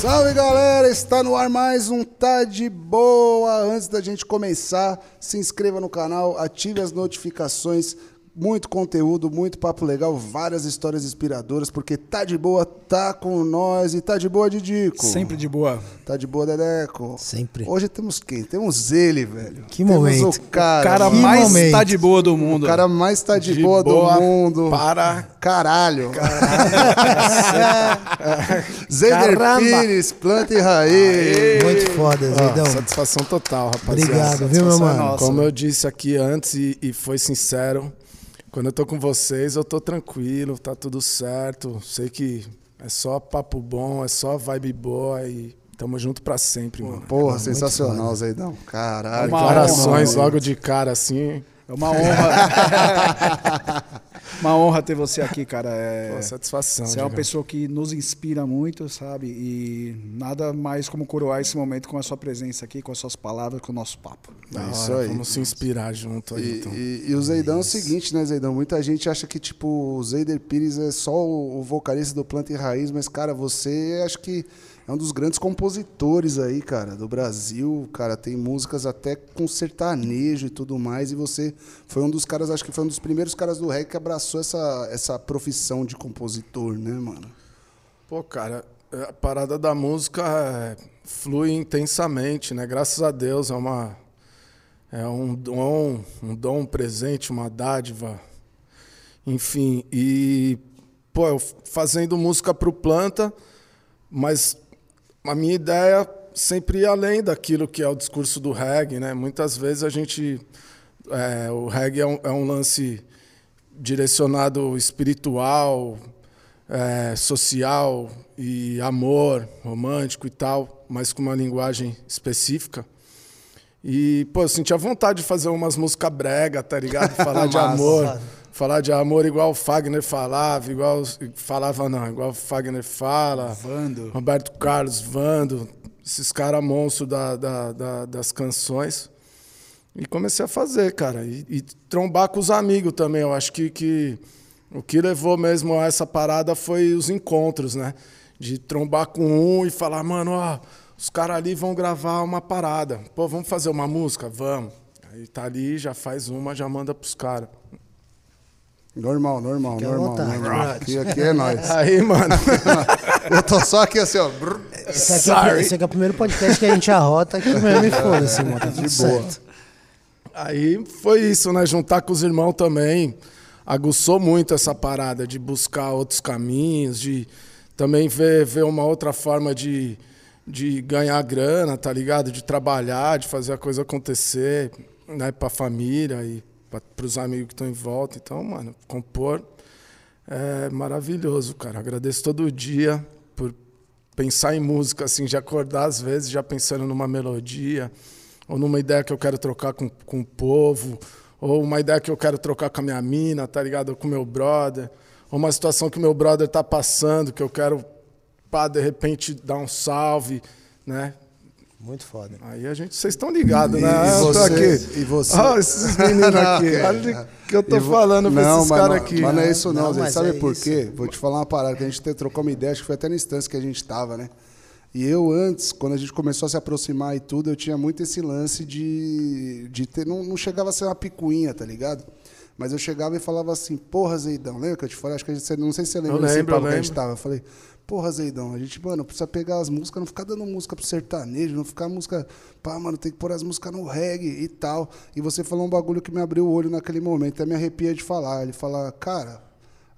Salve galera, está no ar mais um Tá de Boa. Antes da gente começar, se inscreva no canal, ative as notificações. Muito conteúdo, muito papo legal, várias histórias inspiradoras, porque tá de boa, tá com nós e tá de boa, Didico. Sempre de boa. Tá de boa, Dedeco. Sempre. Hoje temos quem? Temos ele, velho. Que temos momento. o cara. O cara Que mais momento. tá de boa do mundo. O cara mais tá de, De boa, boa do mundo. para- Caralho. Zeder Caramba. Pires, planta e raiz. Muito foda, Zeidão. Satisfação total, rapaziada. Obrigado, viu, meu mano? nossa. Como eu disse aqui antes e, e foi sincero, quando eu tô com vocês, eu tô tranquilo, tá tudo certo. Sei que é só papo bom, é só vibe boa e tamo junto pra sempre, mano. Porra, sensacional, Zeidão. Caralho. Uma Declarações honra, logo de cara assim. É uma honra. uma honra ter você aqui, cara. É... Pô, satisfação. Você é uma pessoa que nos inspira muito, sabe? E nada mais como coroar esse momento com a sua presença aqui, com as suas palavras, com o nosso papo. É isso hora, aí. Vamos se inspirar junto aí, E, então. e- e o Zeidão é o seguinte, né, Zeidão? Muita gente acha que, tipo, o Zeider Pires é só o, o vocalista do Planta e Raiz, mas, cara, você acho que é um dos grandes compositores aí, cara, do Brasil. Cara, tem músicas até com sertanejo e tudo mais, e você foi um dos caras, acho que foi um dos primeiros caras do reggae que abraçou essa, essa profissão de compositor, né, mano? Pô, cara, a parada da música é, flui intensamente, né? Graças a Deus é uma é um dom, um dom presente, uma dádiva. Enfim, e pô, eu fazendo música pro planta, mas a minha ideia sempre ia além daquilo que é o discurso do reggae, né? Muitas vezes a gente é, o reggae é um, é um lance direcionado espiritual, é, social e amor, romântico e tal, mas com uma linguagem específica. E, pô, eu sentia vontade de fazer umas músicas brega, tá ligado? Falar de amor. Falar de amor igual o Fagner falava, igual. Falava não, igual o Fagner fala. Vando. Roberto Carlos, Vando, esses caras monstros da, da- da- das canções. E comecei a fazer, cara. E, e trombar com os amigos também. Eu acho que, que o que levou mesmo a essa parada foi os encontros, né? De trombar com um e falar, mano, ó, os caras ali vão gravar uma parada. Pô, vamos fazer uma música? Vamos. Aí tá ali, já faz uma, já manda pros caras. Normal, normal, Fique à normal. vontade, normal. Aqui, aqui é nós. Aí, mano. Eu tô só aqui assim, ó. Esse aqui, é, o- esse aqui é o primeiro podcast que a gente arrota aqui mesmo e foda-se, mano. Tá tudo De boa. certo. Aí foi isso, né? Juntar com os irmãos também aguçou muito essa parada de buscar outros caminhos, de também ver, ver uma outra forma de, de ganhar grana, tá ligado? De trabalhar, de fazer a coisa acontecer, né? Pra família e pra, pros amigos que estão em volta. Então, mano, compor é maravilhoso, cara. Agradeço todo dia por pensar em música, assim, de acordar às vezes já pensando numa melodia, ou numa ideia que eu quero trocar com, com o povo, ou uma ideia que eu quero trocar com a minha mina, tá ligado? Ou com meu brother, ou uma situação que meu brother tá passando, que eu quero, pá, de repente dar um salve, né? Muito foda. Aí a gente, vocês estão ligados, né? E eu tô você- aqui. e você- Ó, esses meninos Não, aqui. Olha o que eu tô E vo- falando pra não, esses caras não- aqui. Mas não é isso não, Não, Zé. Sabe é por isso. quê? Vou te falar uma parada que a gente trocou uma ideia, acho que foi até na instância que a gente tava, né? E eu antes, quando a gente começou a se aproximar e tudo, eu tinha muito esse lance de, de ter. Não, não chegava a ser uma picuinha, tá ligado? Mas eu chegava e falava assim, porra, Zeidão, lembra que eu te falei? Acho que a gente, não sei se você lembra Eu desse lembro, papo eu que a gente tava. Eu falei, porra, Zeidão, a gente, mano, precisa pegar as músicas, não ficar dando música pro sertanejo, não ficar música. Pá, mano, tem que pôr as músicas no reggae e tal. E você falou um bagulho que me abriu o olho naquele momento, até me arrepia de falar. Ele fala, cara.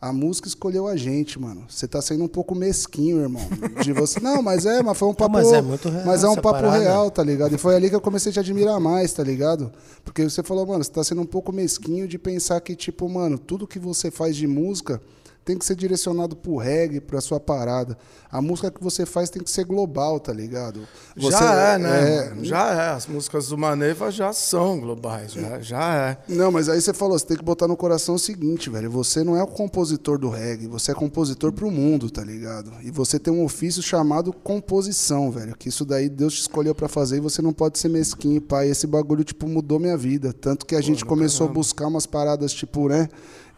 A música escolheu a gente, mano. Você tá sendo um pouco mesquinho, irmão. De você. Não, mas é, mas foi um papo. mas é muito real Mas é um papo parada. real, tá ligado? E foi ali que eu comecei a te admirar mais, tá ligado? Porque você falou, mano, você tá sendo um pouco mesquinho de pensar que, tipo, mano, tudo que você faz de música tem que ser direcionado pro reggae, pra sua parada. A música que você faz tem que ser global, tá ligado? Você- já é, né? é-? Já é. As músicas do Maneva já são globais. Já, já é. Não, mas aí você falou, você tem que botar no coração o seguinte, velho. Você não é o compositor do reggae, você é compositor pro mundo, tá ligado? E você tem um ofício chamado composição, velho. Que isso daí Deus te escolheu pra fazer e você não pode ser mesquinho, pai. Esse bagulho, tipo, mudou minha vida. Tanto que a gente começou a buscar umas paradas, tipo, né?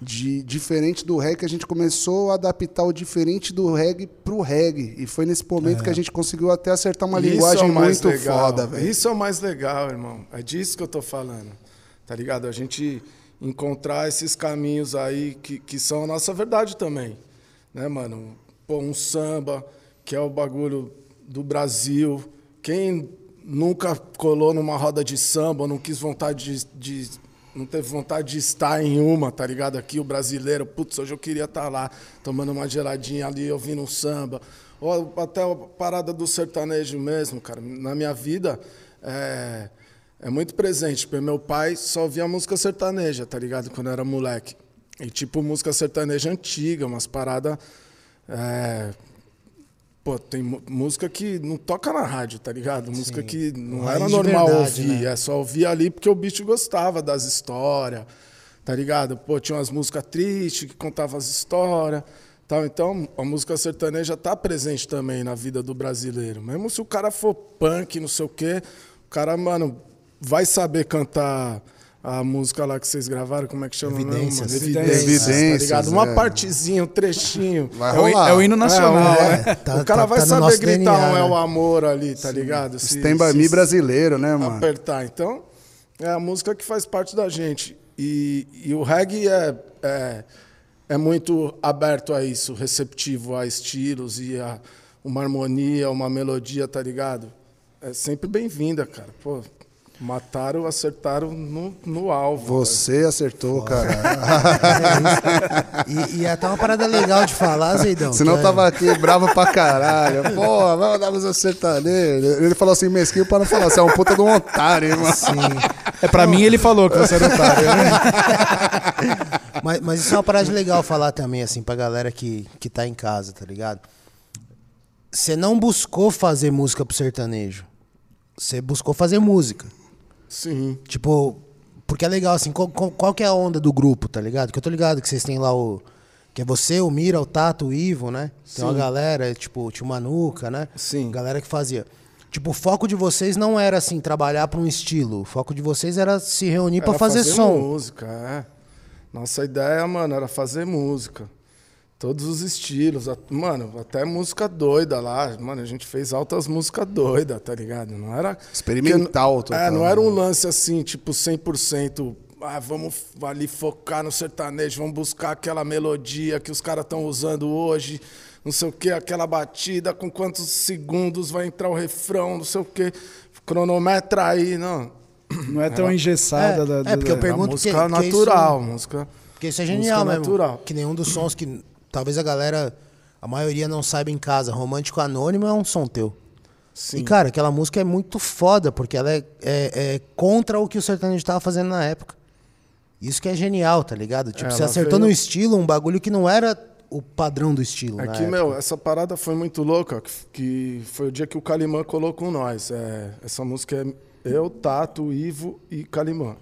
De diferente do reggae, que a gente começou a adaptar o diferente do reggae pro reggae. E foi nesse momento que a gente conseguiu até acertar uma Isso linguagem é muito legal. foda, velho. Isso é o mais legal, irmão. É disso que eu tô falando. Tá ligado? A gente encontrar esses caminhos aí que, que são a nossa verdade também. Né, mano? Pô, um samba, que é o bagulho do Brasil. Quem nunca colou numa roda de samba, não quis vontade de, de- não teve vontade de estar em uma, tá ligado? Aqui o brasileiro, putz, hoje eu queria estar lá, tomando uma geladinha ali, ouvindo um samba. Ou até a parada do sertanejo mesmo, cara. Na minha vida é, é muito presente, porque meu pai só ouvia música sertaneja, tá ligado? Quando eu era moleque. E tipo música sertaneja antiga, umas paradas. É, Pô, tem música que não toca na rádio, tá ligado? Música que não Raiz era normal verdade, ouvir, né? é só ouvir ali porque o bicho gostava das histórias, tá ligado? Pô, tinha umas músicas tristes que contavam as histórias, tal. Então, a música sertaneja tá presente também na vida do brasileiro. Mesmo se o cara for punk, não sei o quê, o cara, mano, vai saber cantar a música lá que vocês gravaram, como é que chama? Evidências. mano? Evidências, Evidências, tá ligado? Uma é. partezinha, um trechinho. Vai É o, rolar. é o hino nacional, É, né? Tá- o cara tá- vai tá saber gritar DNA, um é o né? amor ali, tá ligado? Se- Stand by se- me brasileiro, né, mano? apertar. Então, é a música que faz parte da gente. E, e o reggae é, é, é muito aberto a isso, receptivo a estilos e a uma harmonia, uma melodia, tá ligado? É sempre bem-vinda, cara. Pô, mataram, acertaram no, no alvo. Você acertou, cara. E, e até uma parada legal de falar, Zeidão. Senão que é- tava aqui bravo pra caralho. Pô, vamos dar música sertaneja. Ele falou assim, mesquinho pra não falar, você é um puta de um otário, hein, mano. Sim. É pra mim ele falou que você era otário. né? Mas, mas isso é uma parada legal falar também, assim, pra galera que, que tá em casa, tá ligado? Você não buscou fazer música pro sertanejo. Você buscou fazer música. Sim. Tipo, porque é legal, assim, qual, qual, que é a onda do grupo, tá ligado? Que eu tô ligado que vocês têm lá o. Que é você, o Mira, o Tato, o Ivo, né? Tem uma Sim. galera, tipo, o Manuca, né? Sim. Galera que fazia. Tipo, o foco de vocês não era, assim, trabalhar pra um estilo. O foco de vocês era se reunir pra Era fazer, som. música, é. Nossa ideia, mano, era fazer música. Todos os estilos. Mano, até música doida lá. Mano, a gente fez altas músicas doidas, tá ligado? Não era. Experimental total, É, não era um lance assim, tipo, 100%. Ah, vamos ali focar no sertanejo, vamos buscar aquela melodia que os caras estão usando hoje, não sei o que, aquela batida, com quantos segundos vai entrar o refrão, não sei o que. Cronometra aí, não. Não é tão engessada. É, da, é, da- porque eu pergunto música que- que natural, isso- música. Porque isso é genial música mesmo. natural. Que nenhum dos sons que talvez a galera, a maioria não saiba em casa. Romântico Anônimo é um som teu. Sim. E, cara, aquela música é muito foda, porque ela é, é- é contra o que o sertanejo tava fazendo na época. Isso que é genial, tá ligado? Tipo, Ela você acertou veio- no estilo um bagulho que não era o padrão do estilo. É época. meu, essa parada foi muito louca, que, foi o dia que o Calimã colou com nós. É, essa música é eu, Tato, Ivo e Calimã.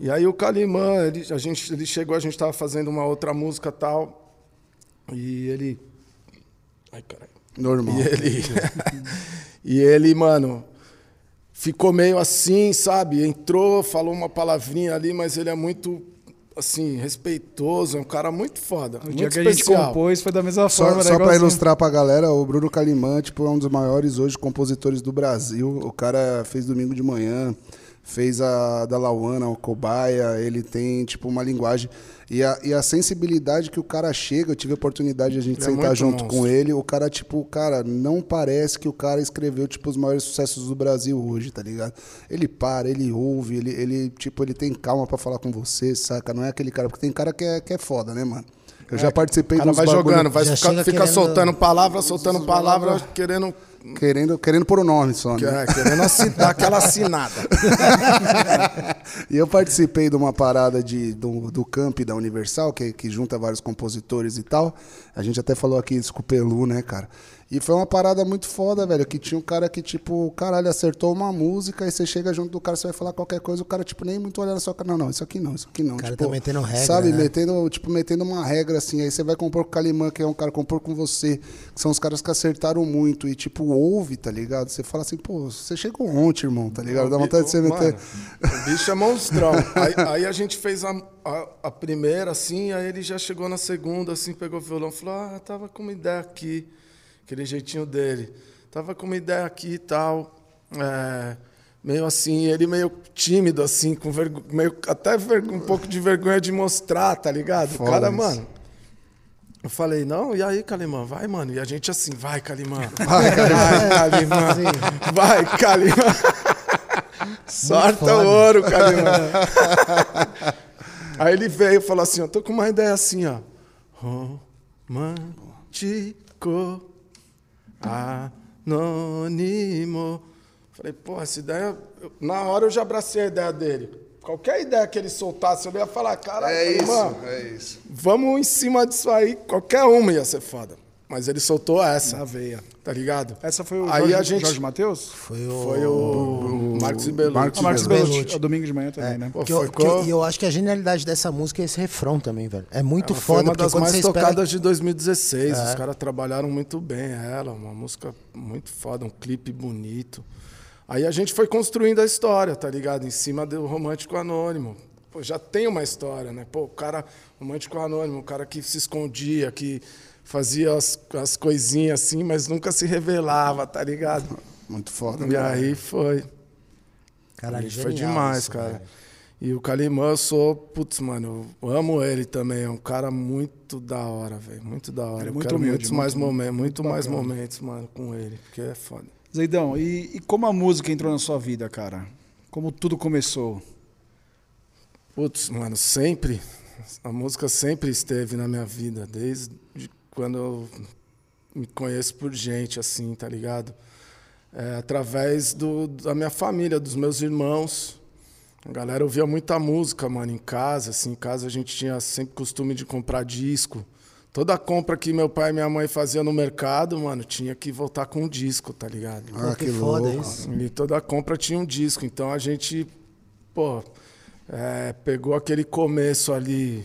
E aí o Calimã, ele, a gente, ele chegou, a gente tava fazendo uma outra música tal, e ele... Ai, caralho. Normal. E ele, e ele, mano, ficou meio assim, sabe? Entrou, falou uma palavrinha ali, mas ele é muito, assim, respeitoso, é um cara muito foda. O muito dia que a gente especial. compôs foi da mesma Só, forma. só né? pra Igualzinho. ilustrar pra galera, o Bruno Calimã tipo, é um dos maiores hoje compositores do Brasil. O cara fez domingo de manhã, fez a da Lauana, o Cobaia, ele tem tipo uma linguagem. E a, e a sensibilidade que o cara chega, eu tive a oportunidade de a gente Ele é sentar muito junto monstro. com ele. O cara, tipo, cara, não parece que o cara escreveu, tipo, os maiores sucessos do Brasil hoje, tá ligado? Ele para, ele ouve, ele, ele tipo, ele tem calma pra falar com você, saca? Não é aquele cara, porque tem cara que é, que é foda, né, mano? Eu já participei O cara dos vai bagulho- jogando, vai Já ficar, fica soltando palavra, soltando palavra, querendo, Querendo, querendo pôr o nome só, né? querendo assi- dar aquela assinada. E eu participei de uma parada de, do, do camp da Universal, que, que junta vários compositores e tal. A gente até falou aqui isso com o Pelu, né, cara? E foi uma parada muito foda, velho. Que tinha um cara que, tipo, caralho, acertou uma música, e você chega junto do cara, você vai falar qualquer coisa, o cara, tipo, nem muito olhando na sua cara. Não, não, isso aqui não, isso aqui não. O cara tipo, tá metendo regra, Sabe, né? metendo, tipo, metendo uma regra assim. Aí você vai compor com o Calimã, que é um cara compor com você, que são os caras que acertaram muito. E, tipo, ouve, tá ligado? Você fala assim, pô, você chegou ontem, irmão, tá ligado? Dá vontade de você meter. Mano, o bicho é monstrão. aí, aí a gente fez a, a, a primeira, assim, aí ele já chegou na segunda, assim, pegou o violão e falou: Ah, tava com uma ideia aqui, aquele jeitinho dele. Tava com uma ideia aqui e tal. É, meio assim, ele meio tímido, assim, com vergo, meio até vergo- um pouco de vergonha de mostrar, tá ligado? Foda o cara, isso. mano. Eu falei, não, e aí, Calimã? Vai, mano. E a gente assim, vai, Calimã. Vai, Calimã. Vai, Calimã. Sorta o ouro, Calimã. aí ele veio e falou assim, eu tô com uma ideia assim, ó. Romântico, anônimo. Falei, pô, essa ideia... eu- Na hora eu já abracei a ideia dele. Qualquer ideia que ele soltasse, eu ia falar, caralho, É isso, é isso. Vamos em cima disso aí, qualquer uma ia ser foda. Mas ele soltou essa, Na veia. tá ligado? Essa foi o Aí Jorge, a gente- Jorge Matheus? Foi o. Foi o, Marcos e Belucci. Marcos Marcos Belucci. É o domingo de manhã também, né? Pô, Que eu- foi que eu- e eu acho que a genialidade dessa música é esse refrão também, velho. É muito Ela foi foda, uma porque das mais você espera... tocadas de 2016. É. Os caras trabalharam muito bem ela, uma música muito foda, um clipe bonito. Aí a gente foi construindo a história, tá ligado? Em cima do Romântico Anônimo. Pô, já tem uma história, né? Pô, o cara, Romântico Anônimo, o cara que se escondia, que fazia as, as coisinhas assim, mas nunca se revelava, tá ligado? Muito foda, E né? aí foi. Caralho, Aí foi demais, isso, cara. velho. E o Calimã, eu sou, putz, mano, eu amo ele também. É um cara muito da hora, velho. Muito da hora. Ele é Eu muito quero humilde, muitos muito- mais momentos, muito, muito mais bacana. momentos, mano, com ele, porque é foda. Zeidão, e, e como a música entrou na sua vida, cara? Como tudo começou? Putz, mano, sempre. A música sempre esteve na minha vida, desde quando eu me conheço por gente, assim, tá ligado? É, através do, da minha família, dos meus irmãos. A galera ouvia muita música, mano, em casa. Assim, em casa a gente tinha sempre costume de comprar disco. Toda compra que meu pai e minha mãe faziam no mercado, mano, tinha que voltar com um disco, tá ligado? Ah, que que foda louco. isso. E toda compra tinha um disco. Então a gente, pô, é, pegou aquele começo ali.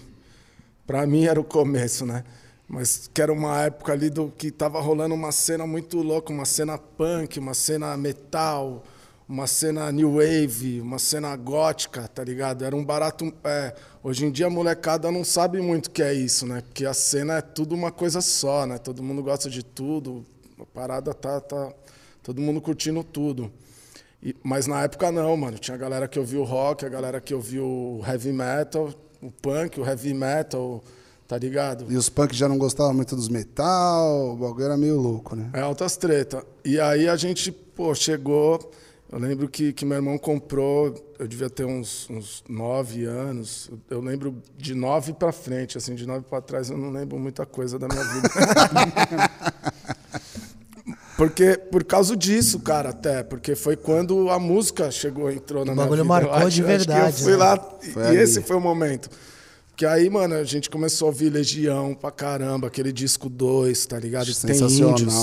Pra mim era o começo, né? Mas que era uma época ali do que tava rolando uma cena muito louca, uma cena punk, uma cena metal, uma cena new wave, uma cena gótica, tá ligado? Era um barato. é, hoje em dia a molecada não sabe muito o que é isso, né? Porque a cena é tudo uma coisa só, né? Todo mundo gosta de tudo. A parada tá, tá todo mundo curtindo tudo. E- mas na época não, mano. Tinha a galera que ouvia o rock, a galera que ouvia o heavy metal, o punk, o heavy metal, tá ligado? E os punks já não gostavam muito dos metal, o bagulho era meio louco, né? É altas treta. E aí a gente, pô, chegou. Eu lembro que, que meu irmão comprou, eu devia ter uns, uns nove anos. Eu lembro de nove pra frente, assim, de nove pra trás eu não lembro muita coisa da minha vida. Porque, por causa disso, cara, até. Porque foi quando a música chegou, entrou na O minha bagulho vida. marcou Eu de acho- acho que verdade, Eu fui né? lá e- Foi e ali. esse foi o momento. Que aí, mano, a gente começou a ouvir Legião pra caramba, aquele disco 2, tá ligado? Tem Sensacional. índios.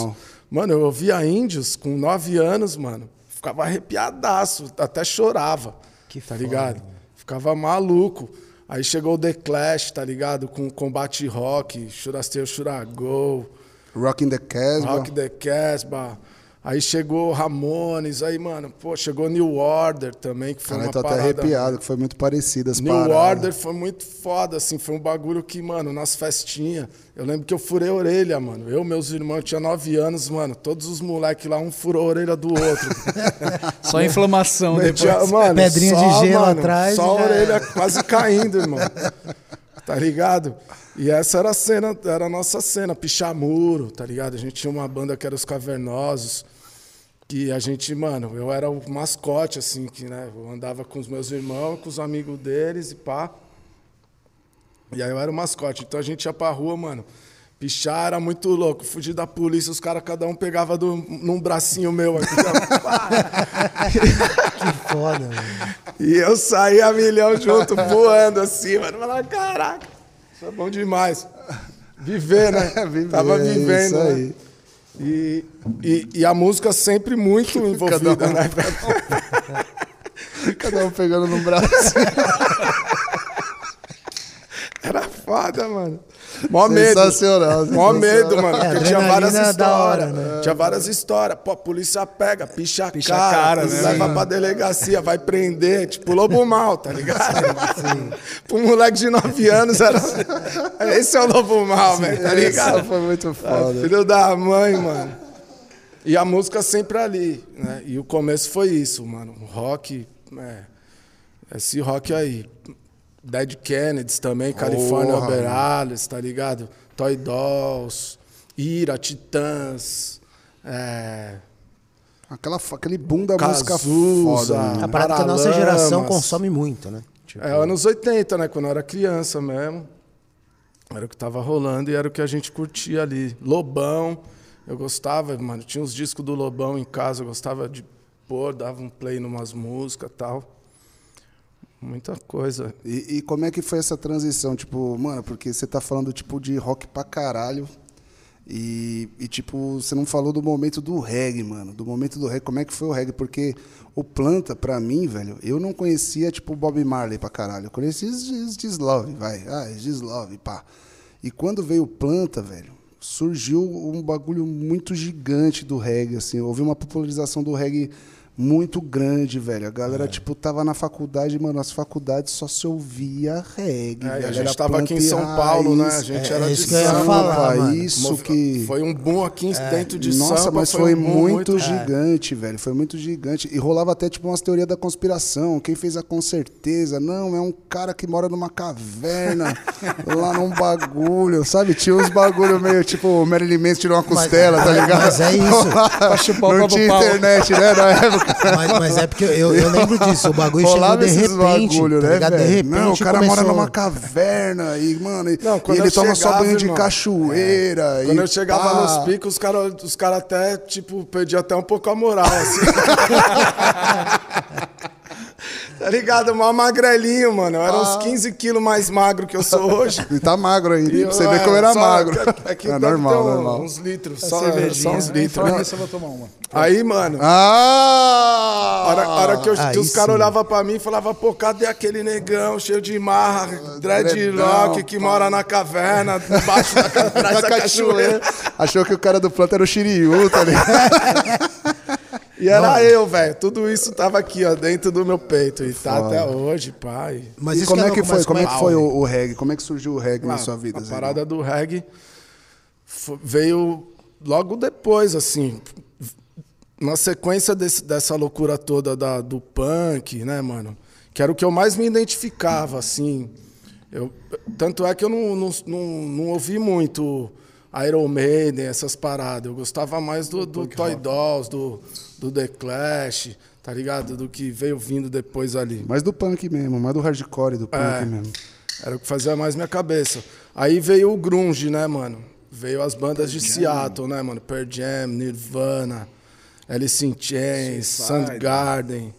Mano, eu ouvia índios com 9 anos, mano. Ficava arrepiadaço, até chorava. Que tá foda, ligado? Ficava maluco. Aí chegou o The Clash, tá ligado? Com combate rock, Churasteio Churagol. Rock in the Casbah. Rock the Casbah. Aí chegou Ramones, aí, mano, pô, chegou New Order também, que foi Caralho, uma tô até parada... arrepiado, que foi muito parecido as New paradas. Order foi muito foda, assim, foi um bagulho que, mano, nas festinhas, eu lembro que eu furei a orelha, mano. Eu, meus irmãos, eu tinha nove anos, mano, todos os moleques lá, um furou a orelha do outro. Só inflamação depois. Metia- mano, Pedrinha só, de gelo mano, atrás Só a orelha era. quase caindo, irmão. Tá ligado? E essa era a cena, era a nossa cena, Pichamuro, tá ligado? A gente tinha uma banda que era os Cavernosos, que a gente, mano, eu era o mascote, assim, que, né? Eu andava com os meus irmãos, com os amigos deles e pá. E aí eu era o mascote. Então a gente ia pra rua, mano. Pichar era muito louco. Fugir da polícia, os caras, cada um pegava do, num bracinho meu aqui. Que foda, mano. E eu saí a milhão junto, voando assim, mano. Falava, caraca, isso é bom demais. Viver, né? Viver, Tava é vivendo, isso né? E, e, e a música sempre muito envolvida, um- né? Cada um pegando no braço. Era foda, mano. Mó medo. Sensacional, Mó medo, mano. É, Porque tinha várias hora, histórias. né? Tinha várias histórias. Pô, a polícia pega, picha Picha cara, cara, né? leva pra delegacia, vai prender. Tipo, lobo mal, tá ligado? Pro moleque de 9 anos, era... esse é o lobo mal, velho, tá ligado? foi muito foda. Filho da mãe, mano. E a música sempre ali, né? E o começo foi isso, mano. O rock, é, esse rock aí. Dead Kennedys também, California Porra, Oberales, tá ligado? Toy Dolls, Ira, Titãs, é, Aquela, aquele boom da música Cazuza. foda. né? A parada que a nossa geração consome muito, né? Tipo, é anos 80, né? Quando eu era criança mesmo. Era o que tava rolando e era o que a gente curtia ali. Lobão, eu gostava, mano. Tinha uns discos do Lobão em casa, eu gostava de pôr, dava um play numas músicas e tal. Muita coisa. E, e como é que foi essa transição? Tipo, mano, porque você tá falando tipo de rock pra caralho. E, e, tipo, você não falou do momento do reggae, mano. Do momento do reggae, como é que foi o reggae? Porque o Planta, pra mim, velho, eu não conhecia, tipo, Bob Marley pra caralho. Eu conhecia Gislove, vai. Ah, Gislove, pá. E quando veio o Planta, velho, surgiu um bagulho muito gigante do reggae, assim. Houve uma popularização do reggae muito grande, velho. A galera, tipo, tava na faculdade, mano, as faculdades só se ouvia reggae. É, a gente Era tava aqui em São Paulo, né? A gente É, era é de Sampa, mano. isso que... Foi um boom aqui dentro de Nossa, Sampa. mas foi, foi, um muito, muito gigante, velho. Foi muito gigante. E rolava até, tipo, umas teorias da conspiração. Quem fez a com certeza? Não, é um cara que mora numa caverna, lá num bagulho, sabe? Tinha uns bagulho meio, tipo, o Marilyn Manson tirou uma costela, tá ligado? mas é isso. Não tinha internet, né, na época. Mas, mas é porque eu, eu lembro disso. O bagulho chegou de repente. bagulho, tá né, ligado? De repente Não, o cara mora começou- numa caverna e, mano, e, Não, e quando ele toma só chegava, banho de irmão, cachoeira. Quando e eu chegava pá. nos picos, os caras os cara até, tipo, perdiam até um pouco a moral, assim. tá ligado? Mal magrelinho, mano. Eu era Ah. uns 15 quilos mais magro que eu sou hoje. Ele tá magro ainda. E pra você ver é, como era só- magro. Aqui é deve normal, ter um- normal. uns litros, A só, cervejinha. só uns É, litros. falando nisso, eu vou tomar uma. Aí, mano, Ah! a hora, que, eu- que os caras olhavam pra mim e falavam, pô, cadê aquele negão cheio de marra, dreadlock, que mora na caverna, embaixo da, da cachoeira. Achou que o cara do planta era o Shiryu, tá ligado? E era eu, velho. Tudo isso tava aqui, ó, dentro do meu peito. E tá até hoje, pai. Mas e isso como é que foi? Como é que foi o, o reggae? Como é que surgiu o reggae na Ah, sua vida? A Zé? parada do reggae veio logo depois, assim. Na sequência desse- dessa loucura toda da- do punk, né, mano? Que era o que eu mais me identificava, assim. Eu, tanto é que eu não, não, não, não ouvi muito Iron Maiden, essas paradas. Eu gostava mais do, do Toy Dolls, do, do The Clash, tá ligado? Do que veio vindo depois ali. Mais do punk mesmo, mais do hardcore do punk É. mesmo. Era o que fazia mais minha cabeça. Aí veio o grunge, né, mano? Veio as bandas de Seattle, né, mano? Pearl Jam, Nirvana, Alice in Chains, Soundgarden,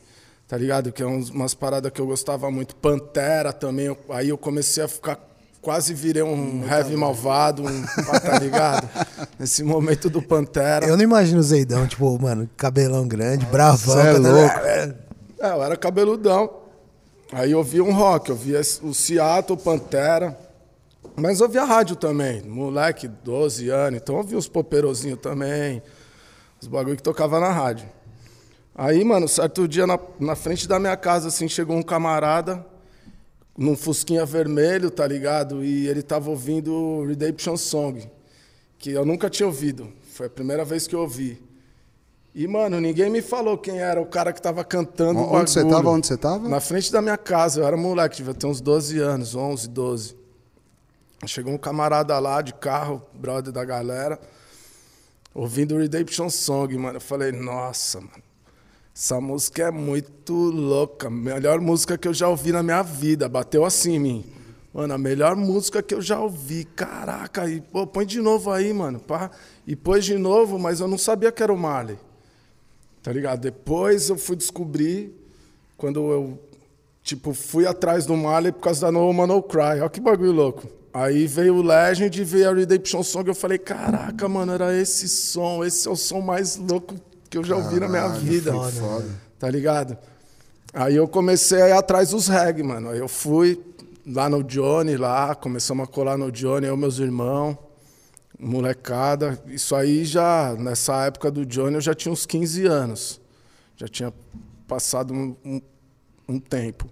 tá ligado? Que é umas paradas que eu gostava muito. Pantera também. aí eu comecei a ficar... Quase virei um heavy malvado, um, tá ligado? Nesse momento do Pantera. Eu não imagino o Zeidão, tipo, mano, cabelão grande, bravão. Cê é tá louco. É, eu era cabeludão. Aí eu via um rock, eu via o Seattle, Pantera. Mas eu via rádio também. Moleque, 12 anos. Então eu via os poperozinhos também. Os bagulho que tocava na rádio. Aí, mano, certo dia na, na frente da minha casa, assim, chegou um camarada num fusquinha vermelho, tá ligado? E ele tava ouvindo Redemption Song, que eu nunca tinha ouvido. Foi a primeira vez que eu ouvi. E, mano, ninguém me falou quem era o cara que tava cantando Onde você bagulho. tava? Onde você tava? Na frente da minha casa. Eu era moleque, devia ter uns 12 anos, 11, 12. Chegou um camarada lá de carro, brother da galera, ouvindo Redemption Song, mano. Eu falei, nossa, mano, essa música é muito louca. Melhor música que eu já ouvi na minha vida. Bateu assim em mim. Mano, a melhor música que eu já ouvi. Caraca, e pô, põe de novo aí, mano. Pá. E pôs de novo, mas eu não sabia que era o Marley. Tá ligado? Depois eu fui descobrir, quando eu, tipo, fui atrás do Marley por causa da No Man No Cry. Olha que bagulho louco. Aí veio o Legend, veio a Redemption Song, eu falei, caraca, mano, era esse som, esse é o som mais louco que eu já ouvi na minha Caralho, vida. foda, foda. Tá ligado? Aí eu comecei a ir atrás dos reggae, mano. Aí eu fui lá no Johnny, lá, começamos a colar no Johnny, eu meus irmãos, molecada. Isso aí já, nessa época do Johnny, eu já tinha uns 15 anos. Já tinha passado um, um, um tempo.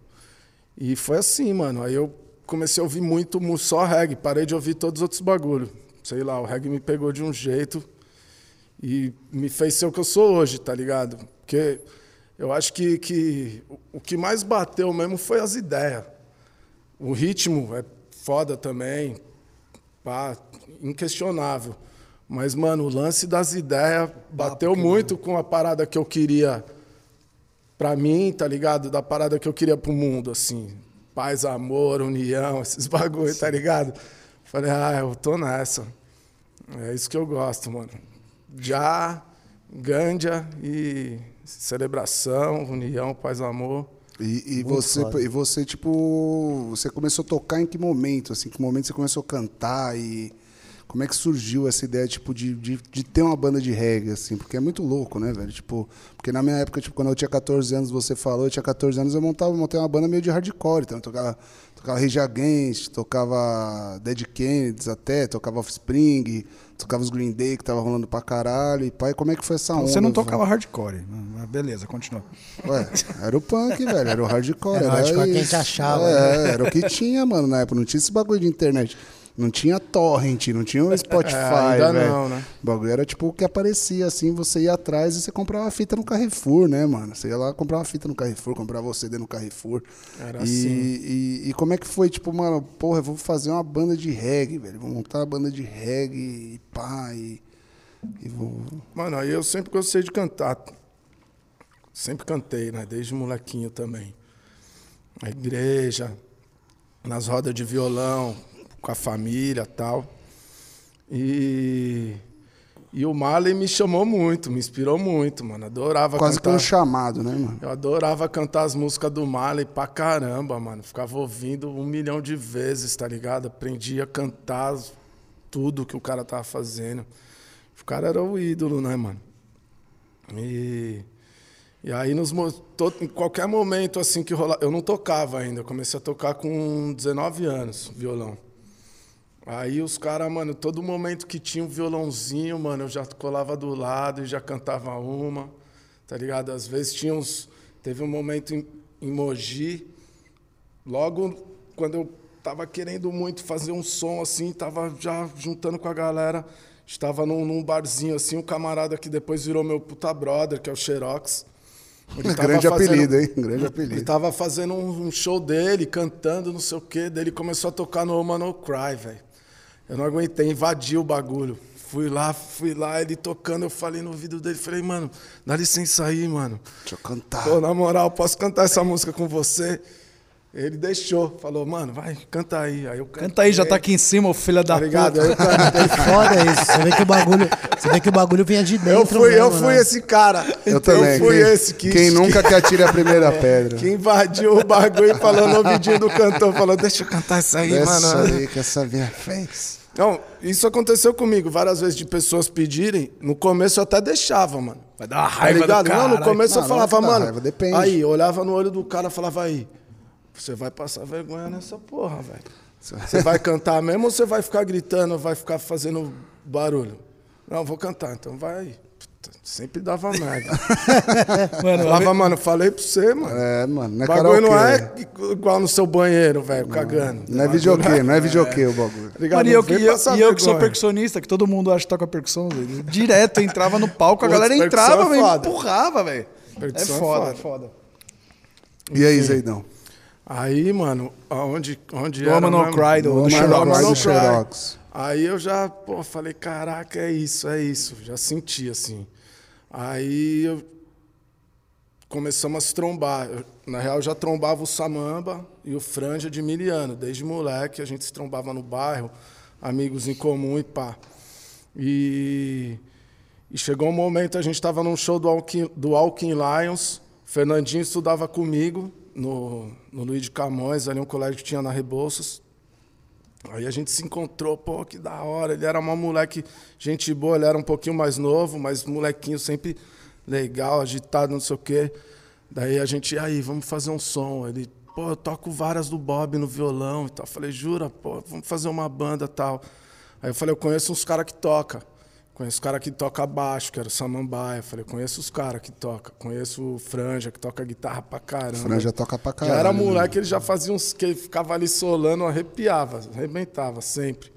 E foi assim, mano. Aí eu comecei a ouvir muito mu- só reggae, parei de ouvir todos os outros bagulho. Sei lá, o reggae me pegou de um jeito e me fez ser o que eu sou hoje, tá ligado? Porque eu acho que, que o- que mais bateu mesmo foi as ideias. O ritmo é foda também, pá, inquestionável. Mas, mano, o lance das ideias bateu muito com a parada que eu queria pra mim, tá ligado? Da parada que eu queria pro mundo, assim. Paz, amor, união, esses bagulho, tá ligado? Falei, ah, eu tô nessa. É isso que eu gosto, mano. Já, ganja e celebração, união, paz, amor. E, e você, e você, tipo, você começou a tocar em que momento? Assim, que momento você começou a cantar e como é que surgiu essa ideia, tipo, de, de, de ter uma banda de reggae, assim? Porque é muito louco, né, velho? Tipo, porque na minha época, tipo, quando eu tinha 14 anos, você falou, eu tinha 14 anos, eu montava, montei uma banda meio de hardcore, então eu tocava, tocava Rage Against, tocava Dead Kennedys até, tocava Offspring, tocava os Green Day, que tava rolando pra caralho, e pai, como é que foi essa onda? Você não velho? tocava hardcore. Mas Beleza, continua. Ué, era o punk, velho. Era o hardcore. Era o hardcore que a gente achava, É, né? era o que tinha, mano, na época. Não tinha esse bagulho de internet. Não tinha torrent, não tinha o Spotify, É, ainda não, né? O bagulho era tipo o que aparecia, assim, você ia atrás e você comprava fita no Carrefour, né, mano? Você ia lá comprar uma fita no Carrefour, comprava o CD no Carrefour. Era e, assim. E, e como é que foi, tipo, mano, porra, eu vou fazer uma banda de reggae, velho. Vou montar uma banda de reggae e pá, e, e vou... Mano, aí eu sempre gostei de cantar. Sempre cantei, né? Desde molequinho também. Na igreja, nas rodas de violão, com a família tal. E, e o Marley me chamou muito, me inspirou muito, mano. Adorava Quase que cantar. um chamado, né, mano? Eu adorava cantar as músicas do Marley pra caramba, mano. Ficava ouvindo um milhão de vezes, tá ligado? Aprendi a cantar tudo que o cara tava fazendo. O cara era o ídolo, né, mano? E, e aí, nos, mo- to- em qualquer momento assim que rolava. Eu não tocava ainda, eu comecei a tocar com 19 anos, violão. Aí os caras, mano, todo momento que tinha um violãozinho, mano, eu já colava do lado e já cantava uma, tá ligado? Às vezes tinha uns. Teve um momento em, em Mogi, logo quando eu tava querendo muito fazer um som assim, tava já juntando com a galera, estava num, num barzinho assim, um camarada que depois virou meu puta brother, que é o Xerox. Ele Grande fazendo- apelido, hein? Grande ele apelido. tava fazendo um, um show dele, cantando, não sei o quê. Daí ele começou a tocar no Woman No Cry, velho. Eu não aguentei, invadi o bagulho. Fui lá, fui lá, ele tocando, eu falei no ouvido dele, falei, mano, dá licença aí, mano. Deixa eu cantar. Pô, na moral, posso cantar essa música com você? Ele deixou, falou, mano, vai, canta aí. Aí eu Canta aí, já tá aqui em cima, ô filha da Tá ligado? puta. Aí eu cantei. Foda isso. Você vê que o bagulho, você vê que o bagulho vinha de dentro. Eu fui, eu mesmo, fui né? esse cara. Eu também. fui quem, esse que. quem nunca que atire a primeira pedra. Que invadiu o bagulho e falou no ouvidinho do cantor, falou, deixa eu cantar isso aí, mano. aí que essa minha fez. Não, isso aconteceu comigo várias vezes de pessoas pedirem. No começo eu até deixava, mano. Vai dar uma Tá raiva ligado? do Não, no começo Não, eu falava, mano. raiva, depende. Aí, eu olhava no olho do cara e falava, aí, você vai passar vergonha nessa porra, velho. Você vai cantar mesmo ou você vai ficar gritando, vai ficar fazendo barulho? Não, vou cantar, então vai aí. Puta, sempre dava merda. Mano, falava, mano, falei pra você, mano. É, mano, não é o bagulho não é igual no seu banheiro, velho, cagando. Não é videokê, não é videokê o bagulho. Ligado? Mano, e eu, que- eu- e eu que sou percussionista, que todo mundo acha que toca percussão, velho. direto entrava no palco, a Putz, galera entrava, é velho, empurrava, velho. É é foda, é foda. E aí, Zeidão? Aí, mano, aonde, onde Do era Woman No? Cry, do- do Woman Xerox. No Cry No do Cry. Xerox. Aí eu já, pô, falei, caraca, é isso, é isso. Já senti, assim. Aí eu... começamos a se trombar. Eu, na real, eu já trombava o Samamba e o Franja de Miliano. Desde moleque, a gente se trombava no bairro, amigos em comum e pá. E, e chegou um momento, a gente estava num show do Alkin, do Lions. Fernandinho estudava comigo no, no Luiz de Camões, ali um colégio que tinha na Rebouças. Aí a gente se encontrou, pô, que da hora. Ele era uma moleque, gente boa, ele era um pouquinho mais novo, mas molequinho sempre legal, agitado, não sei o quê. Daí a gente, aí, vamos fazer um som. Ele, pô, eu toco várias do Bob no violão e tal. Eu falei, jura, pô, vamos fazer uma banda tal. Aí eu falei, eu conheço uns caras que toca. Conheço os caras que toca baixo, que era o Samambaia. Falei, conheço os caras que toca. Conheço o Franja, que toca guitarra pra caramba. Franja toca pra Já caralho. era né? moleque, ele já fazia uns que ele ficava ali solando, arrepiava, arrebentava sempre.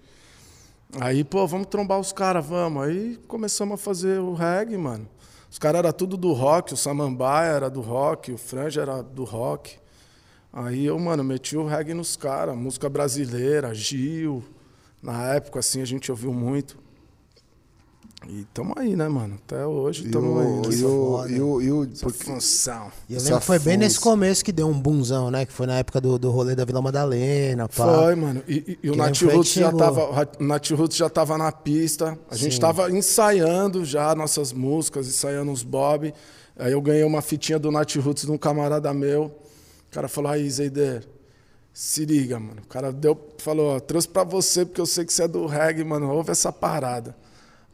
Aí, pô, vamos trombar os caras, vamos. Aí começamos a fazer o reggae, mano. Os caras eram tudo do rock, o Samambaia era do rock, o Franja era do rock. Aí eu, mano, meti o reggae nos caras, música brasileira, Gil. Na época, assim, a gente ouviu muito. E tamo aí, né, mano? Até hoje E tamo aí. o, nessa e o, e o, e o, porque- função. E eu lembro que foi bem nesse começo que deu um bunzão, né? Que foi na época do, do rolê da Vila Madalena, pá. Foi, mano. E, e- e o Que Nat nem foi que Roots já tava, o Nat Roots já tava na pista. A gente Sim. tava ensaiando já nossas músicas, ensaiando uns bob. Aí eu ganhei uma fitinha do Nat Roots de um camarada meu. O cara falou: "Aí, Zeider, se liga, mano". O cara deu, falou: ó, "Trouxe pra você porque eu sei que você é do reggae, mano. Ouve essa parada".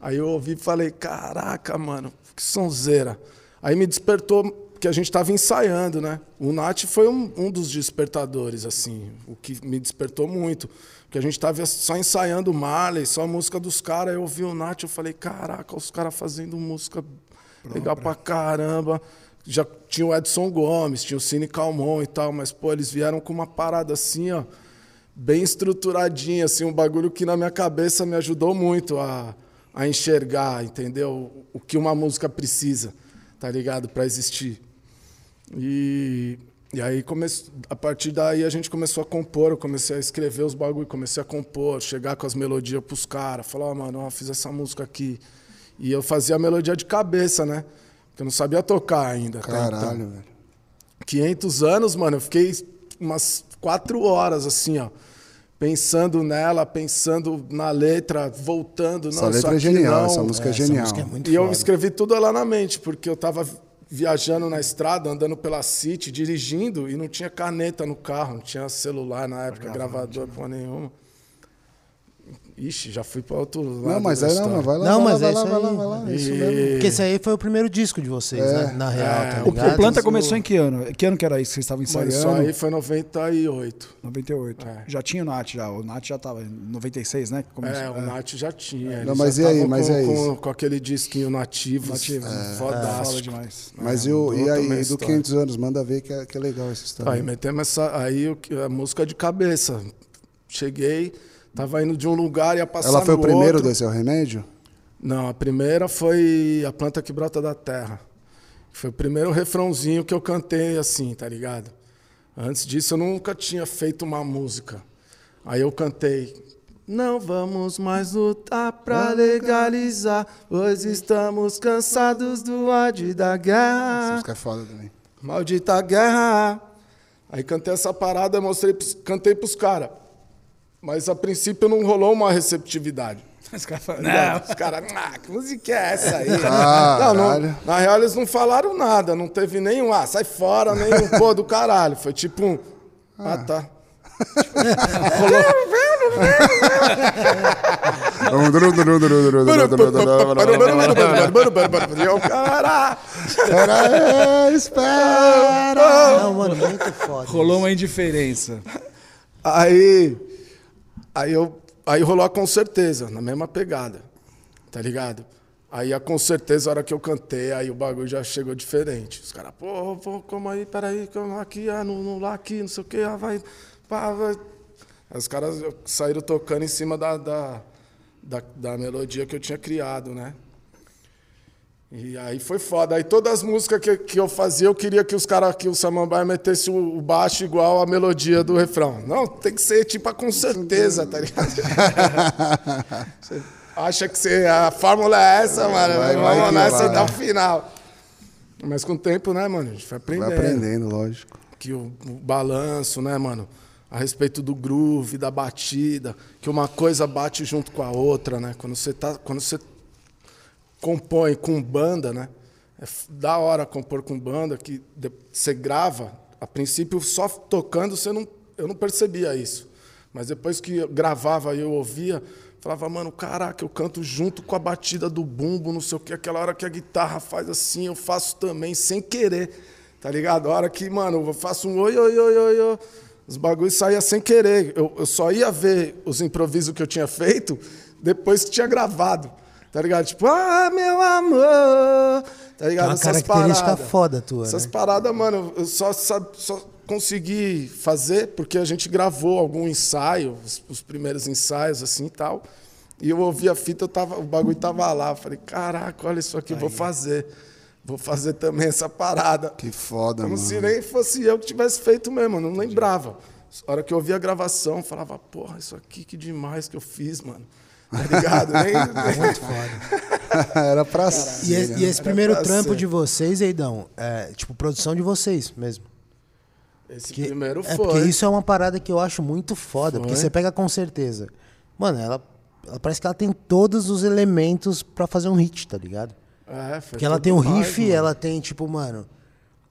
Aí eu ouvi e falei: "Caraca, mano, que sonzeira". Aí me despertou que a gente estava ensaiando, né? O Nat foi um, um dos despertadores, assim, o que me despertou muito. Porque a gente estava só ensaiando Marley, só a música dos caras. Eu ouvi o Nat, eu falei, caraca, os caras fazendo música legal pra caramba. Já tinha o Edson Gomes, tinha o Cine Calmon e tal, mas, pô, eles vieram com uma parada assim, ó, bem estruturadinha, assim, um bagulho que na minha cabeça me ajudou muito a, a enxergar, entendeu? O que uma música precisa, tá ligado? Pra existir. E, e aí, come, a partir daí, a gente começou a compor. Eu comecei a escrever os bagulho, comecei a compor, chegar com as melodias pros caras. Falar, ó, mano, ó, fiz essa música aqui. E eu fazia a melodia de cabeça, né? Porque eu não sabia tocar ainda. até então. Caralho, velho. 500 anos, mano, eu fiquei umas quatro horas assim, ó. Pensando nela, pensando na letra, voltando. Essa não, letra é genial, não. essa música é, Essa genial. música é muito E eu foda. escrevi tudo lá na mente, porque eu tava viajando na estrada, andando pela City, dirigindo, e não tinha caneta no carro, não tinha celular na época, gravador, porra nenhuma. Ixi, já fui para outro lado. Não, mas da aí não, não, vai lá, Não, vai mas lá, é vai lá, isso vai lá, aí. vai lá, é isso mesmo. Porque esse aí foi o primeiro disco de vocês, É. né? Na real, tá O, ligado? o Planta começou em que ano? Que ano que era isso? Vocês estavam ensaiando? isso aí foi 98. 98. É. Já tinha o Nath já. O Nath já tava em 96, né? que começou. É, o Nath já tinha. Não, mas já e aí, mas com, é com, isso. com aquele disquinho nativo. Nativo? Fala Fodástico. demais. Mas É, e, o, e aí, do história. 500 anos, manda ver que é, que é legal essa história. Aí metemos essa. Aí o que- a música de cabeça. Cheguei, tava indo de um lugar e ia passar Ela foi o primeiro outro. desse o remédio? Não, a primeira foi A Planta que Brota da Terra. Foi o primeiro refrãozinho que eu cantei assim, tá ligado? Antes disso eu nunca tinha feito uma música. Aí eu cantei. Não vamos mais lutar pra legalizar, pois estamos cansados do ódio e da Essa guerra. música é foda também. Maldita guerra. Aí cantei essa parada, mostrei, cantei pros caras. Mas a princípio não rolou uma receptividade. Os caras falam, Não. Os caras, ah, que música é essa aí? Não, não, na real eles não falaram nada, não teve nenhum, ah, sai fora, nenhum, pô, do caralho. Foi tipo um, ah, tá. E eu, caralho. Espera, espera. Não, mano, muito foda. Rolou uma indiferença. Aí, aí, eu, aí rolou a com certeza, na mesma pegada, tá ligado? Aí a com certeza, a hora que eu cantei, aí o bagulho já chegou diferente. Os caras, pô, pô, como aí, peraí, como aqui, ah, no, no lá aqui, não sei o quê, ah, vai, pá, vai. Aí os caras saíram tocando em cima da, da, da, da melodia que eu tinha criado, né? E aí foi foda. Aí todas as músicas que, que eu fazia, eu queria que os caras, que o Samambaia metesse o, o baixo igual a melodia do refrão. Não, tem que ser tipo com certeza, tá ligado? Você acha que você, a fórmula é essa, mano? Vai, vai Vamos nessa vai. até o final. Mas com o tempo, né, mano? A gente vai aprendendo. Vai aprendendo, lógico. Que o, o balanço, né, mano? A respeito do groove, da batida, que uma coisa bate junto com a outra, né? Quando você tá, quando você compõe com banda, né? É da hora compor com banda, que você grava, a princípio só tocando você não, eu não percebia isso. Mas depois que eu gravava e eu ouvia, falava, mano, caraca, eu canto junto com a batida do bumbo, não sei o que, aquela hora que a guitarra faz assim, eu faço também, sem querer, tá ligado? A hora que, mano, eu faço um oi, oi, oi, oi, oi os bagulhos saíam sem querer. Eu, eu, só ia ver os improvisos que eu tinha feito depois que tinha gravado. Tá ligado? Tipo, ah, meu amor. Tá ligado? É uma característica foda tua, Essas né? paradas, mano, eu só, só, só consegui fazer porque a gente gravou algum ensaio, os, os primeiros ensaios, assim e tal. E eu ouvi a fita, eu tava, o bagulho tava lá. Eu falei, caraca, olha isso aqui, vou fazer. Vou fazer também essa parada. Que foda, Como mano. se nem fosse eu que tivesse feito mesmo, eu não lembrava. A hora que eu ouvia a gravação, eu falava, porra, isso aqui que demais que eu fiz, mano. Tá ligado? Nem, Muito foda. Era pra E, ser. esse- né? e esse primeiro trampo ser. de vocês, Eidão, é tipo produção de vocês mesmo. Esse primeiro é foi. porque isso é uma parada que eu acho muito foda. Porque Foi. você pega com certeza. Mano, ela, ela parece que ela tem todos os elementos pra fazer um hit, tá ligado? É, foi Porque ela tem o mais, riff, mano. ela tem, tipo, mano,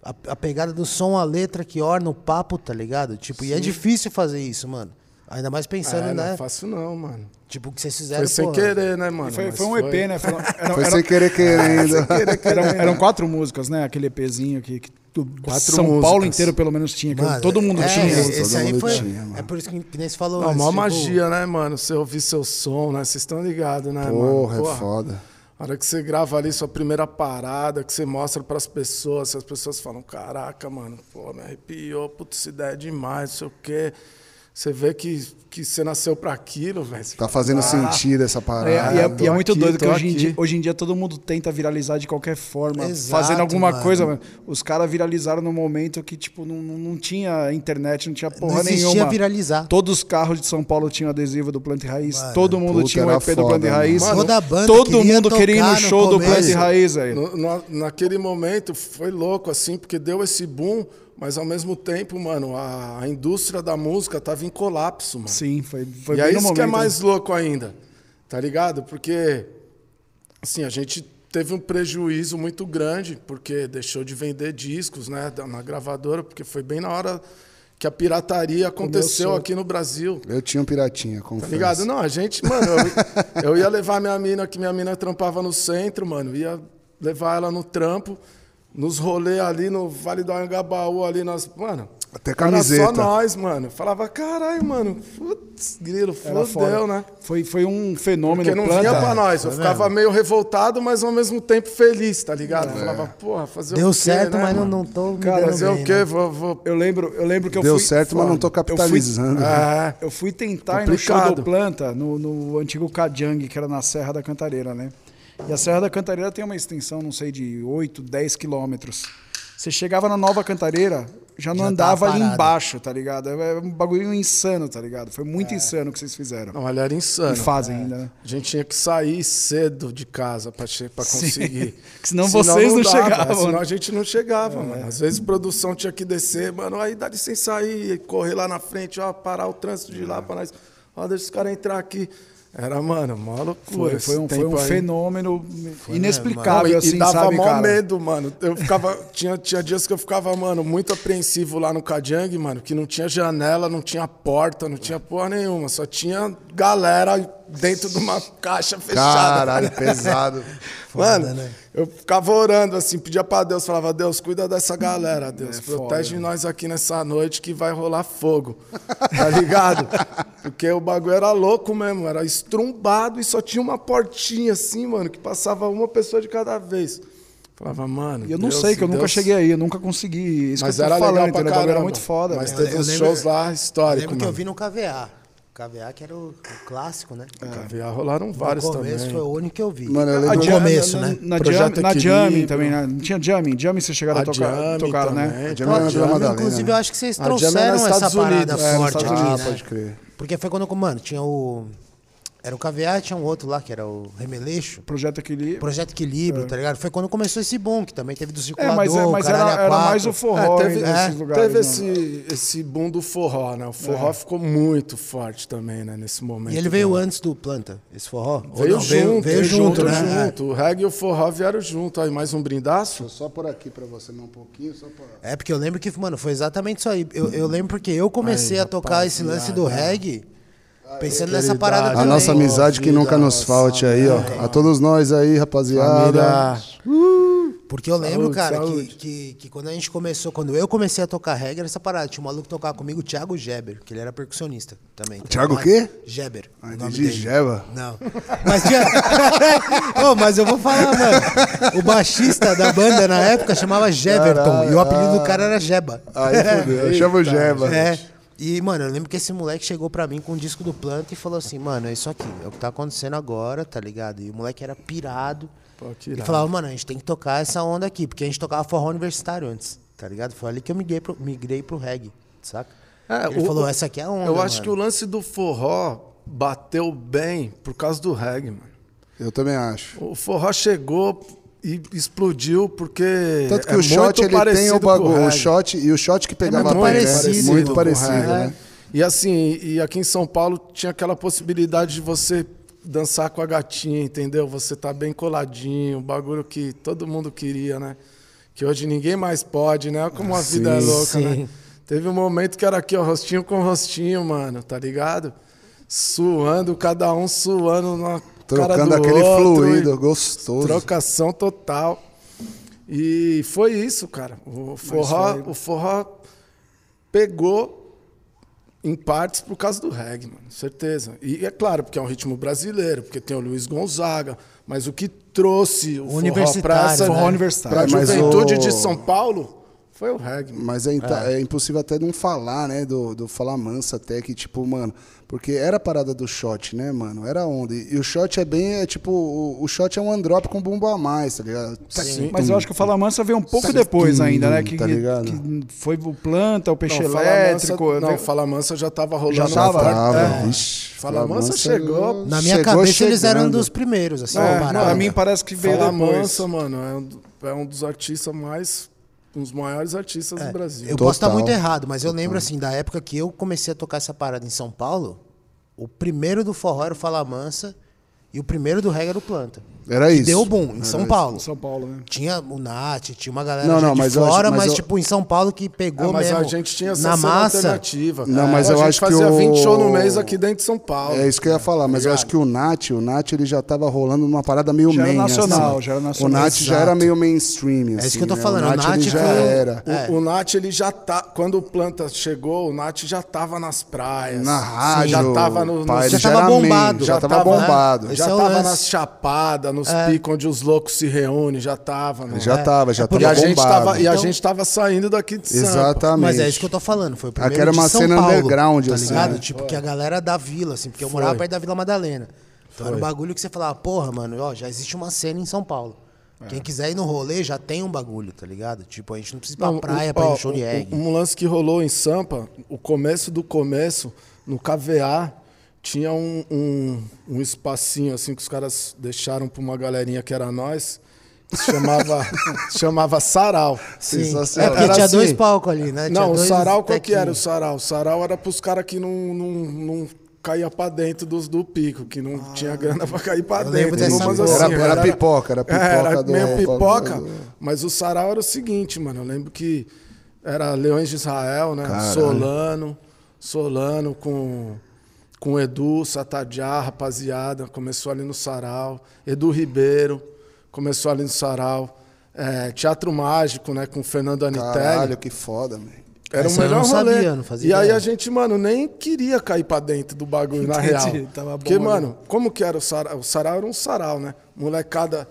a, a pegada do som, a letra que orna o papo, tá ligado? Tipo, e é difícil fazer isso, mano. Ainda mais pensando, É, não né? é fácil não, mano. Tipo, o que vocês fizeram. Foi sem porra. querer, né, mano? Foi, foi um EP, né? Foi- era- Foi era- sem querer querendo. eram, eram quatro músicas, né? Aquele EPzinho que, que tu- Quatro São músicas. Paulo inteiro, pelo menos, tinha. Mano, todo mundo é, tinha. Esse Todo aí mundo foi. tinha, é por isso que, que nem você falou. Não, antes, maior tipo, magia, né, mano? Você ouvir seu som, né? Vocês estão ligados, né, Porra, mano? é foda. A hora que você grava ali sua primeira parada, que você mostra pras pessoas, se as pessoas falam, caraca, mano, pô, me arrepiou, putz, essa ideia é demais, não sei o quê. Você vê que, que você nasceu pra aquilo, velho. Você Tá fazendo "Ah, sentido essa É, parada. e é, e é muito aqui, doido que hoje em, dia, hoje em dia todo mundo tenta viralizar de qualquer forma, Exato, fazendo alguma mano. coisa. mano. Os caras viralizaram no momento que, tipo, não, não tinha internet, não tinha porra Não nenhuma. viralizar. Todos os carros de São Paulo tinham adesivo do Planta e Raiz. Mano, todo mundo tinha o EP do foda, Planta e Raiz. mano. Toda banda todo queria mundo queria ir no show do começo. Planta e Raiz, aí. No- no- naquele momento foi louco, assim, porque deu esse boom, mas ao mesmo tempo, mano, a, a indústria da música tava em colapso, mano. Sim, foi, foi e bem é no isso momento. que é mais louco ainda, tá ligado? Porque, assim, a gente teve um prejuízo muito grande, porque deixou de vender discos, né, na gravadora, porque foi bem na hora que a pirataria aconteceu aqui no Brasil. Eu tinha um piratinha, Tá confesso. ligado? Não, a gente, mano, eu, eu ia levar minha mina, que minha mina trampava no centro, mano, ia levar ela no trampo, nos rolê ali no Vale do Anhangabaú, ali nas. Mano. Até Era camiseta. só nós, mano. Falava, caralho, mano, putz, grilo, Era fodeu, né? Foi, foi um fenômeno. Porque não Planta. vinha pra nós. Eu tá ficava vendo? meio revoltado, mas ao mesmo tempo feliz, tá ligado? Falava, porra, fazer o Deu quê, certo, né, mas não, mano? não tô me Cara, Fazer bem, o quê? né? Vou, vou... Eu lembro, eu lembro que eu Deu fui. certo, mas não tô Eu fui- capitalizando. É, Eu fui tentar ir no show Complicado. do Planta, no, no antigo Cajang, que era na Serra da Cantareira, né? E a Serra da Cantareira tem uma extensão, não sei, de 8, 10 quilômetros. Você chegava na Nova Cantareira, já não Já andava ali embaixo, tá ligado? É um bagulho insano, tá ligado? Foi muito insano o que vocês fizeram. não, ele era insano. E fazem ainda, né? A gente tinha que sair cedo de casa pra, pra conseguir. Que senão vocês não chegavam, Senão né? a gente não chegava, mano. Às vezes produção tinha que descer, mano, aí dá licença aí, correr lá na frente, ó, parar o trânsito de lá pra nós. Ó, deixa os caras entrar aqui. Era, mano, mó loucura. Foi, foi um, foi um fenômeno Não, inexplicável, e, assim, e dava sabe, mó cara? medo, mano. Eu ficava. tinha, tinha dias que eu ficava, mano, muito apreensivo lá no Cajang, mano, que não tinha janela, não tinha porta, não tinha porra nenhuma. Só tinha galera dentro de uma caixa fechada. Caralho, pesado. Mano, Foda, né? eu ficava orando assim, pedia pra Deus, falava, Deus, cuida dessa galera, Deus. É protege foda, nós aqui nessa noite que vai rolar fogo. Tá ligado? Porque o bagulho era louco mesmo, era estrumbado e só tinha uma portinha assim, mano, que passava uma pessoa de cada vez. Falava, mano. E eu não Deus, sei, que eu nunca Deus- cheguei aí, eu nunca consegui. Isso Mas que eu era falando, legal pra entendeu? Caramba. era muito foda. Mas velho. teve Eu uns lembro- shows lá Eu históricos, lembro que eu mano. vi no KVA. KVA que era o, o clássico, né? Caviar rolaram vários no começo também. foi o único que eu vi. Mano, eu lembro- no começo, na, né? Na, Projeto na. Jamming também, né? Não tinha Jamming? Jamming vocês chegaram a, A tocar, tocaram, né? também. Jamming era Madalena, inclusive, né? eu acho que vocês é trouxeram essa Estados parada Unidos. É, forte aqui, né? pode crer. Porque foi quando, mano, tinha o... Era o KVA, tinha um outro lá, que era o Remeleixo. Projeto Equilíbrio. Projeto Equilíbrio, tá ligado? Foi quando começou esse boom, que também teve do É, circulador, mas, é, mas caralho, era, era mais o forró É, teve, aí nesses lugares. teve né? esse, esse boom do forró, né? O forró ficou muito forte também, né? Nesse momento. E ele veio do- antes do Planta, esse forró? Veio não, junto, veio, junto, né? É. junto. O reggae e o forró vieram junto. Aí mais um brindaço. Só por aqui pra você, não um pouquinho, só pra... É, porque eu lembro que, mano, foi exatamente isso aí. Eu, eu lembro porque eu comecei a tocar esse lance do reggae pensando nessa parada. A também. nossa amizade que nunca nos falte aí, ó. A todos nós aí, rapaziada. Família. Porque eu lembro, Saúde, cara, que, saúde. que, que quando a gente começou, quando eu comecei a tocar reggae, era essa parada. Tinha um maluco que tocava comigo, o Thiago Geber, que ele era percussionista também. Thiago Então, o quê? Geber. Ah, o nome entendi, dele. Jeba. Não. Mas tinha. Ô, mas eu vou falar, mano. O baixista da banda na época chamava Jeverton. e o apelido do cara era Jeba. Aí fudeu, chama o Jeba. É. E, mano, eu lembro que esse moleque chegou pra mim com um disco do Planta e falou assim, mano, é isso aqui, é o que tá acontecendo agora, tá ligado? E o moleque era pirado. Pô, e falava, mano, a gente tem que tocar essa onda aqui, porque a gente tocava forró universitário antes, tá ligado? Foi ali que eu migrei pro, migrei pro reggae, saca? É, Ele o- falou, essa aqui é a onda, Eu acho mano. que o lance do forró bateu bem por causa do reggae, mano. Eu também acho. O forró chegou e explodiu porque. Tanto que é o shot, muito ele tem o o bagulho. O shot e o shot que pegava muito bem, né? parecido Muito com o parecido, né? E assim, e aqui em São Paulo tinha aquela possibilidade de você dançar com a gatinha, entendeu? Você tá bem coladinho, um bagulho que todo mundo queria, né? Que hoje ninguém mais pode, né? Olha Como a vida é Sim, louca, sim. né? Teve um momento que era aqui, ó, rostinho com rostinho, mano, tá ligado? Suando, cada um suando na Trocando do aquele outro, fluido e- gostoso. Trocação total. E foi isso, cara. O forró, o forró pegou em partes por causa do reggae, mano, certeza. E é claro, porque é um ritmo brasileiro, porque tem o Luiz Gonzaga, mas o que trouxe o forró Universitário, para essa né? Forró universitário. pra É, mas juventude o- de São Paulo foi o reggae. mano. Mas é, inta- é impossível até não falar, né? Do, do falar mansa até que, tipo, mano. Porque era a parada do shot, né, mano? Era onde? E o shot é bem, é tipo, o, o shot é um androp com bumbo a mais, tá ligado? Sim. Mas eu acho que o Fala Mansa veio um pouco Sim. depois ainda, né? Que, Tá ligado? que foi o Planta, o Peixe Não, Fala Elétrico. Mansa, não, Fala Mansa já tava rolando. Já tava, Tava, é. vixe. Fala Mansa chegou. Na minha chegou cabeça eles eram chegando. dos primeiros, assim, É, não, pra mim parece que veio Fala depois. Mansa, mano, é um, é um dos artistas mais. Um dos maiores artistas do Brasil. Eu posso estar Total. muito errado, mas eu lembro assim, da época que eu comecei a tocar essa parada em São Paulo, o primeiro do forró era o Fala Mansa e o primeiro do reggae era o Planta. Era Que isso. deu boom em São Paulo. Em São Paulo, né? Tinha o Nath, tinha uma galera Não, já não, de mas acho- fora, mas mas, eu- tipo, em São Paulo que pegou É, mas mesmo a gente tinha essa na cena massa. alternativa. Não, mas a eu gente acho que fazia o- 20 shows no mês aqui dentro de São Paulo. É isso que eu ia falar, mas eu acho que o Nath, o Nath ele já tava rolando numa parada meio Já era main, nacional, assim. já era O nacional. Nath já Exato. era meio mainstream, assim, isso que eu tô né? falando, O o Nath, Nath ele já foi- era. O, É. o Nath, ele já tá. Quando o Planta chegou, o Nath já tava nas praias. Na rádio, já tava no, Já já tava era main, bombado. já Já tava né? bombado. Já é tava lance. nas chapadas, nos picos onde os loucos se reúnem, já tava. Mano. Já tava, já É por e, tava a gente tava, e a gente tava saindo daqui de Sampa. Exatamente. Mas é isso que eu tô falando, foi o primeiro Aquela era uma de São cena Paulo, underground, tá assim, ligado? né? Tipo, que a galera da vila, assim, porque eu morava perto da Vila Madalena. Então era um bagulho que você falava, porra, mano, ó, já existe uma cena em São Paulo. Quem quiser ir no rolê já tem um bagulho, tá ligado? Tipo, a gente não precisa ir pra Não, praia o- pra ir no show de o- reggae. Um lance que rolou em Sampa, o começo do começo, no KVA, tinha um, um, um espacinho assim que os caras deixaram pra uma galerinha que era nós, que se chamava, chamava Sarau. Sim. sensacional. É porque Era tinha assim. dois palcos ali, né? Tinha Não, o sarau qual que era o sarau? O sarau era pros caras que não, não, não caía pra dentro dos, do pico, que não tinha grana pra cair lembro dentro. dessa Umas porra. Era- era pipoca, era pipoca era do- meio pipoca. do- Mas o sarau era o seguinte, mano. Eu lembro que era Leões de Israel, né? Caralho. Solano, Solano com, com Edu, Satadiá, rapaziada. Começou ali no sarau. Edu Ribeiro começou ali no sarau. É, Teatro Mágico, né? Com Fernando Anitelli. Caralho, que foda, man. Era o Essa eu melhor não rolê. sabia, não fazia e aí ideia. a gente, mano, nem queria cair pra dentro do bagulho, na real. tava bom Porque, ali. mano, como que era o sarau? O sarau era um sarau, né? Molecada,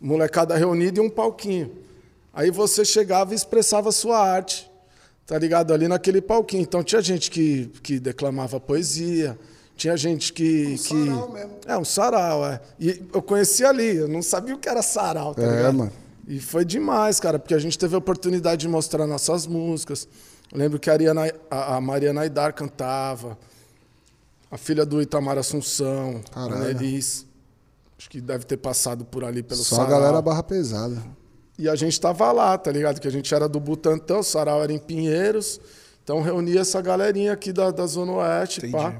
molecada reunida e um palquinho. Aí você chegava e expressava a sua arte, tá ligado? Ali naquele palquinho. Então tinha gente que, que declamava poesia, tinha gente que... que... sarau mesmo. É, um sarau, é. E eu conhecia ali, eu não sabia o que era sarau, tá É, ligado? mano. E foi demais, cara, porque a gente teve a oportunidade de mostrar nossas músicas. Eu lembro que a, Ariana, a, a Mariana Aidar cantava. a filha do Itamar Assunção, a Caralho. Nelis. Acho que deve ter passado por ali pelo Só a sarau. galera barra pesada. E a gente tava lá, tá ligado? Que a gente era do Butantã, o sarau era em Pinheiros. Então reunia essa galerinha aqui da, da Zona Oeste, Entendi. pá.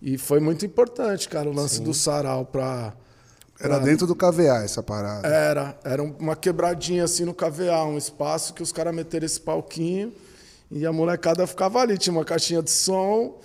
E foi muito importante, cara, o lance do sarau pra... Era dentro do KVA essa parada. Era, era uma quebradinha assim no KVA, um espaço que os caras meteram esse palquinho e a molecada ficava ali. Tinha uma caixinha de som,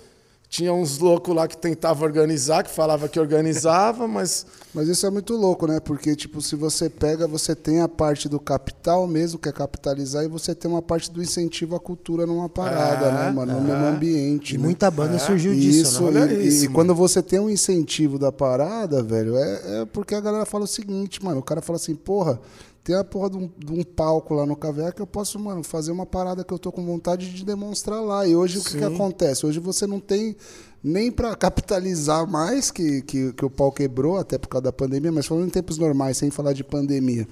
tinha uns loucos lá que tentavam organizar, que falava que organizava, mas Mas isso é muito louco, né? Porque, tipo, se você pega, você tem a parte do capital mesmo, que é capitalizar, e você tem uma parte do incentivo à cultura numa parada, É, né, mano? No mesmo ambiente. E né? muita banda surgiu disso, Isso, né? E, isso, e quando você tem um incentivo da parada, velho, é, é porque a galera fala o seguinte, mano. O cara fala assim, porra, tem a porra de um, de um palco lá no KVA que eu posso, mano, fazer uma parada que eu tô com vontade de demonstrar lá. E hoje o que, que acontece? Hoje você não tem nem pra capitalizar mais, que, que, que o pau quebrou, até por causa da pandemia, mas falando em tempos normais, sem falar de pandemia.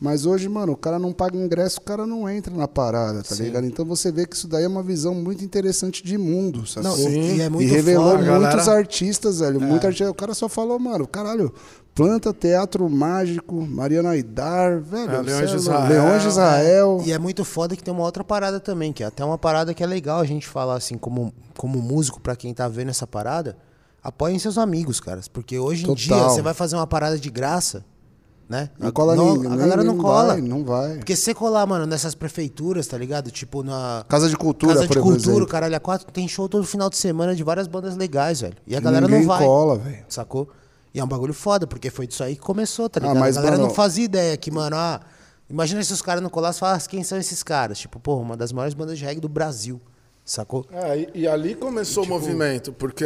Mas hoje, mano, o cara não paga ingresso, o cara não entra na parada, tá ligado? Então você vê que isso daí é uma visão muito interessante de mundo, sacou? Não, e é muito e revelou foda. muitos galera- artistas, velho. Muito artista. O cara só falou, mano, caralho, planta, teatro mágico, Mariana Aidar, velho. É, Leões de louco. Israel. Leões de Israel. E é muito foda que tem uma outra parada também, que é até uma parada que é legal a gente falar assim, como, como músico, pra quem tá vendo essa parada, apoiem seus amigos, caras. Porque hoje em Total. dia você vai fazer uma parada de graça, né? Não cola Não, ninguém. A galera nem- não nem cola. Vai, não vai. Porque se você colar, mano, nessas prefeituras, tá ligado? Tipo na. Casa de Cultura, Casa de por Cultura, exemplo. caralho, a quatro tem show todo final de semana de várias bandas legais, velho. E a galera Ninguém não vai. cola, velho. Sacou? E é um bagulho foda, porque foi disso aí que começou, tá Ah, ligado? mas, a galera mano- não fazia ideia que, mano, ah, imagina se os caras não colassem e falassem quem são esses caras. Tipo, porra, uma das maiores bandas de reggae do Brasil, sacou? É, e, e ali começou Tipo, o movimento, porque.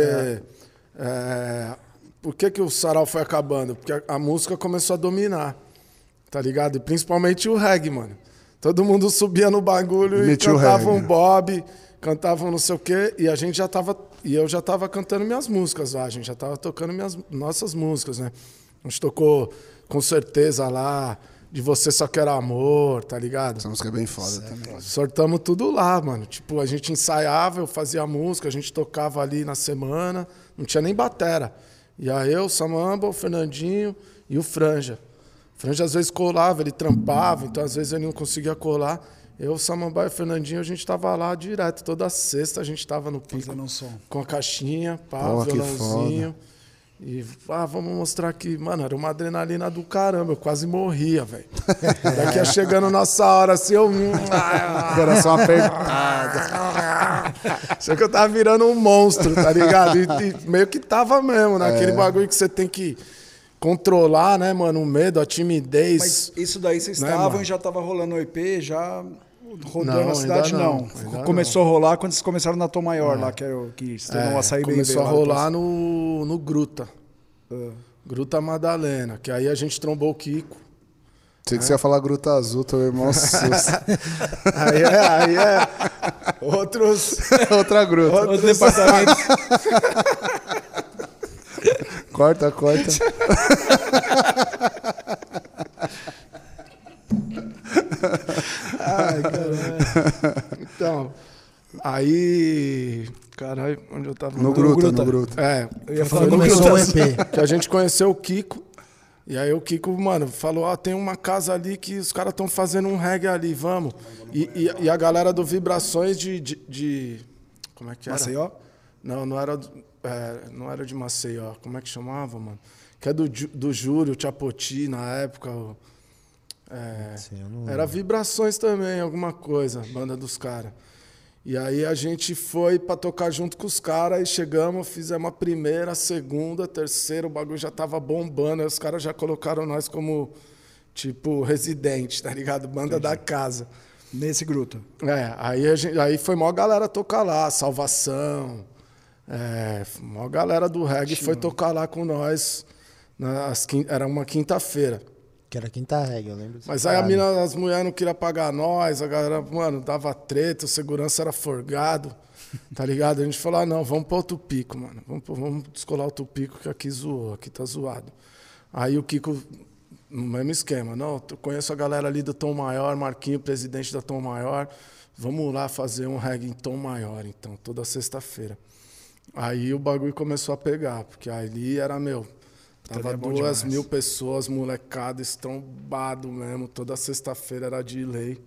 é, por que, que o sarau foi acabando? Porque a, a música começou a dominar, tá ligado? E principalmente o reggae, mano. Todo mundo subia no bagulho e cantava um bob, cantava um não sei o quê, e a gente já tava. E eu já tava cantando minhas músicas lá, a gente já tava tocando minhas, nossas músicas, né? A gente tocou com certeza lá, de Você Só Quer Amor, tá ligado? Essa música é bem foda também. Sortamos tudo lá, mano. Tipo, a gente ensaiava, eu fazia música, a gente tocava ali na semana, não tinha nem batera. E aí eu, o Samamba, o Fernandinho e o Franja. O Franja às vezes colava, ele trampava, então às vezes ele não conseguia colar. Eu, o Samamba e o Fernandinho, a gente tava lá direto. Toda sexta a gente tava no pico Fazendo um som. com a caixinha, pá, Pô, violãozinho. E ah, vamos mostrar aqui. Mano, era uma adrenalina do caramba. Eu quase morria, velho. Daqui ia chegando nossa hora assim, eu. Coração apertado. Só que eu tava virando um monstro, tá ligado? E, e meio que tava mesmo, É. naquele bagulho que você tem que controlar, né, mano? O medo, a timidez. Mas isso daí vocês Né, estavam mano? e já tava rolando o EP, já rodando Não, a cidade, não. não, Começou a rolar quando vocês começaram na Tom Maior lá, que era o que se tornou É, um açaí bem começou a bem lá rolar no, no Gruta. depois. Gruta Madalena, que aí a gente trombou o Kiko. Sei que você ia falar Gruta Azul, teu irmão susto. Aí é, aí é. Outros. Outra gruta. Outros departamentos. Corta, corta. Ai, caralho. Então, aí. Caralho, onde eu tava? No Gruta, no Gruta. É, Eu ia falar no começou o. EP. que a gente conheceu o Kiko. E aí o Kiko, mano, falou: ah, tem uma casa ali que os caras estão fazendo um reggae ali, vamos. E, e- e a galera do Vibrações de. de, de- como é que era? Maceió? Não, não era, é, não era de Maceió. Como é que chamava, mano? Que é do, do Júlio Chapoti na época. o- é, era Vibrações também, alguma coisa, banda dos caras. E aí a gente foi pra tocar junto com os caras e chegamos, fizemos a primeira, a segunda, a terceira, o bagulho já tava bombando, aí os caras já colocaram nós como, tipo, residente, tá ligado? Banda da casa. Nesse gruta. É, aí, gente, aí foi maior galera tocar lá, Salvação, é, maior galera do reggae foi tocar lá com nós, nas, era uma quinta-feira. Que era quinta regra, eu lembro. Mas aí a mina, as mulheres não queriam pagar nós, a galera, mano, dava treta, o segurança era forgado, tá ligado? A gente falou, ah, não, vamos pra outro pico, mano. Vamos, pro- vamos descolar outro pico que aqui zoou, aqui tá zoado. Aí o Kiko, no mesmo esquema, não, eu conheço a galera ali do Tom Maior, Marquinho, presidente da Tom Maior, vamos lá fazer um reggae em Tom Maior, então, toda sexta-feira. Aí o bagulho começou a pegar, porque ali era, meu, tava é duas mil pessoas, molecada, estrombado mesmo, toda sexta-feira era de lei.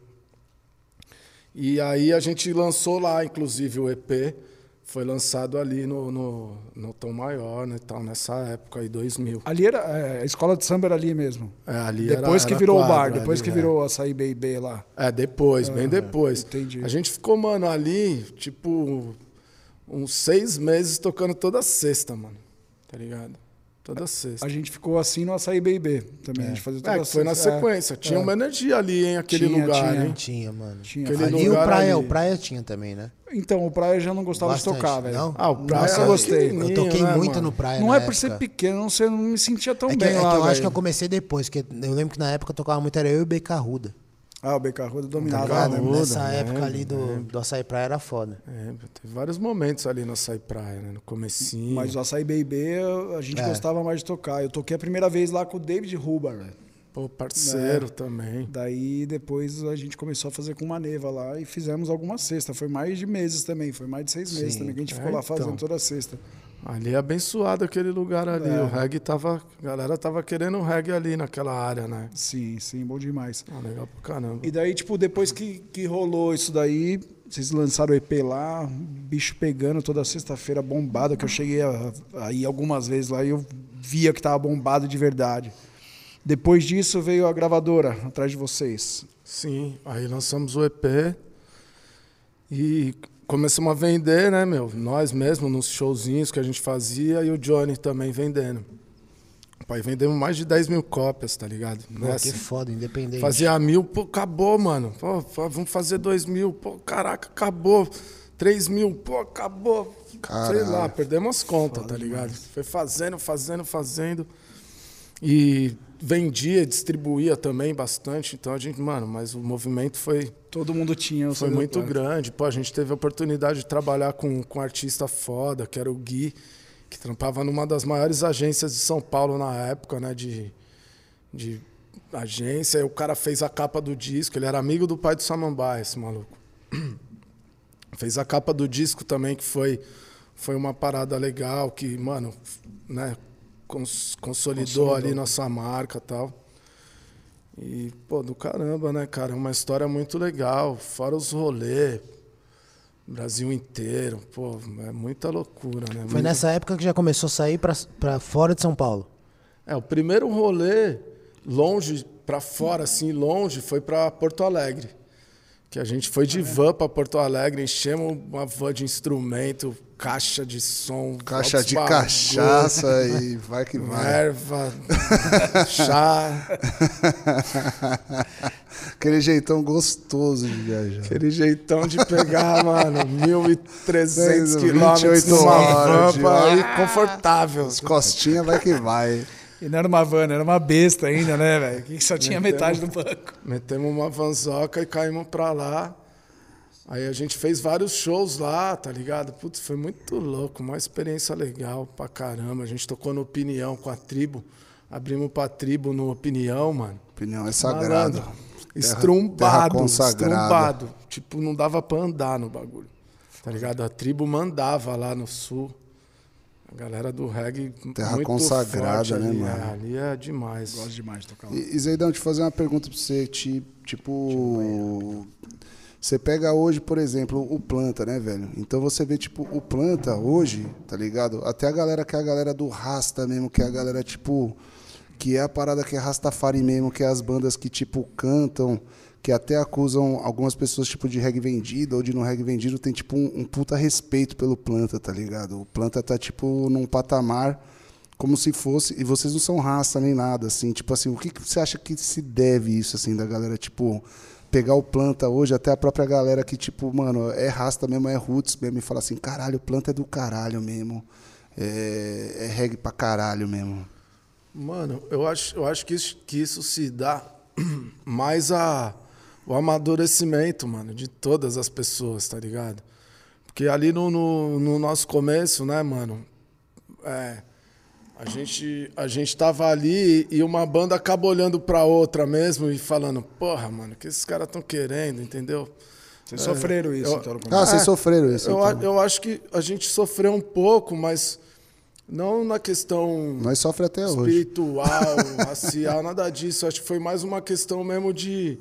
E aí a gente lançou lá, inclusive, o EP, foi lançado ali no, no, no Tom Maior, né, tal, nessa época aí, 2000. Ali era. é, a escola de samba era ali mesmo. É, ali depois era- que era virou o bar, depois ali, que é. virou açaí Baby lá. É, depois, bem depois. entendi. A gente ficou, mano, ali, tipo, uns seis meses tocando toda sexta, mano. Tá ligado? Toda sexta. A gente ficou assim no açaí Baby também. A gente fazia toda É, que foi na é. sequência. Tinha é. uma energia ali, em aquele Tinha, lugar, tinha. hein? Tinha, mano. Tinha. Aquele Ali o lugar Praia, ali. o Praia tinha também, né? Então, o Praia já não gostava Bastante, de tocar, velho. não? Ah, o Praia Nossa, eu gostei. Eu toquei né, muito mano? no Praia Não na é por ser pequeno, não, sei, não me sentia tão É que, bem é que lá, eu acho que eu comecei depois, porque eu lembro que na época eu tocava muito, era eu e o Beca Arruda. Ah, o Beca Ruda dominava. né? Arruda, Nessa né, época ali do, do Açaí Praia era foda. É, teve vários momentos ali no Açaí Praia, né? No comecinho. Mas o Açaí Baby a gente É. gostava mais de tocar. Eu toquei a primeira vez lá com o David Huber, velho. Pô, É. parceiro também. Daí depois a gente começou a fazer com uma neva lá e fizemos algumas sextas. Foi mais de meses também, foi mais de seis meses Sim. também que a gente É, ficou lá então. fazendo toda sexta. Ali é abençoado aquele lugar ali. É. O reggae tava. A galera tava querendo reggae ali naquela área, né? Sim, sim, bom demais. Ah, legal pra caramba. E daí, tipo, depois que, que rolou isso daí, vocês lançaram o EP lá, bicho pegando toda sexta-feira bombado, que eu cheguei a, a ir algumas vezes lá e eu via que tava bombado de verdade. Depois disso veio a gravadora atrás de vocês. Sim, aí lançamos o EP e começamos a vender, né, meu? Nós mesmos, nos showzinhos que a gente fazia e o Johnny também vendendo. Pai, vendemos mais de 10 mil cópias, tá ligado? Pô, Nessa. que foda, independente. Fazia mil, pô, acabou, mano. Pô, vamos fazer dois mil, pô, caraca, acabou. Três mil, pô, acabou. Sei Caralho. lá, perdemos as contas, tá ligado? Foi fazendo, fazendo, fazendo. E vendia, distribuía também bastante. Então a gente, mano, mas o movimento foi, Todo mundo tinha o foi muito grande. Pô, a gente teve a oportunidade de trabalhar com, com um artista foda, que era o Gui, que trampava numa das maiores agências de São Paulo na época, né? De, de agência. E o cara fez a capa do disco. Ele era amigo do pai do Samambaia, esse maluco. Fez a capa do disco também, que foi, foi uma parada legal, que, mano, né? Cons- consolidou, ali nossa marca e tal. E, pô, do caramba, né, cara? É uma história muito legal. Fora os rolês. Brasil inteiro. Pô, é muita loucura, né? Foi Muito- nessa época que já começou a sair pra fora de São Paulo. É, o primeiro rolê longe, pra fora, assim, longe, foi pra Porto Alegre. Que a gente foi de van pra Porto Alegre, enchemos uma van de instrumento, caixa de som. Caixa de bagulho, cachaça e vai que vai. Erva, chá, Aquele jeitão gostoso de viajar. aquele jeitão de pegar, mano, 1.300 28 quilômetros numa van de- pra ir confortável. Costinha vai que vai. E não era uma van, era uma besta ainda, né, velho? Que só tinha metade do banco. Metemos uma vanzoca e caímos pra lá. Aí a gente fez vários shows lá, tá ligado? Putz, foi muito louco, uma experiência legal pra caramba. A gente tocou no Opinião com a tribo. Abrimos pra tribo no Opinião, mano. Opinião é sagrado. Malandro, Estrumbado, terra consagrada. estrumbado. Tipo, não dava pra andar no bagulho. Tá ligado? A tribo mandava lá no sul. Galera do reggae Terra muito consagrada, forte né, ali. mano? É, ali é demais. Gosto demais de tocar lá. E, e Zeidão, te fazer uma pergunta pra você, ti- tipo. Você pega hoje, por exemplo, o Planta, né, velho? Então você vê, tipo, o Planta hoje, tá ligado? Até a galera que é a galera do Rasta mesmo, que é a galera, tipo. Que é a parada que é Rastafari mesmo, que é as bandas que, tipo, cantam, que até acusam algumas pessoas, tipo, de reggae vendido ou de não reggae vendido, tem, tipo, um, um puta respeito pelo Planta, tá ligado? O Planta tá, tipo, num patamar como se fosse e vocês não são raça nem nada assim tipo assim o que, que você acha que se deve isso assim da galera tipo pegar o planta hoje até a própria galera que tipo mano é rasta mesmo é roots mesmo e fala assim caralho planta é do caralho mesmo é, é reggae pra caralho mesmo Mano, eu acho, eu acho que, isso, que isso se dá mais a o amadurecimento, mano, de todas as pessoas, tá ligado? Porque ali no, no, no nosso começo, né, mano, é, a gente, a gente tava ali e uma banda acaba olhando pra outra mesmo e falando, porra, mano, o que esses caras estão querendo, entendeu? Vocês sofreram isso, eu- então, Ah, vocês É, sofreram isso. Eu, então. a- eu acho que a gente sofreu um pouco, mas não na questão Nós sofremos até hoje. espiritual, racial, nada disso. Acho que foi mais uma questão mesmo de.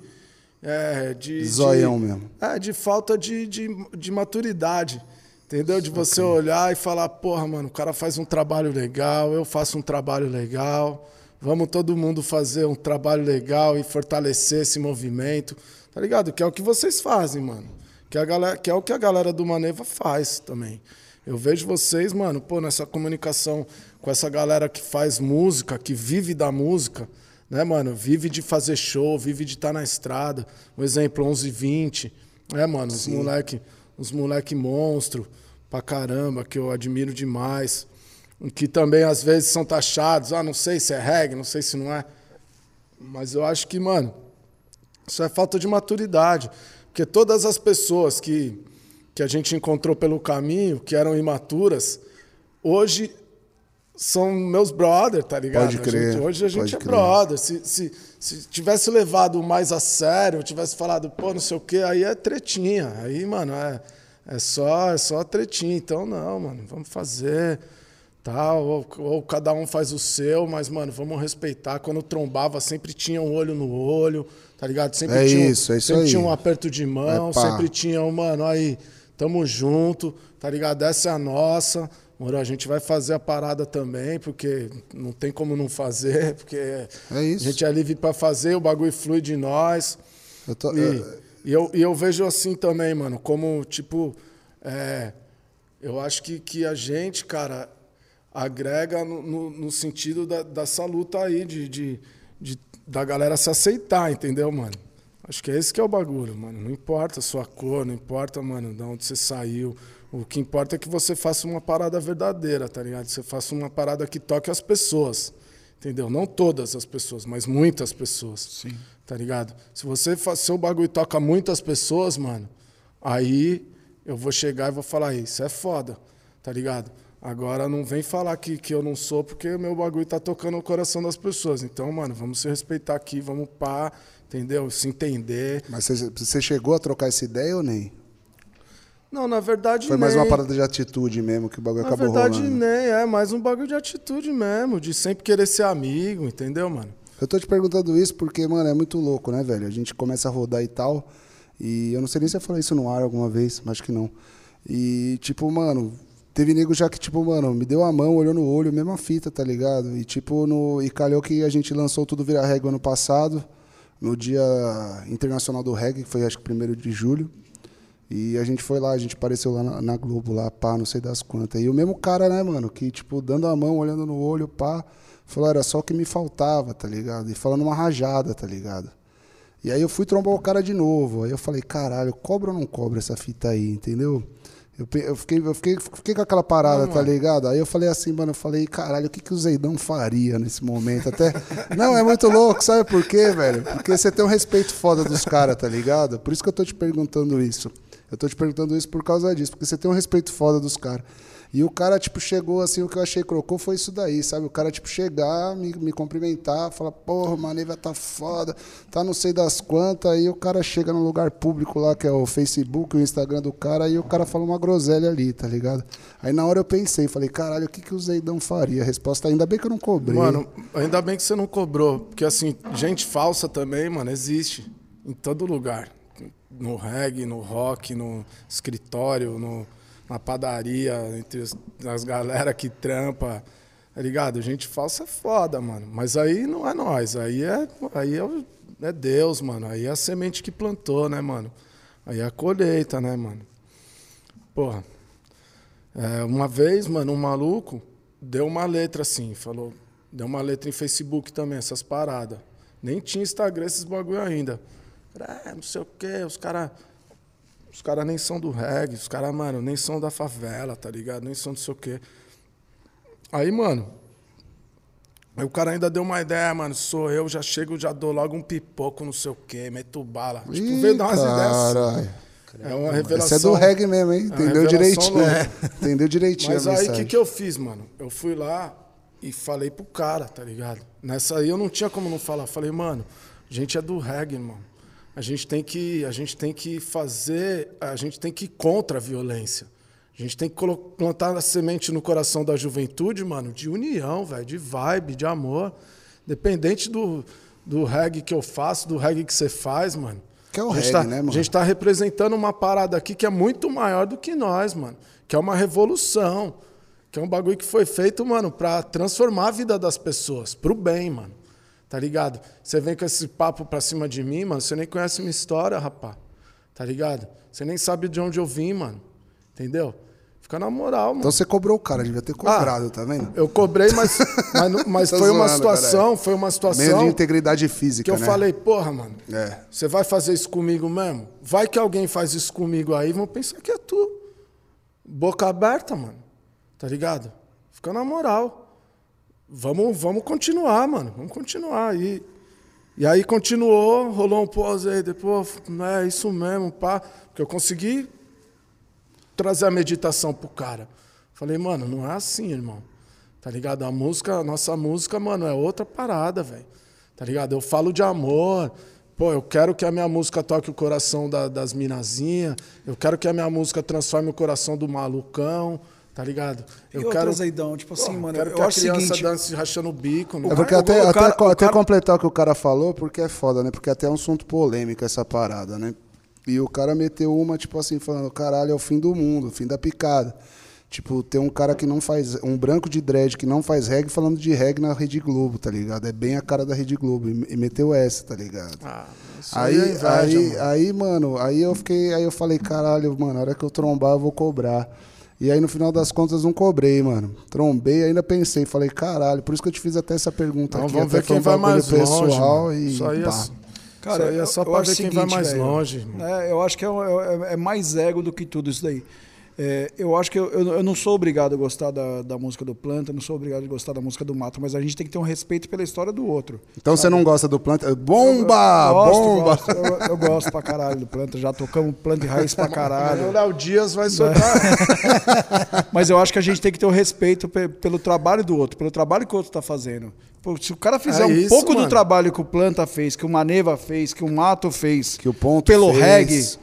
É, de Zoião de, mesmo. É, de falta de, de, de maturidade. Entendeu? De você olhar e falar, porra, mano, o cara faz um trabalho legal, eu faço um trabalho legal. Vamos todo mundo fazer um trabalho legal e fortalecer esse movimento. Tá ligado? Que é o que vocês fazem, mano. Que, a galera, que é o que a galera do Maneva faz também. Eu vejo vocês, mano, pô, nessa comunicação com essa galera que faz música, que vive da música, né, mano? Vive de fazer show, vive de estar na estrada. Um exemplo, 11 20, né, mano? Os moleque, os moleque monstro pra caramba, que eu admiro demais. Que também às vezes são taxados, ah, não sei se é reggae, não sei se não é. Mas eu acho que, mano, isso é falta de maturidade. Porque todas as pessoas que, que a gente encontrou pelo caminho, que eram imaturas, hoje são meus brother, tá ligado? Pode A crer, gente- hoje a gente é crer. brother. Se, se, se tivesse levado mais a sério, tivesse falado, pô, não sei o quê, aí é tretinha. Aí, mano, é, é, só, é só tretinha. Então, não, mano, vamos fazer. Tal, ou, ou cada um faz o seu, mas, mano, vamos respeitar. Quando trombava, sempre tinha um olho no olho, tá ligado? Sempre É tinha, isso, é isso sempre aí. tinha um aperto de mão, É sempre tinha um, mano, aí, tamo junto, tá ligado? Essa é a nossa. Moro, a gente vai fazer a parada também, porque não tem como não fazer, porque É a gente é livre pra fazer, o bagulho flui de nós. Eu tô- E, eu- e eu, e eu vejo assim também, mano, como, tipo, é, eu acho que, que a gente, cara, agrega no, no, no sentido da, dessa luta aí, de, de, de- da galera se aceitar, entendeu, mano? Acho que é esse que é o bagulho, mano. Não importa a sua cor, não importa, mano, de onde você saiu. O que importa é que você faça uma parada verdadeira, tá ligado? Você faça uma parada que toque as pessoas. Entendeu? Não todas as pessoas, mas muitas pessoas. Sim. Tá ligado? Se você faz seu bagulho toca muitas pessoas, mano, aí eu vou chegar e vou falar, "Aí, isso é foda, tá ligado? Agora não vem falar que, que eu não sou, porque o meu bagulho tá tocando o coração das pessoas. Então, mano, vamos se respeitar aqui, vamos pá, entendeu? Se entender. Mas você, você chegou a trocar essa ideia ou nem? Não, na verdade, Foi mais uma nem. parada de atitude mesmo que o bagulho Na acabou verdade, rolando. nem. É mais um bagulho de atitude mesmo, de sempre querer ser amigo, entendeu, mano? Eu tô te perguntando isso porque, mano, é muito louco, né, velho? A gente começa a rodar e tal. E eu não sei nem se eu falei isso no ar alguma vez, mas acho que não. E, tipo, mano, teve nego já que, tipo, mano, me deu a mão, olhou no olho, mesma fita, tá ligado? E, tipo, no, e calhou que a gente lançou tudo Vira Reggae ano passado, no Dia Internacional do Reggae, que foi acho que 1 de julho. E a gente foi lá, a gente apareceu lá na, na Globo, lá, pá, não sei das quantas. E o mesmo cara, né, mano, que, tipo, dando a mão, olhando no olho, pá, falou, era só o que me faltava, tá ligado? E falando uma rajada, tá ligado? E aí eu fui trombar o cara de novo. Aí eu falei, caralho, cobra ou não cobra essa fita aí, entendeu? Eu, eu fiquei, eu fiquei, fiquei com aquela parada, tá ligado? Aí eu falei assim, mano, eu falei, caralho, o que, que o Zeidão faria nesse momento? Até. Não, é muito louco, sabe por quê, velho? Porque você tem um respeito foda dos caras, tá ligado? Por isso que eu tô te perguntando isso. Eu tô te perguntando isso por causa disso, porque você tem um respeito foda dos caras. E o cara, tipo, chegou assim, o que eu achei crocou foi isso daí, sabe? O cara, tipo, chegar, me, me cumprimentar, falar, porra, Maneva tá foda, tá não sei das quantas, aí o cara chega num lugar público lá, que é o Facebook, o Instagram do cara, aí o cara fala uma groselha ali, tá ligado? Aí na hora eu pensei, falei, caralho, o que, que o Zeidão faria? A resposta, ainda bem que eu não cobrei. Mano, ainda bem que você não cobrou. Porque, assim, gente falsa também, mano, existe. Em todo lugar. No reggae, no rock, no escritório, no, na padaria, entre as galera que trampa. Tá ligado? Gente falsa é foda, mano. Mas aí não é nós. Aí é, aí é, é Deus, mano. Aí é a semente que plantou, né, mano? Aí é a colheita, né, mano? Porra. É, uma vez, mano, um maluco deu uma letra assim, falou. Deu uma letra em Facebook também, essas paradas. Nem tinha Instagram esses bagulho ainda. É, não sei o quê, os caras. Os caras nem são do reggae, os caras, mano, nem são da favela, tá ligado? Nem são não sei o quê. Aí, mano. Aí o cara ainda deu uma ideia, mano. Sou eu, já chego, já dou logo um pipoco, não sei o quê, meto bala. Tipo, Ih, veio dar umas ideias. assim. caralho. É uma revelação. Esse é do reggae mesmo, hein? É uma Entendeu direitinho. Entendeu direitinho Mas aí o que, que eu fiz, mano? Eu fui lá e falei pro cara, tá ligado? Nessa aí eu não tinha como não falar. Falei, mano, a gente é do reggae, irmão. A gente tem que, a gente tem que fazer, a gente tem que ir contra a violência. A gente tem que plantar a semente no coração da juventude, mano, de união, velho, de vibe, de amor. Independente do, do reggae que eu faço, do reggae que você faz, mano. Que é o reggae, tá- né, mano? A gente tá representando uma parada aqui que é muito maior do que nós, mano. Que é uma revolução. Que é um bagulho que foi feito, mano, pra transformar a vida das pessoas, pro bem, mano. Tá ligado? Você vem com esse papo pra cima de mim, mano, você nem conhece minha história, rapá. Tá ligado? Você nem sabe de onde eu vim, mano. Entendeu? Fica na moral, mano. Então você cobrou o cara, devia ter cobrado, tá vendo? Eu cobrei, mas, mas, mas foi uma zoando, situação, caralho. foi uma Meio de situação integridade física, que eu né? falei, porra, mano, É. você vai fazer isso comigo mesmo? Vai que alguém faz isso comigo aí, vão pensar que é tu. Boca aberta, mano. Tá ligado? Fica na moral. Vamos, vamos continuar, mano. Vamos continuar. E, e aí continuou, rolou um pós aí, depois, é isso mesmo, pá. Porque eu consegui trazer a meditação pro cara. Falei, mano, não é assim, irmão. Tá ligado? A música, a nossa música, mano, é outra parada, velho. Tá ligado? Eu falo de amor. Pô, eu quero que a minha música toque o coração da- das minazinhas. Eu quero que a minha música transforme o coração do malucão. Tá ligado? E Eu outra, quero. Zeidão, tipo assim, Pô, mano, quero eu que a criança seguinte- dance rachando o bico. né? É porque até, até, cara- até cara- completar o que o cara falou, porque é foda, né? Porque até é um assunto polêmico essa parada, né? E o cara meteu uma, tipo assim, falando, caralho, é o fim do mundo, o fim da picada. Tipo, tem um cara que não faz. Um branco de dread que não faz reggae falando de reggae na Rede Globo, tá ligado? É bem a cara da Rede Globo. E, e meteu essa, tá ligado? Ah, isso Aí, é inveja, aí, mano. aí, mano, aí eu fiquei, aí eu falei, caralho, mano, a hora que eu trombar eu vou cobrar. E aí no final das contas não cobrei, mano. Trombei, ainda pensei, falei, caralho, por isso que eu te fiz até essa pergunta Então aqui. vamos até ver quem vai mais longe. pessoal mano. e Isso aí é, pá. Cara, isso aí é eu- só eu pra ver quem seguinte, vai mais velho. longe. É, eu acho que é, é- é mais ego do que tudo isso daí. É, eu acho que eu, eu, eu não sou obrigado a gostar da, da música do Planta, não sou obrigado a gostar da música do Mato, mas a gente tem que ter um respeito pela história do outro. Então você não gosta do planta? Bomba! Eu gosto, bomba! gosto. Eu, eu gosto pra caralho do Planta, já tocamos Planta e Raiz pra Aí o caralho. Léo Dias vai soltar. Mas eu acho que a gente tem que ter o respeito pe- pelo trabalho do outro, pelo trabalho que o outro tá fazendo. Pô, se o cara fizer É um isso, pouco do mano. trabalho que o Planta fez, que o Maneva fez, que o Mato fez, Que o Ponto pelo fez. reggae,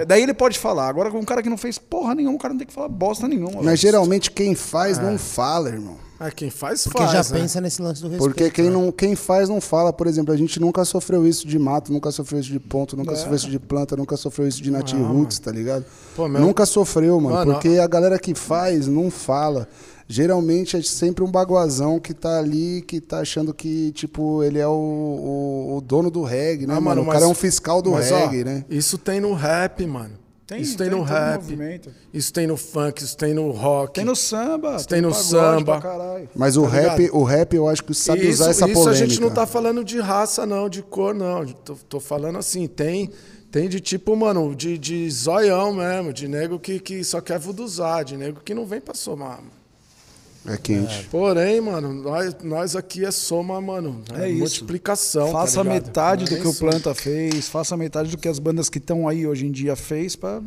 É. daí ele pode falar. Agora, com um cara que não fez porra nenhuma, o cara não tem que falar bosta nenhuma. Mas geralmente quem faz não fala, irmão. É, quem faz, Porque faz. já né? pensa nesse lance do respeito. Porque quem, né? não, quem faz não fala. Por exemplo, a gente nunca sofreu isso de mato, nunca sofreu isso de ponto, nunca É. sofreu isso de planta, nunca sofreu isso de Nat Roots, tá ligado? Pô, meu- Nunca sofreu, mano. Mano, porque a galera que faz não fala. Geralmente é sempre um baguazão que tá ali, que tá achando que, tipo, ele é o, o, o dono do reggae, né, Ah, mano? O mas- cara é um fiscal do mas, ó, reggae, né? Isso tem no rap, mano. Tem, isso tem, tem no rap. movimento. Isso tem no funk, isso tem no rock. Tem no samba, Tem no pagode samba. caralho. Mas o Tá rap, ligado? o rap, eu acho que sabe isso, usar essa isso polêmica. a gente não tá falando de raça, não, de cor, não. Tô, tô falando assim, tem, tem de tipo, mano, de, de zoião mesmo, de nego que, que só quer vuduzar, de nego que não vem pra somar. mano. É quente. Porém, mano, nós, nós aqui é soma, mano. É isso. Multiplicação. tá Faça ligado? metade Não do é que o isso. Planta fez, faça metade do que as bandas que estão aí hoje em dia fez pra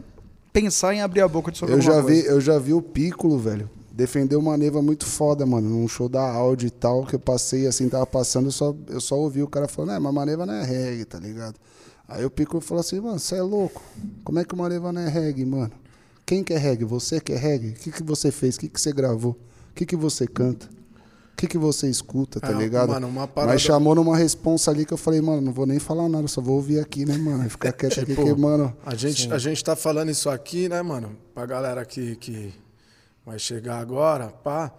pensar em abrir a boca de sobre Eu já, vi, coisa. eu já vi o Piccolo, velho, defender uma neva muito foda, mano, num show da Audi e tal, que eu passei assim, tava passando, eu só, eu só ouvi o cara falando, é, mas Maneva não é reggae, tá ligado? Aí o Piccolo falou assim, mano, você é louco, como é que o Maneva não é reggae, mano? Quem que é reggae? Você que é reggae? O que, que você fez? O que, que você gravou? O que, que você canta? O que, que você escuta, tá É, ligado? mano, uma parada- Mas chamou numa responsa ali que eu falei, mano, não vou nem falar nada, só vou ouvir aqui, né, mano? Ficar quieto aqui, Tipo, que, mano... A gente, a gente tá falando isso aqui, né, mano? Pra galera que, que vai chegar agora, pá.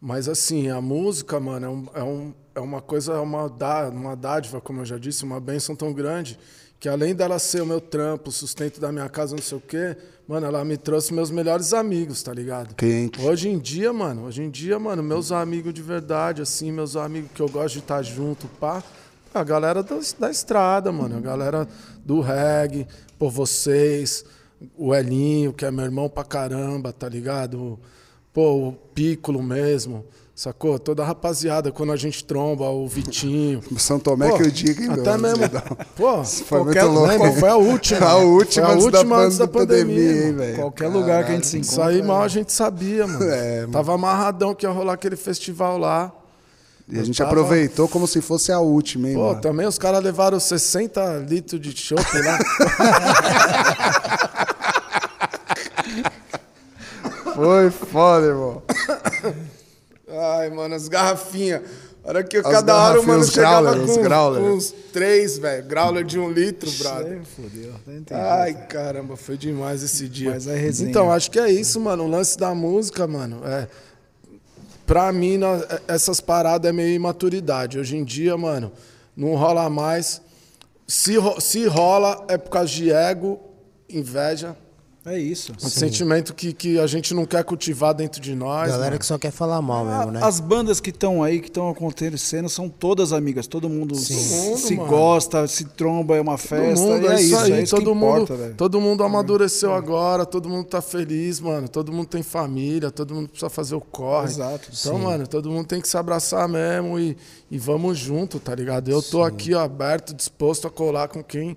Mas assim, a música, mano, é, um, é, um, é uma coisa, é uma, dá, uma dádiva, como eu já disse, uma bênção tão grande, que além dela ser o meu trampo, o sustento da minha casa, não sei o quê, mano, ela me trouxe meus melhores amigos, tá ligado? Quente. Hoje em dia, mano, hoje em dia, mano, meus amigos de verdade, assim, meus amigos que eu gosto de estar junto, pá, a galera da, da estrada, mano, a galera do reggae, por vocês, o Elinho, que é meu irmão pra caramba, tá ligado? Pô, o Piccolo mesmo, sacou? Toda a rapaziada, quando a gente tromba, o Vitinho. São Tomé Pô, que eu digo, hein, Até mesmo. Pô, Foi qualquer, muito louco. lembra? Foi a última. A última Foi a antes da última antes da pandemia, hein, velho? Qualquer lugar que a gente se encontra. Isso aí mal a gente sabia, mano. É, mano. Tava amarradão que ia rolar aquele festival lá. E a gente tava- aproveitou como se fosse a última, hein, Pô, mano? também os caras levaram 60 litros de chopp lá. Foi foda, irmão. Ai, mano, as garrafinhas. Hora que As cada hora mano chegava growler, com, growler. uns três, velho. Growler de um litro, brother. Entendi. Ai, caramba, foi demais esse dia. Mas é resenha. Então, acho que é isso, mano. O lance da música, mano, é. Pra mim, é- essas paradas é meio imaturidade. Hoje em dia, mano, não rola mais. Se, ro- se rola, é por causa de ego, inveja. É isso. Um sentimento que, que a gente não quer cultivar dentro de nós. Galera mano. que só quer falar mal mesmo, né? As bandas que estão aí, que estão acontecendo, são todas amigas. Todo mundo mundo, se mano. gosta, se tromba, é uma Todo festa. mundo, e é isso aí, é isso que todo, mundo, importa, velho. todo mundo amadureceu agora, todo mundo tá feliz, mano. Todo mundo tem família, todo mundo precisa fazer o corre. Exato, Então, mano, todo mundo tem que se abraçar mesmo e, e vamos junto, tá ligado? Eu tô aqui, ó, aberto, disposto a colar com quem,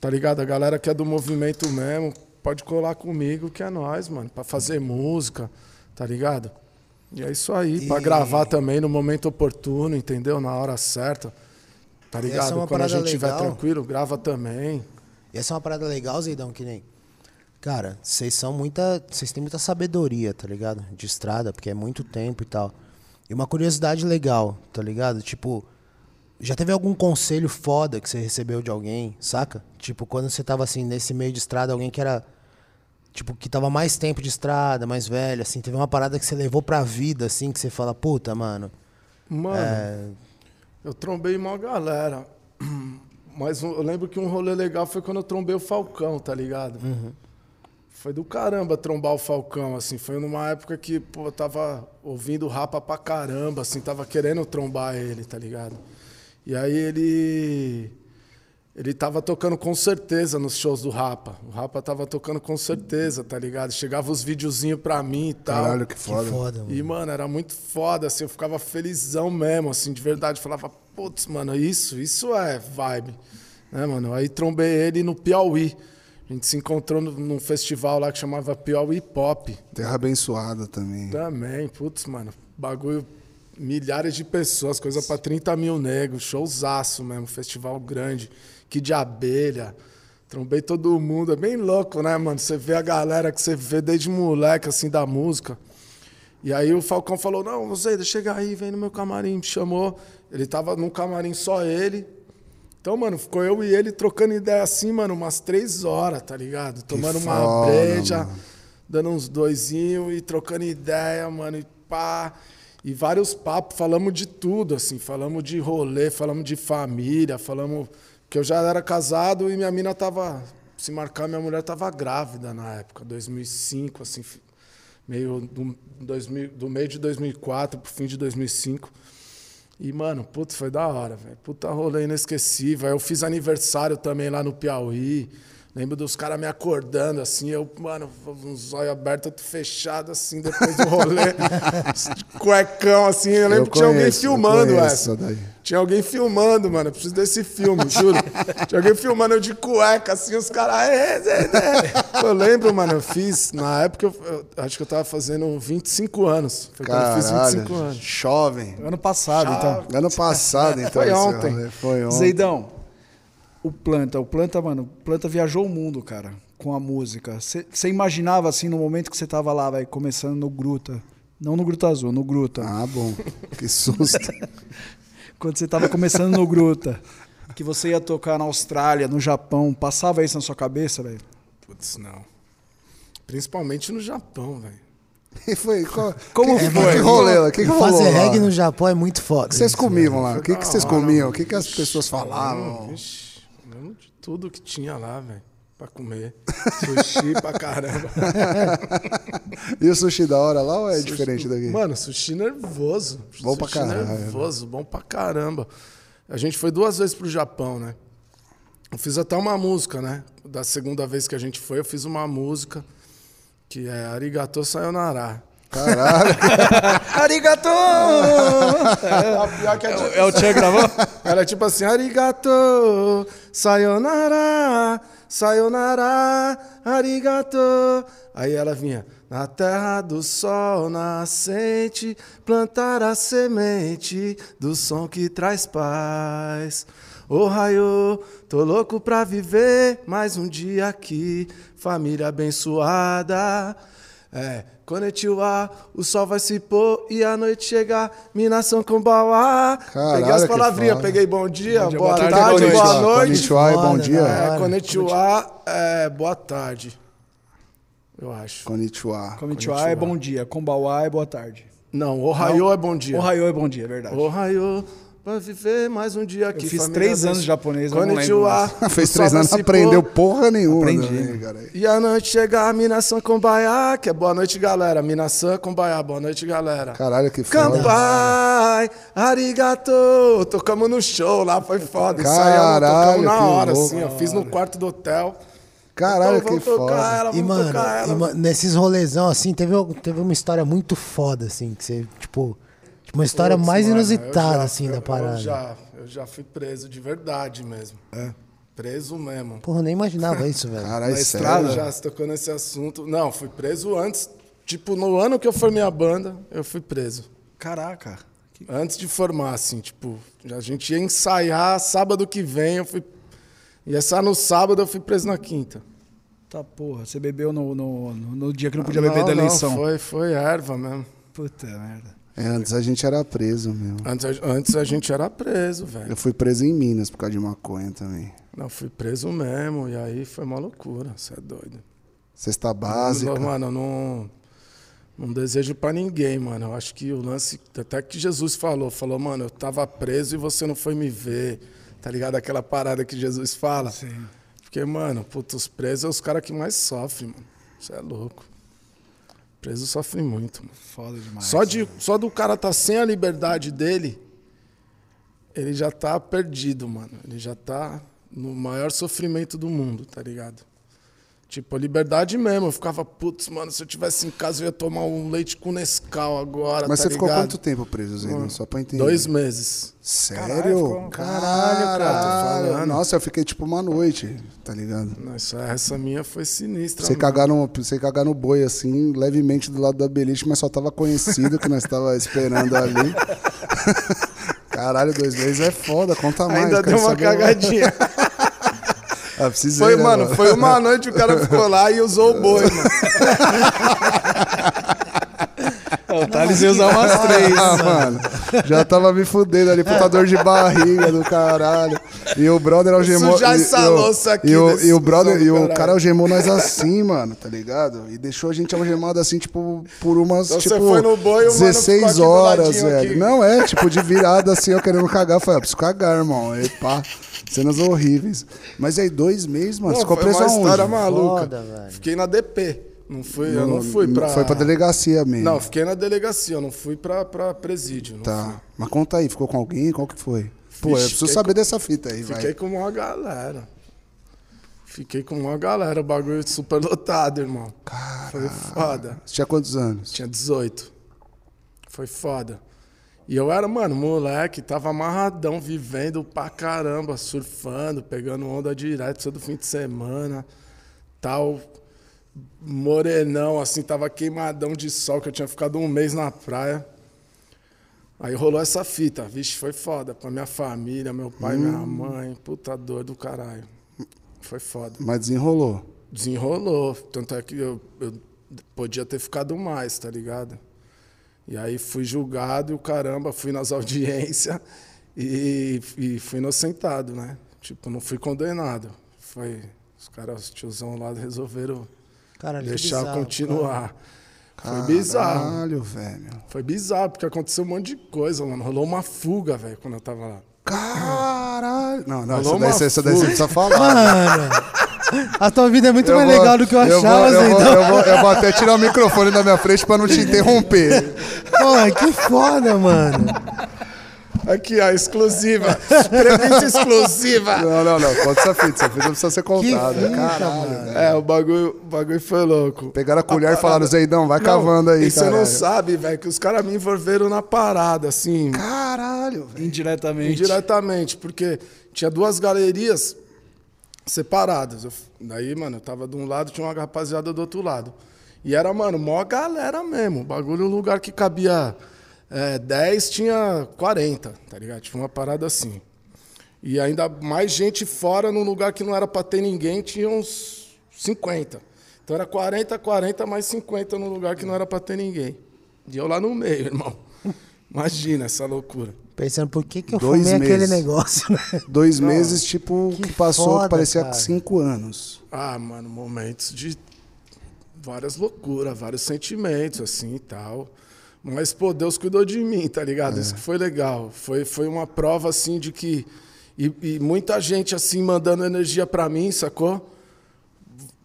tá ligado? A galera que é do movimento mesmo, pode colar comigo, que é nós, mano, pra fazer música, tá ligado? E é isso aí, pra E- gravar também no momento oportuno, entendeu? Na hora certa. Tá é ligado? uma Quando a gente estiver legal. tranquilo, grava também. E essa é uma parada legal, Zeidão, que nem. Cara, vocês são muita. Vocês têm muita sabedoria, tá ligado? De estrada, porque é muito tempo e tal. E uma curiosidade legal, tá ligado? Tipo, já teve algum conselho foda que você recebeu de alguém, saca? Tipo, quando você tava assim, nesse meio de estrada, alguém que era. Tipo, que tava mais tempo de estrada, mais velho, assim, teve uma parada que você levou pra vida, assim, que você fala, puta, mano. Mano, É, eu trombei uma galera. Mas eu lembro que um rolê legal foi quando eu trombei o Falcão, tá ligado? Foi do caramba trombar o Falcão, assim. Foi numa época que, pô, eu tava ouvindo rapa pra caramba, assim, tava querendo trombar ele, tá ligado? E aí ele. Ele tava tocando com certeza nos shows do Rapa. O Rapa tava tocando com certeza, tá ligado? Chegava os videozinhos pra mim e tal. Caralho, que que foda. foda, mano. E, mano, era muito foda, assim, eu ficava felizão mesmo, assim, de verdade. Falava, putz, mano, isso, isso é vibe. Né, mano? Aí trombei ele no Piauí. A gente se encontrou no- num festival lá que chamava Piauí Pop. Terra abençoada também. Também, putz, mano, bagulho, milhares de pessoas, coisa pra 30 mil negros, showzaço mesmo, festival grande, que de abelha. Trombei todo mundo, é bem louco, né, mano? Você vê a galera que você vê desde moleque, assim, da música. E aí o Falcão falou, não, você chega aí, vem no meu camarim, me chamou. Ele tava num camarim só ele. Então, mano, ficou eu e ele trocando ideia assim, mano, umas três horas, tá ligado? Tomando uma foda, breja, mano. dando uns doisinhos e trocando ideia, mano, e pá. E vários papos, falamos de tudo, assim, falamos de rolê, falamos de família, falamos que eu já era casado e minha mina tava, se marcar, minha mulher tava grávida na época, 2005, assim, meio do, 2000, do meio de 2004 pro fim de 2005. E, mano, putz, foi da hora, velho. Puta rolê inesquecível. Eu fiz aniversário também lá no Piauí. Lembro dos caras me acordando, assim, eu, mano, um zóio aberto, outro fechado, assim, depois do rolê. cuecão, assim. Eu lembro Eu que tinha alguém conheço, filmando essa. daí. Tinha alguém filmando, mano. Eu preciso desse filme, juro. Tinha alguém filmando eu de cueca, assim, os caras. Eu lembro, mano, eu fiz. Na época, eu, eu acho que eu tava fazendo 25 anos. Foi quando eu fiz 25 Caralho, anos. jovem. Ano passado, então. Ano passado, então. Foi ontem. rolê. Foi ontem. Zeidão, o Planta, o Planta, mano, o Planta viajou o mundo, cara, com a música. Você imaginava, assim, no momento que você tava lá, vai começando no Gruta, não no Gruta Azul, no Gruta. Ah, bom. Que susto. Quando você tava começando no Gruta, que você ia tocar na Austrália, no Japão, passava isso na sua cabeça, velho? Putz, não. Principalmente no Japão, velho. E foi, qual- Como que, foi? Que rolê lá? Que que rolou Fazer lá? reggae no Japão é muito foda. O que vocês comiam lá? Foi O que, que vocês hora, comiam? O que, que as pessoas falavam? Vixe, lembro de tudo que tinha lá, velho. Pra comer. Sushi pra caramba. E o sushi da hora lá ou é Sushi- diferente daqui? Mano, sushi nervoso. Bom pra sushi caralho. nervoso, bom pra caramba. A gente foi duas vezes pro Japão, né? Eu fiz até uma música, né? Da segunda vez que a gente foi, eu fiz uma música que é Arigato Sayonara. Caralho. Arigato! É, pior que é, tipo, É o Tchê gravou? era tipo assim, Arigato Sayonara sayonara, arigato. Aí ela vinha, na terra do sol nascente, plantar a semente do som que traz paz. Ô raio, tô louco pra viver mais um dia aqui, família abençoada. É, Konnichiwa, o sol vai se pôr e a noite chegar, minação com bauá. Peguei as palavrinhas, peguei bom dia, Bom dia, boa, boa tarde, tarde, boa boa noite. Konnichiwa e bom dia. É, konnichiwa, é, boa tarde, eu acho. Konnichiwa. Konnichiwa é bom dia, Kombawa é boa tarde. Não, Ohio é bom dia. Ohio é bom dia, é verdade. Ohio, pra viver mais um dia aqui. Eu fiz três anos de japonês, eu não lembro. Fez três anos, não aprendeu porra nenhuma. Aprendi. também, cara. E a noite chega com baiá, que é boa noite, galera. Minação com baiá, boa noite, galera. Caralho, que foda. Kampai, arigato. Tocamos no show lá, foi foda. Caralho, tocamos na hora, louco. assim, ó. Fiz no quarto do hotel. Caralho, Então, que foda. ela, E, mano, tocar ela. e, ma- nesses rolezão, assim, teve, teve uma história muito foda, assim, que você, tipo, tipo, uma história Putz, mais mano, inusitada, já- assim, eu- da parada. Eu já, eu já fui preso de verdade mesmo. É. Preso mesmo. Porra, eu nem imaginava isso, velho. Caralho, Na sério. estrada? Já se tocou nesse assunto. Não, fui preso antes. Tipo, no ano que eu formei a banda, eu fui preso. Caraca. Que... Antes de formar, assim, tipo, a gente ia ensaiar sábado que vem, eu fui. Ia sair no sábado, eu fui preso na quinta. Tá porra, você bebeu no, no, no- no dia que não podia Não, beber da não, eleição. Foi, foi erva mesmo. Puta merda. É, antes a gente era preso, meu. Antes, a- antes a gente era preso, velho. Eu fui preso em Minas por causa de maconha também. Não, fui preso mesmo, e aí foi uma loucura, você é doido. Cesta básica. Não, Mano, eu não, não desejo pra ninguém, mano. Eu acho que o lance, até que Jesus falou, falou, mano, eu tava preso e você não foi me ver. Tá ligado? Aquela parada que Jesus fala. Sim. Porque, mano, puto, os presos é os caras que mais sofrem, mano. Você é louco. Preso sofre muito, mano. Foda demais. Só, de, só do cara tá sem a liberdade dele, ele já tá perdido, mano. Ele já tá no maior sofrimento do mundo, tá ligado? Tipo, a liberdade mesmo. Eu ficava, putz, mano, se eu tivesse em casa eu ia tomar um leite com Nescau agora, Mas tá você ficou ligado? quanto tempo preso, Zé? Só pra entender. Dois meses. Sério? Caralho, Caralho, cara. Nossa, eu fiquei tipo uma noite, tá ligado? Nossa, essa minha foi sinistra. Você mano. cagar, no, você cagar no boi, assim, levemente do lado da beliche, mas só tava conhecido que nós tava esperando ali. Caralho, dois meses é foda, conta mais. Ainda deu uma saber- cagadinha. Ah, precisei, Foi, né, mano, foi uma noite o cara ficou lá e usou o boi, mano. O Thales ia usar umas três. Ah, mano, já tava me fudendo ali, puta dor de barriga do caralho. E o brother algemou. Sujar e- essa e o- louça aqui E o, e o brother, e o cara algemou nós assim, mano, tá ligado? E deixou a gente algemado assim, tipo, por umas, Então você tipo, foi no boi e o mano ficou 16 aqui do horas, velho. aqui. Não, é, tipo, de virada assim, eu querendo cagar. Eu falei, ah, preciso cagar, irmão. Aí, pá, cenas horríveis. Mas aí, dois meses, mano, Não, ficou preso uma aonde? história maluca. Foda. Fiquei na DP. Não fui, eu não fui pra. Foi pra delegacia mesmo. Não, fiquei na delegacia, eu não fui pra, pra presídio. não fui. Tá. Mas conta aí, ficou com alguém? Qual que foi? Pô, Vixe, eu preciso fiquei saber dessa fita aí, Fiquei vai. com uma galera. Fiquei com uma galera, o bagulho super lotado, irmão. Foi foda. Você tinha quantos anos? Tinha 18. Foi foda. E eu era, mano, moleque, tava amarradão, vivendo pra caramba, surfando, pegando onda direto todo fim de semana. Tal. Morenão, assim, tava queimadão de sol, que eu tinha ficado um mês na praia. Aí rolou essa fita. Vixe, foi foda. Pra minha família, meu pai, minha mãe. Puta dor do caralho. Foi foda. Mas desenrolou. Desenrolou. Tanto é que eu, eu podia ter ficado mais, tá ligado? E aí fui julgado e o caramba, fui nas audiências e, e fui inocentado, né? Tipo, não fui condenado. Foi. Os caras, os tiozão lá resolveram Caralho, deixar bizarro, continuar. Foi bizarro. Caralho, velho. Foi bizarro, porque aconteceu um monte de coisa, mano. Rolou uma fuga, velho, quando eu tava lá. Caralho. Não, não, Rolou essa daí, uma essa daí você precisa falar. Mano, a tua vida é muito Eu mais vou- legal do que eu eu achava, vou, eu, vou, Zé. eu, vou, eu vou até tirar o microfone da minha frente pra não te interromper. Pô, que foda, mano. Aqui, ó, exclusiva. Entrevista exclusiva. Não, não, não. Conta essa fita. Essa fita precisa ser Que contada. fita, Caralho. mano. É, o bagulho, o bagulho foi louco. Pegaram a colher e falaram, Zeidão, vai Não, cavando aí, E você não sabe, velho, que os caras me envolveram na parada, assim, Caralho, velho. Indiretamente. indiretamente, porque tinha duas galerias separadas. Eu, daí, mano, eu tava de um lado, tinha uma rapaziada do outro lado. E era, mano, mó galera mesmo. O bagulho, um lugar que cabia é, 10, tinha 40, tá ligado? Tinha uma parada assim. E ainda mais gente fora, num lugar que não era pra ter ninguém, tinha uns 50. Então era 40, 40 mais 50 num lugar que não era pra ter ninguém. E eu lá no meio, irmão. Imagina essa loucura. Pensando por que, que eu Dois fumei aquele meses. negócio, né? Dois meses, tipo, Que que, passou, foda, que parecia cara. cinco anos. Ah, mano, momentos de várias loucuras, vários sentimentos, assim e tal. Mas, pô, Deus cuidou de mim, tá ligado? Isso que foi legal. Foi, foi uma prova, assim, de que. E, e muita gente, assim, mandando energia pra mim, sacou?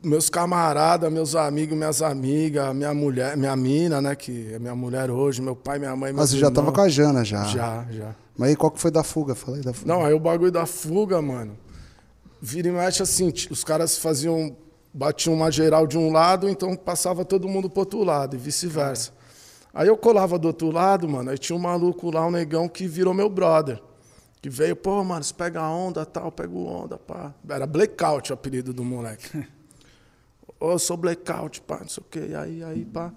Meus camaradas, meus amigos, minhas amigas, minha mulher, minha mina, né? Que é minha mulher hoje, meu pai, minha mãe, Mas você já tava com a Jana já. Já, já. Mas aí qual que foi da fuga? Falei da fuga. Não, aí o bagulho da fuga, mano. Vira e mexe assim, os caras faziam. Batiam uma geral de um lado, então passava todo mundo pro outro lado, e vice-versa. Aí eu colava do outro lado, mano, aí tinha um maluco lá, um negão, que virou meu brother. Que veio, pô, mano, você pega a onda tal, pega o onda, pá. Era Blackout o apelido do moleque. Ô, eu sou Blackout, pá, não sei o quê. E aí, aí, pá.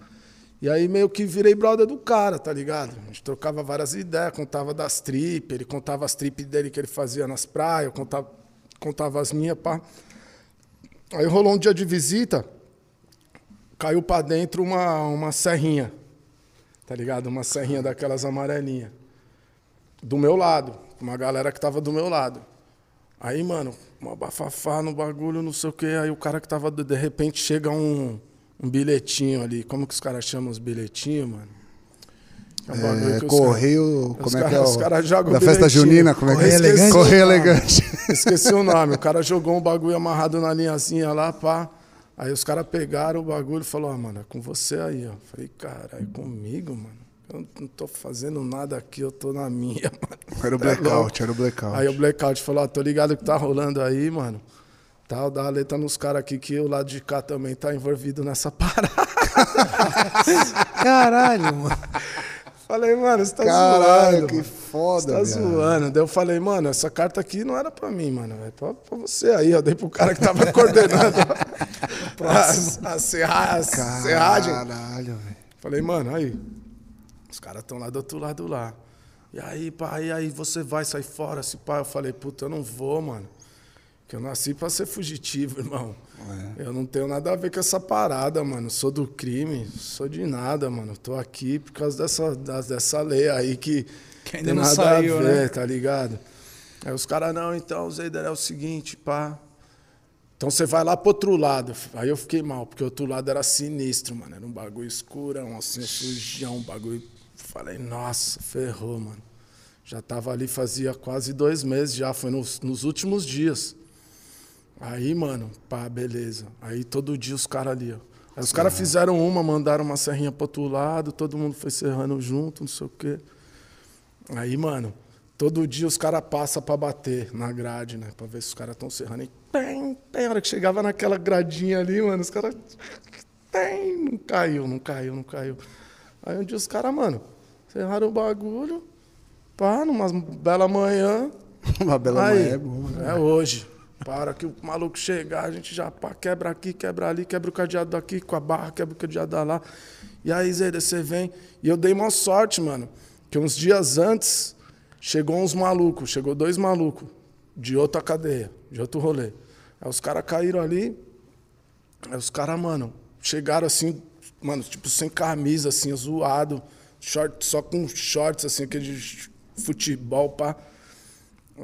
E aí meio que virei brother do cara, tá ligado? A gente trocava várias ideias, contava das tripes, ele contava as tripes dele que ele fazia nas praias, eu contava, contava as minhas, pá. Aí rolou um dia de visita, caiu pra dentro uma, uma serrinha, tá ligado? Uma serrinha daquelas amarelinhas. Do meu lado, uma galera que tava do meu lado. Aí, mano, uma bafafá no bagulho, não sei o quê. Aí o cara que tava, de repente, chega um, um bilhetinho ali. Como que os caras chamam os bilhetinhos, mano? É um bagulho É, correio, como é que é? os o- cara jogam da festa junina, como é que é? Elegante? Correio elegante. Esqueci o nome. O cara jogou um bagulho amarrado na linhazinha lá, pá. Aí os caras pegaram o bagulho e falaram, ah, mano, é com você aí, ó. Falei, caralho, comigo, mano? Eu não tô fazendo nada aqui, eu tô na minha, mano. Era o louco. blackout, era o blackout. Aí o blackout falou, ó, tô ligado que tá rolando aí, mano. Tal, dá a letra nos caras aqui que o lado de cá também tá envolvido nessa parada. Caralho, mano. Falei, mano, você tá Caralho, zoando. que mano. foda, Você tá viado. zoando. Daí eu falei, mano, essa carta aqui não era pra mim, mano. É pra, pra você aí. Eu dei pro cara que tava coordenando a, a, serra, a serragem. Caralho, velho. Falei, mano, aí. Os caras estão lá do outro lado lá. E aí, pá, e aí você vai sair fora, se pá. Eu falei, puta, eu não vou, mano. Que eu nasci pra ser fugitivo, irmão. É. Eu não tenho nada a ver com essa parada, mano. Sou do crime, sou de nada, mano. Tô aqui por causa dessa, dessa lei aí que, Que ainda tem não nada saiu, a ver, né? tá ligado? Aí os caras, não, então, Zeider, é o seguinte, pá. Então você vai lá pro outro lado. Aí eu fiquei mal, porque o outro lado era sinistro, mano. Era um bagulho escurão, assim, sujão, um bagulho. Falei, nossa, ferrou, mano. Já tava ali fazia quase dois meses já, foi nos, nos últimos dias. Aí, mano, pá, beleza. Aí todo dia os caras ali, ó. Aí os caras fizeram uma, mandaram uma serrinha pro outro lado, todo mundo foi serrando junto, não sei o quê. Aí, mano, todo dia os caras passam pra bater na grade, né? Pra ver se os caras estão serrando. E tem, tem. A hora que chegava naquela gradinha ali, mano, os caras. Tem, não caiu, não caiu, não caiu. Aí um dia os caras, mano, serraram o bagulho, pá, numa bela manhã. Uma bela Aí, manhã é boa, né? É hoje. Para que o maluco chegar, a gente já pá, quebra aqui, quebra ali, quebra o cadeado daqui com a barra, quebra o cadeado da lá. E aí, Zé, você vem. E eu dei uma sorte, mano. Que uns dias antes chegou uns malucos, chegou dois malucos de outra cadeia, de outro rolê. Aí os caras caíram ali. Aí os caras, mano, chegaram assim, mano, tipo sem camisa, assim, zoado, short, só com shorts, assim, aquele de futebol, pá.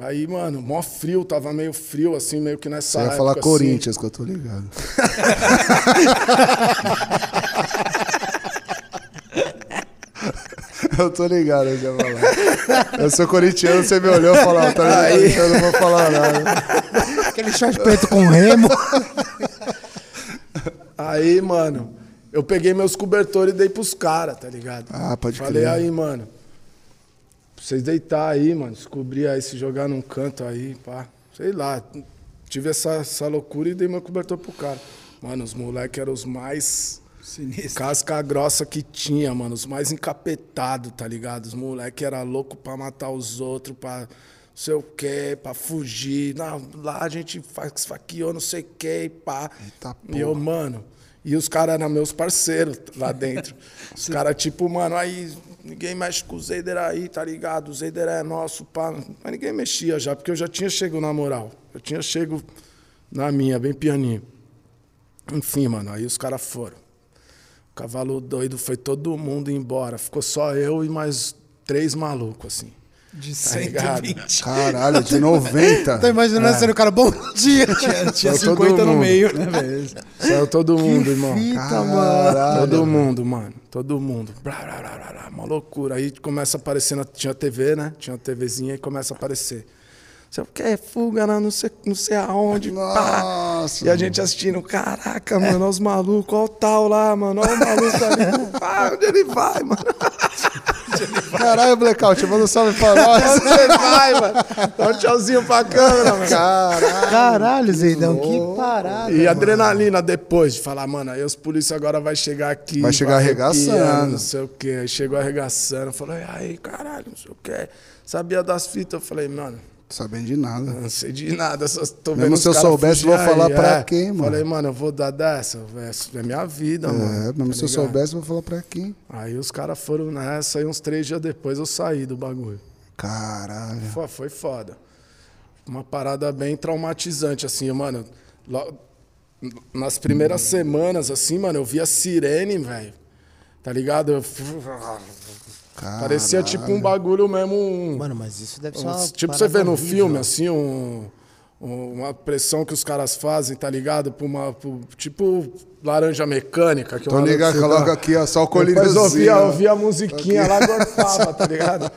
Aí, mano, mó frio, tava meio frio, assim, meio que nessa Você ia época, falar assim. Corinthians, que eu tô ligado. eu tô ligado, eu já falar. Eu sou corintiano, você me olhou e falou, ah, tá Aí. ligado, eu não vou falar nada. Aquele short preto com remo. Aí, mano, eu peguei meus cobertores e dei pros caras, tá ligado? Ah, pode Falei crer. aí, mano, pra vocês deitar aí, mano, descobrir aí, se jogar num canto aí, pá. Sei lá, tive essa, essa loucura e dei meu cobertor pro cara. Mano, os moleques eram os mais Sinistro. casca grossa que tinha, mano. Os mais encapetados, tá ligado? Os moleques eram loucos pra matar os outros, pra sei o quê, pra fugir. Não, lá a gente faz esfaqueou, não sei o quê, pá. Eita e eu, mano. E os caras eram meus parceiros lá dentro. os caras, tipo, mano, aí ninguém mexe com o Zeider aí, tá ligado? O Zeider é nosso, pá. Mas ninguém mexia já, porque eu já tinha chego na moral. Eu tinha chego na minha, bem pianinho. Enfim, mano, aí os caras foram. O cavalo doido foi todo mundo embora. Ficou só eu e mais três malucos, assim. De Tá ligado? 120. Caralho, de 90. Tô imaginando sendo o cara, bom dia. Tinha, tinha Foi todo 50 no meio, né, velho? Saiu todo mundo, irmão. Fita, mano. Todo mundo, mano. Todo mundo. Blá, blá, blá, blá, blá. Uma loucura. Aí começa a aparecer, na- tinha TV, né? Tinha uma TVzinha e começa a aparecer. Você quer fuga lá não sei, não sei aonde. pá. Nossa. E a gente assistindo, caraca, mano, olha os malucos, olha o tal lá, mano, olha o maluco ali. Pá, onde ele vai, mano? Caralho, Blackout, manda um salve pra nós. Onde você vai, mano? Dá um tchauzinho pra câmera, mano. Caralho. Caralho, Zeidão, que parada. E mano. adrenalina depois de falar, mano, aí os polícias agora vai chegar aqui. Vai chegar arregaçando. Não sei o quê. Aí chegou arregaçando. Falou, e aí, caralho, não sei o quê. Sabia das fitas? Eu falei, mano, Sabendo de nada. não sei de nada. Só tô Mesmo vendo se eu soubesse, fugir vou falar aí, pra é. quem, mano? Falei, mano, eu vou dar dessa. É minha vida, mano. É, mesmo tá se eu soubesse, eu vou falar pra quem. Aí os caras foram nessa e uns três dias depois eu saí do bagulho. Caralho. Foi, foi foda. Uma parada bem traumatizante, assim, mano. lo- nas primeiras semanas, assim, mano, eu via sirene, velho. Tá ligado? Eu- Parecia tipo um bagulho mesmo. Um, Mano, mas isso deve ser um- uma tipo você vê no horrível. filme, assim, um, um- uma pressão que os caras fazem, tá ligado? Pra uma, pro- tipo laranja mecânica. Que Tô ligado, coloca aqui, ó, só o Depois colíriozinho. ouvia, ouvia a musiquinha lá, gorfava, tá ligado?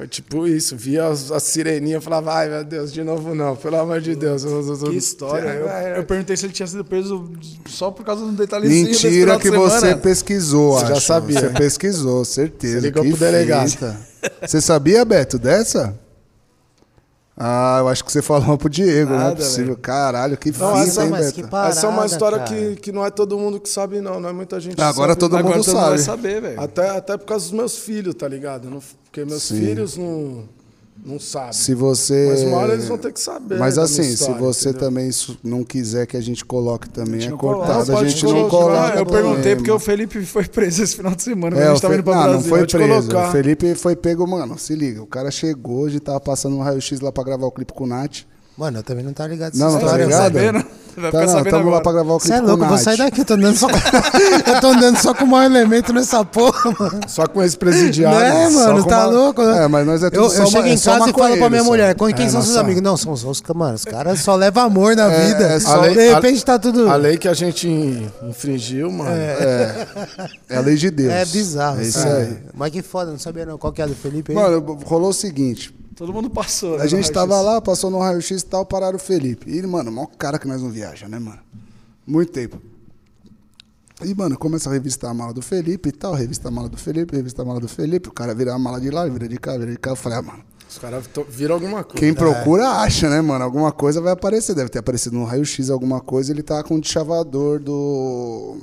Foi tipo isso, via as- a sireninha e falava, ai meu Deus, de novo não, pelo amor de Deus. eu- eu- eu- Que história. Eu, É, eu perguntei se ele tinha sido preso só por causa de um detalhezinho Mentira que você pesquisou, Você já acho. sabia. Você pesquisou, certeza. Você ligou que pro delegado. Você sabia, Beto, dessa? Ah, eu acho que você falou pro Diego, não é Nada, possível. velho. Caralho, que Não, fita, essa- hein, mas Beto? que parada, Essa é uma história cara. que, que não é todo mundo que sabe, não. Não é muita gente que Agora sabe. todo Agora mundo todo mundo vai sabe. saber, velho. Até, até por causa dos meus filhos, tá ligado? Não- porque meus Sim. filhos não, não sabem. Se você. Mas uma hora eles vão ter que saber Mas assim, minha se história, você entendeu? também não quiser que a gente coloque também, é cortado. A gente não coloca. Ah, eu perguntei porque o. Felipe foi preso esse final de semana. É, a gente tava indo pra não, Brasília. não foi preso. colocar. O Felipe foi pego, mano. Se liga, o cara chegou, a gente tava passando um raio-x lá pra gravar o clipe com o Nath. Mano, eu também não tá ligado Não, não tá história, ligado? Vai Tá, não, tamo lá pra gravar o clipe Você é louco, com eu vou sair daqui, eu tô andando só com... eu tô andando só com o maior elemento nessa porra, mano. Só com esse presidiário. Não é, mano, tá uma- louco? É, mas nós é tudo eu, só eu chego é em só casa e falo pra minha só. mulher, quem, quem É, são seus amigos? Não, são os, os mano, os caras só levam amor na vida. é só- A lei- de repente tá tudo... A lei que a gente infringiu, mano. É a lei de Deus. É bizarro. É isso aí. Mas que foda, não sabia não. Qual que é a do Felipe aí? Mano, rolou o seguinte. Todo mundo passou. né, A gente tava lá, passou no raio-x e tal, pararam o Felipe. E mano, maior cara que nós não viaja, né, mano? Muito tempo. E, mano, começa a revistar a mala do Felipe e tal, revista a mala do Felipe, revista a mala do Felipe, o cara vira a mala de lá, vira de cá, vira de cá. Eu falei, ah, mano, Os caras viram alguma coisa. quem procura acha, né, mano? Alguma coisa vai aparecer. Deve ter aparecido no raio-x alguma coisa. Ele tá com o chavador do.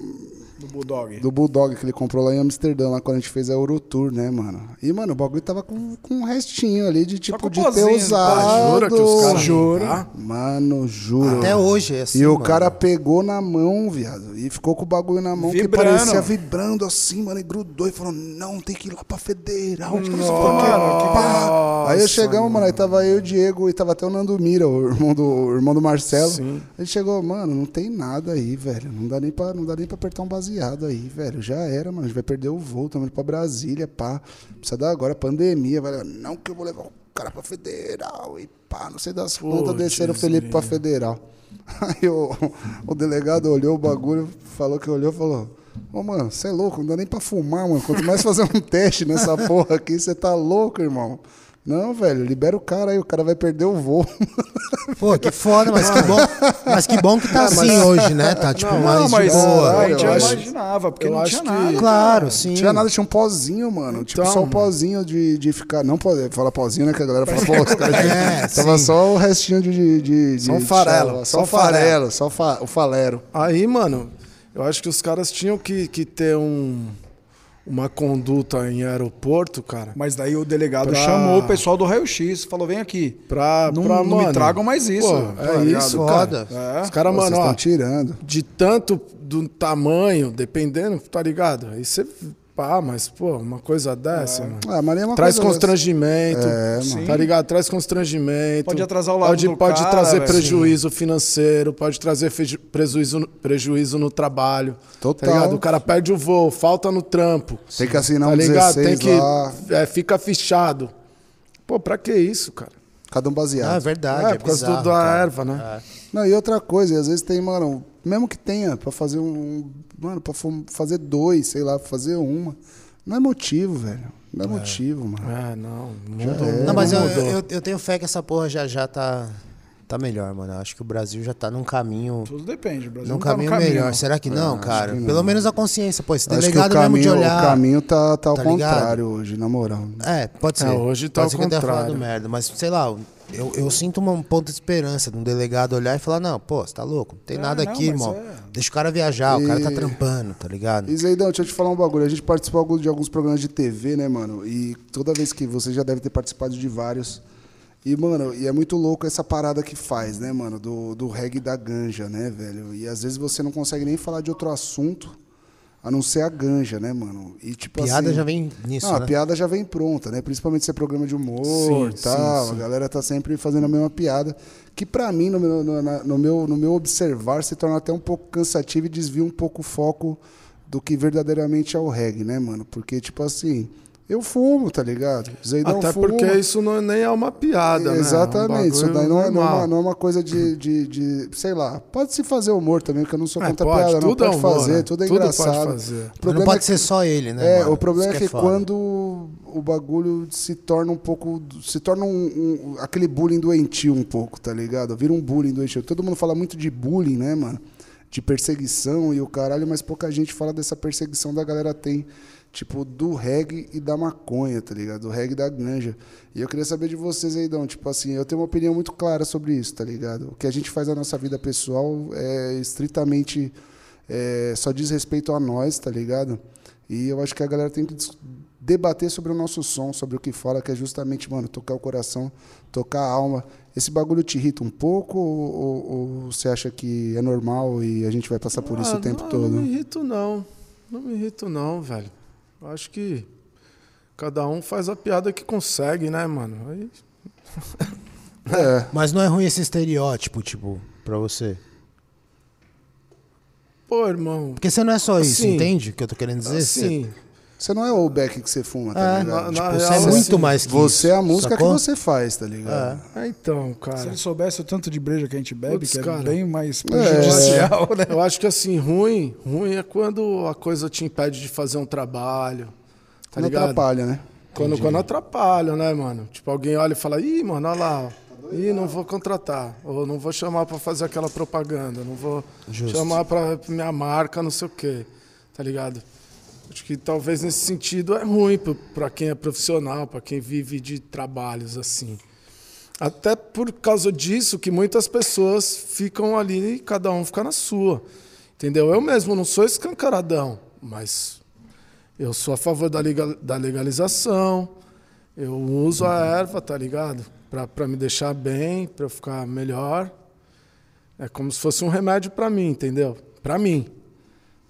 Do Bulldog. Do Bulldog que ele comprou lá em Amsterdã, lá quando a gente fez a Eurotour, né, mano? E, mano, o bagulho tava com, com um restinho ali de tipo de ter pozinho, usado. Ah, jura que os caras. Juro. Tá? Mano, juro. Até hoje é assim, E o mano. cara pegou na mão, viado. E ficou com o bagulho na mão Vibrando. que parecia vibrando assim, mano. E grudou e falou: Não, tem que ir lá pra federal. Nossa, nossa, Aí eu chegamos, mano. Aí tava eu o Diego e tava até o Nando Mira, o irmão do, o irmão do Marcelo. Sim. Ele chegou, mano, não tem nada aí, velho. Não dá nem pra, não dá nem pra apertar um baseado aí, velho. Já era, mano. A gente vai perder o voo, estamos indo pra Brasília, pá. Precisa dar agora, pandemia, velho. Não que eu vou levar o cara pra federal e pá, não sei das contas, desceram o Felipe pra federal. Aí o, o delegado olhou o bagulho, falou que olhou e falou. Ô, mano, você é louco, não dá nem pra fumar, mano. Quanto mais fazer um teste nessa porra aqui, você tá louco, irmão. Não, velho, libera o cara aí, o cara vai perder o voo. Pô, que foda, mas que bom. Mas que bom que tá assim hoje, né? Tá tipo Não, mais Não, de mas boa. a gente eu já acho- imaginava, porque eu não acho tinha que- nada. Claro, sim. Não tinha nada, tinha um pozinho, mano. Tipo, Então, só um mano. pozinho de, de ficar. Não pode falar pozinho, né? Que a galera fala, pô, os caras. É, Tava só o restinho de. de, de Só um de farelo, chava, só Só um farelo. farelo, só fa- o falero. Aí, mano, eu acho que os caras tinham que, que ter um, uma conduta em aeroporto, cara. Mas daí o delegado Pra- chamou o pessoal do raio-x, falou: vem aqui. Pra, Não, pra, não me mano, tragam mais isso. Pô, é ligado? isso, Foda. cara. É. Os caras, mano, ó, estão tirando. de tanto do tamanho, dependendo, tá ligado? Aí você. Pá, mas, pô, uma coisa dessa, mano. Ah, mas é uma Traz coisa dessa. constrangimento, É, mano. tá ligado? Traz constrangimento. Pode atrasar o lado pode, do Pode cara, trazer velho. prejuízo financeiro, pode trazer prejuízo, no- prejuízo no trabalho. Total. Tá ligado? O cara perde o voo, falta no trampo. Tem que assinar Tá um ligado? 16 Tem que. lá, É, fica fichado. Pô, pra que isso, cara? cada um baseado. Ah, é verdade. é, É, por causa do- bizarro, da cara. erva, né? Não, e outra coisa, e às vezes tem, mano, mesmo que tenha pra fazer um. Mano, pra fazer dois, sei lá, fazer uma. Não é motivo, velho. Não é, motivo, mano. É, não. Mundo, é. Não, mas eu, mudou. eu, eu tenho fé que essa porra já já tá, tá melhor, mano. Eu acho que o Brasil já tá num caminho. Tudo depende. O Brasil Num não tá no caminho, caminho. melhor. Será que não, cara? que não. Pelo menos a consciência, pô. Esse Acho que o delegado mesmo de caminho, olhar. o caminho tá, tá ao tá ligado? contrário hoje, na moral. É, pode ser. É, hoje tá pode ao ser que eu tenha contrário. falado merda, mas sei lá, eu, eu sinto um ponto de esperança de um delegado olhar e falar: não, pô, você tá louco? Não tem É, nada não, aqui, irmão. é. Deixa o cara viajar, o cara tá E- trampando, tá ligado? E Zeidão, deixa eu te falar um bagulho. A gente participou de alguns programas de TV, né, mano? E toda vez que você já deve ter participado de vários. E, mano, e é muito louco essa parada que faz, né, mano? Do, do reggae da ganja, né, velho? E às vezes você não consegue nem falar de outro assunto a não ser a ganja, né, mano? E tipo Piada assim, já vem nisso, Não, a né? piada já vem pronta, né? Principalmente se é programa de humor Sim, e tal. sim, sim. A galera tá sempre fazendo a mesma piada. Que pra mim, no meu, no, no meu, no meu observar, se torna até um pouco cansativo e desvia um pouco o foco do que verdadeiramente é o reggae, né, mano? Porque, tipo assim, eu fumo, tá ligado? Zeidão Até fuma. porque isso não, nem é uma piada, né? Exatamente, É um isso daí não é, não é uma, não é uma coisa de, de, de- Sei lá, pode se fazer humor também, porque eu não sou É, contra pode, piada, não tudo é pode humor, fazer, né? tudo é Tudo pode engraçado. não problema pode é que- ser só ele, né? é, mano? o problema é Isso que, foda. quando o bagulho se torna um pouco. Se torna um, um- aquele bullying doentio um pouco, tá ligado? Vira um bullying doentio. Todo mundo fala muito de bullying, né, mano? De perseguição e o caralho, mas pouca gente fala dessa perseguição da galera tem, tipo, do reggae e da maconha, tá ligado? Do reggae e da ganja. E eu queria saber de vocês aí, Dão. Tipo assim, eu tenho uma opinião muito clara sobre isso, tá ligado? O que a gente faz na nossa vida pessoal é estritamente. é, só diz respeito a nós, tá ligado? E eu acho que a galera tem que debater sobre o nosso som, sobre o que fala, que é justamente, mano, tocar o coração, tocar a alma. Esse bagulho te irrita um pouco ou, ou- ou você acha que é normal e a gente vai passar por isso Ah, o tempo não, todo? Não me irrito, não. Não me irrito, não, velho. Eu acho que cada um faz a piada que consegue, né, mano? Aí, É. Mas não é ruim esse estereótipo, tipo, pra você. pô, irmão. Porque você não é só isso, Assim, entende o que eu tô querendo dizer? Você- Assim, Você não é o beck que você fuma, tá É, ligado? na- Tipo, na Você real, é muito assim, mais que você isso, é a música sacou? que você faz, tá ligado? é, então, Se cara. ele soubesse o tanto de breja que a gente bebe, Putz, que é cara. bem mais prejudicial, né? Eu acho que assim, ruim, ruim é quando a coisa te impede de fazer um trabalho. Tá não ligado? atrapalha, né? Quando, quando atrapalha, né, mano? Tipo, alguém olha e fala, ih, mano, olha lá. Ih, não vou contratar. Ou não vou chamar pra fazer aquela propaganda. Não vou Justo. chamar pra minha marca, não sei o quê. Tá ligado? Acho que talvez nesse sentido é ruim pra quem é profissional, pra quem vive de trabalhos assim. Até por causa disso que muitas pessoas ficam ali e cada um fica na sua. Entendeu? Eu mesmo não sou escancaradão, mas eu sou a favor da, legal- da legalização. Eu uso a erva, tá ligado? Pra me deixar bem, pra eu ficar melhor. É como se fosse um remédio pra mim, entendeu? Pra mim.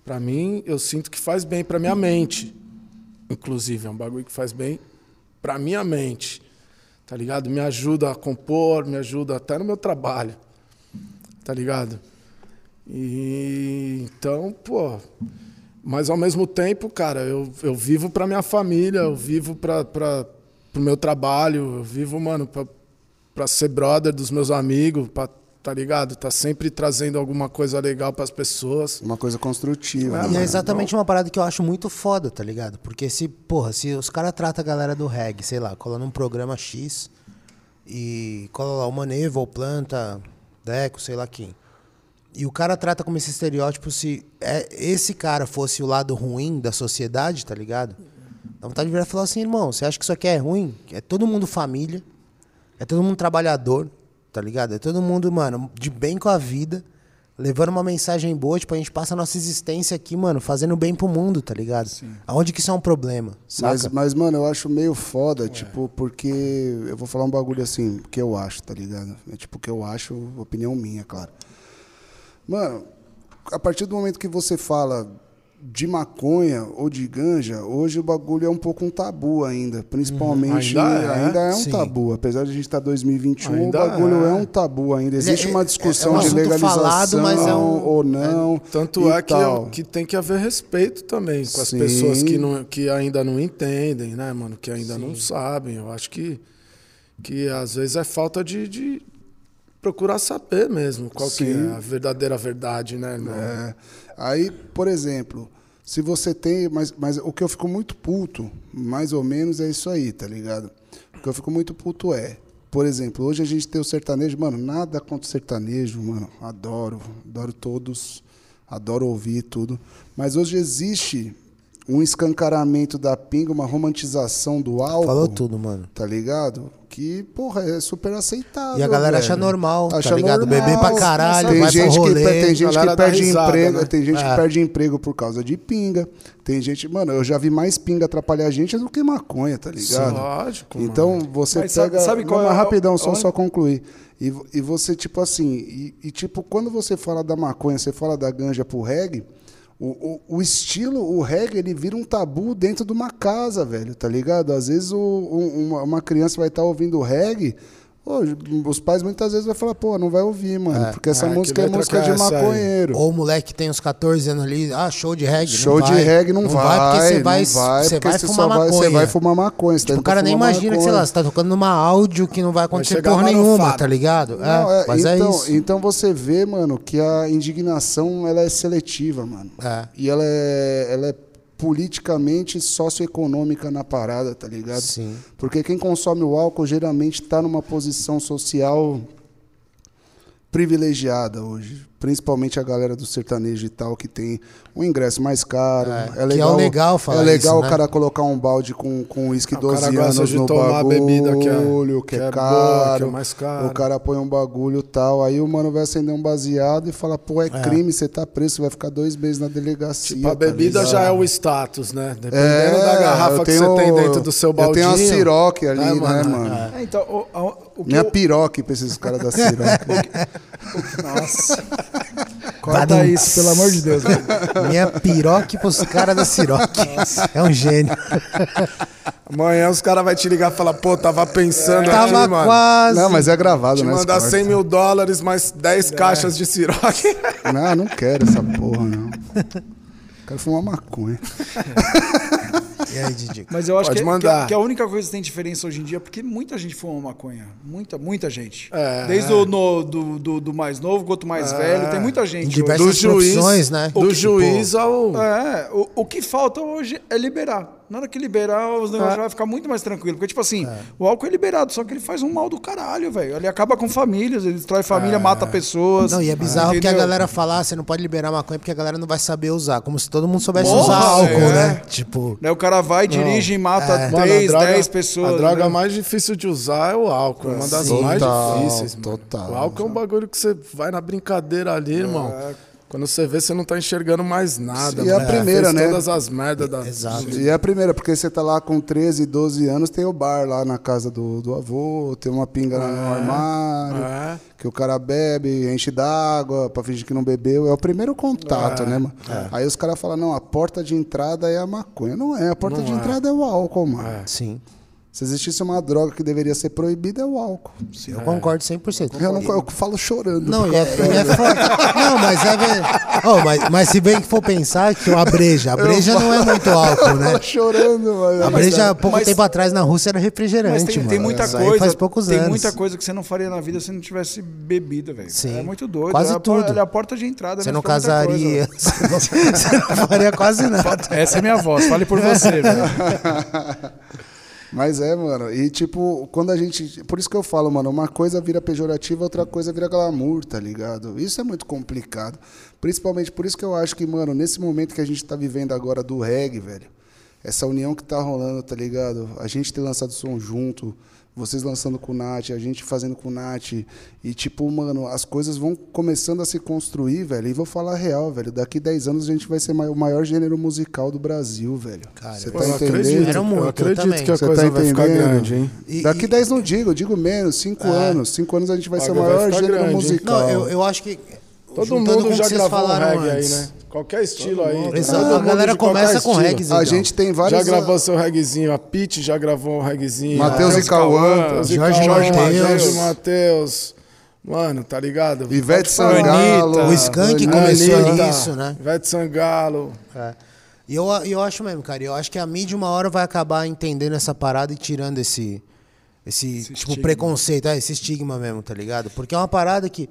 Pra mim, eu sinto que faz bem pra minha mente. Inclusive, é um bagulho que faz bem pra minha mente. Tá ligado? Me ajuda a compor, me ajuda até no meu trabalho. Tá ligado? E então, pô, mas ao mesmo tempo, cara, eu, eu vivo pra minha família, eu vivo pra, pro meu trabalho, eu vivo, mano, pra ser brother dos meus amigos, pra, tá ligado? Tá sempre trazendo alguma coisa legal pras pessoas. Uma coisa construtiva. É, né? E é exatamente uma parada que eu acho muito foda, tá ligado? Porque se, porra, se os caras tratam a galera do reggae, sei lá, cola num programa X e cola lá uma Neva ou planta, Deco, sei lá quem. E o cara trata como esse estereótipo se é, esse cara fosse o lado ruim da sociedade, tá ligado? Dá vontade de virar e falar assim, irmão, você acha que isso aqui é ruim? É todo mundo família, é todo mundo trabalhador, tá ligado? É todo mundo, mano, de bem com a vida, levando uma mensagem boa, tipo, a gente passa a nossa existência aqui, mano, fazendo bem pro mundo, tá ligado? Aonde que isso é um problema, saca? Mas, mas, mano, eu acho meio foda, tipo, porque eu vou falar um bagulho assim, que eu acho, tá ligado? É tipo, que eu acho, opinião minha, claro. Mano, a partir do momento que você fala de maconha ou de ganja, hoje o bagulho é um pouco um tabu ainda. Principalmente. Ainda é? ainda é um Sim. tabu. Apesar de a gente estar em 2021, Ainda o bagulho é. é. um tabu ainda. Existe é- uma é- discussão é um de legalização falado, mas é um- ou não. Tanto é que, que tem que haver respeito também com as Sim. pessoas que, não, que ainda não entendem, né, mano? Que ainda não sabem. Eu acho que, que às vezes é falta de, de procurar saber mesmo qual que Sim. é a verdadeira verdade, né, irmão? É. Aí, por exemplo, se você tem. Mas, mas o que eu fico muito puto, mais ou menos, é isso aí, tá ligado? O que eu fico muito puto é. Por exemplo, hoje a gente tem o sertanejo, mano, nada contra o sertanejo, mano. Adoro, adoro todos, adoro ouvir tudo. Mas hoje existe um escancaramento da pinga, uma romantização do álcool. Falou tudo, mano. Tá ligado? Que, porra, é super aceitável. E a galera velho. acha normal, tá Acha ligado? normal. Beber pra caralho, tem vai pro gente que, rolê, Tem gente que perde risada, emprego, né? tem gente É. que perde emprego por causa de pinga. Tem gente, mano, eu já vi mais pinga atrapalhar a gente do que maconha, tá ligado? Lógico, Então você Mas sabe- pega. sabe qual Não, é rapidão, só, onde- só concluir. E, e você, tipo assim, e, e, tipo, quando você fala da maconha, você fala da ganja pro reggae, o, o, o estilo, o reggae, ele vira um tabu dentro de uma casa, velho, tá ligado? Às vezes o, um- uma, criança vai estar ouvindo reggae. Pô, os pais muitas vezes vão falar, pô, não vai ouvir, mano, porque essa É, que música é música de é essa aí? maconheiro. Ou o moleque que tem uns 14 anos ali, ah, show de reggae. não Show de vai. reggae não, vai, porque você vai, não vai, você porque vai você fumar vai, maconha. você vai fumar maconha. tá Tipo, o cara pra nem imagina que, sei maconha. lá, você tá tocando numa áudio que não vai acontecer porra nenhuma, tá ligado? Não, é, é, mas então, é isso. então você vê, mano, que a indignação ela é seletiva, mano. É. E ela é, ela é politicamente socioeconômica na parada, tá ligado? Sim. Porque quem consome o álcool geralmente está numa posição social privilegiada hoje, principalmente a galera do sertanejo e tal que tem um ingresso mais caro. É, É, que é legal, legal falar É legal isso, o né? cara colocar um balde com com uísque Ah, o cara 12 gosta anos de no tomar a bagulho, bebida que é- que é, que é caro. boa, que é mais caro. O cara põe um bagulho e tal, aí o mano vai acender um baseado e fala, pô, é, crime, você tá preso, você vai ficar dois meses na delegacia. Tipo, a tá bebida ligado? já é o status, né? Dependendo É, da garrafa eu que tenho- você tem dentro do seu baldinho. Eu tenho a Ciroc ali, É, né, mano? mano? É, então, o, o que Minha eu- piroca pra esses caras da Ciroc. Nossa. Corta isso, pelo amor de Deus. velho. Minha piroque pros caras da Ciroc. É um gênio. Amanhã os caras vão te ligar e falar, pô, tava pensando aqui, Tava mano. quase. Não, mas é gravado, Te né? mandar esse 100 corte. mil dólares mais 10 caixas de Ciroc. Não, não quero essa porra, não. Quero fumar maconha. E aí, Didi? Mas eu acho que, mandar. que- que a única coisa que tem diferença hoje em dia é porque muita gente fuma maconha. Muita, muita gente. É. Desde o no- do, do, do mais novo quanto mais velho, tem muita Em gente. hoje. diversas Do juiz, né? do Tipo, juiz ao... É, o, o que falta hoje é liberar. Na hora que liberar, os negócios É. vai ficar muito mais tranquilo. Porque, tipo assim, o álcool é liberado, só que ele faz um mal do caralho, velho. Ele acaba com famílias, ele destrói família, mata pessoas. Não, e é bizarro porque a galera fala, ah, você não pode liberar maconha porque a galera não vai saber usar. Como se todo mundo soubesse Porra, usar álcool, é. né? Tipo, Daí o cara vai, dirige e mata É. Mano, a 3, droga- 10 pessoas. A droga né? mais difícil de usar é o álcool. É uma das Sim. mais difíceis. mano. total. O álcool é um bagulho que você vai na brincadeira ali, irmão. Quando você vê, você não tá enxergando mais nada. E a mano. primeira, Fez né? todas as merdas da. Exato. E é a primeira, porque você tá lá com 13, 12 anos, tem o bar lá na casa do, do avô, tem uma pinga lá no armário, É. que o cara bebe, enche d'água pra fingir que não bebeu. É o primeiro contato, né, mano? Aí os caras falam, não, a porta de entrada é a maconha. Não é, a porta Não de é. entrada é o álcool, mano. sim. Se existisse uma droga que deveria ser proibida, é o álcool. Eu concordo 100%. Eu, não, eu falo chorando. Não, é, é. Não, mas é. ver- Oh, mas, mas se bem que for pensar que a breja, a breja não é muito álcool, né? Fala chorando, mano. A breja, há pouco mas- tempo atrás na Rússia era refrigerante, Mas tem, mano. tem muita coisa. faz poucos tem anos. muita coisa que você não faria na vida se não tivesse bebida, velho. Sim. É muito doido. Quase é tudo. ela é a porta de entrada. Você mesmo não casaria, coisa. você não faria quase nada. Essa é minha voz, fale por você, velho. Mas é, mano. E tipo, quando a gente. Por isso que eu falo, mano, uma coisa vira pejorativa, outra coisa vira glamour, tá ligado? Isso é muito complicado. Principalmente por isso que eu acho que, mano, nesse momento que a gente tá vivendo agora do reggae, velho, essa união que tá rolando, tá ligado? A gente ter lançado som junto, vocês lançando com o Nath, a gente fazendo com o Nath. E, tipo, mano, as coisas vão começando a se construir, velho. E vou falar a real, velho. Daqui 10 anos a gente vai ser o maior gênero musical do Brasil, velho. Cara, Você tá eu entendendo? acredito, muito, eu eu acredito também. que a coisa tá vai ficar grande, hein? E- Daqui e- 10 não digo, eu digo menos, 5 anos. 5 anos a gente vai ser o maior gênero grande, musical. Não, eu, eu acho que. Todo mundo o já gravou um falaram reggae antes. aí, né? Qualquer estilo aí. Exato, Todo a galera começa com reggae, A Zedão. gente tem Já várias. gravou seu reguezinho, a Pete já gravou um reguezinho. Matheus Matheus e Cauã. Matheus e Jorge Cauã, Mateus. Jorge Matheus. Mano, tá ligado? Ivete. Sangalo. O Skank Anitta. começou Anitta, nisso, né? Ivete Sangalo. É. E eu, e eu acho mesmo, cara. Eu acho que a mídia uma hora vai acabar entendendo essa parada e tirando esse. Esse, tipo, estigma. preconceito, é, esse estigma mesmo, tá ligado? Porque é uma parada que.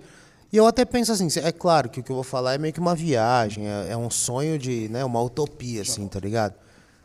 E eu até penso assim, é claro que o que eu vou falar é meio que uma viagem, é, é um sonho de, né, uma utopia, assim, tá ligado?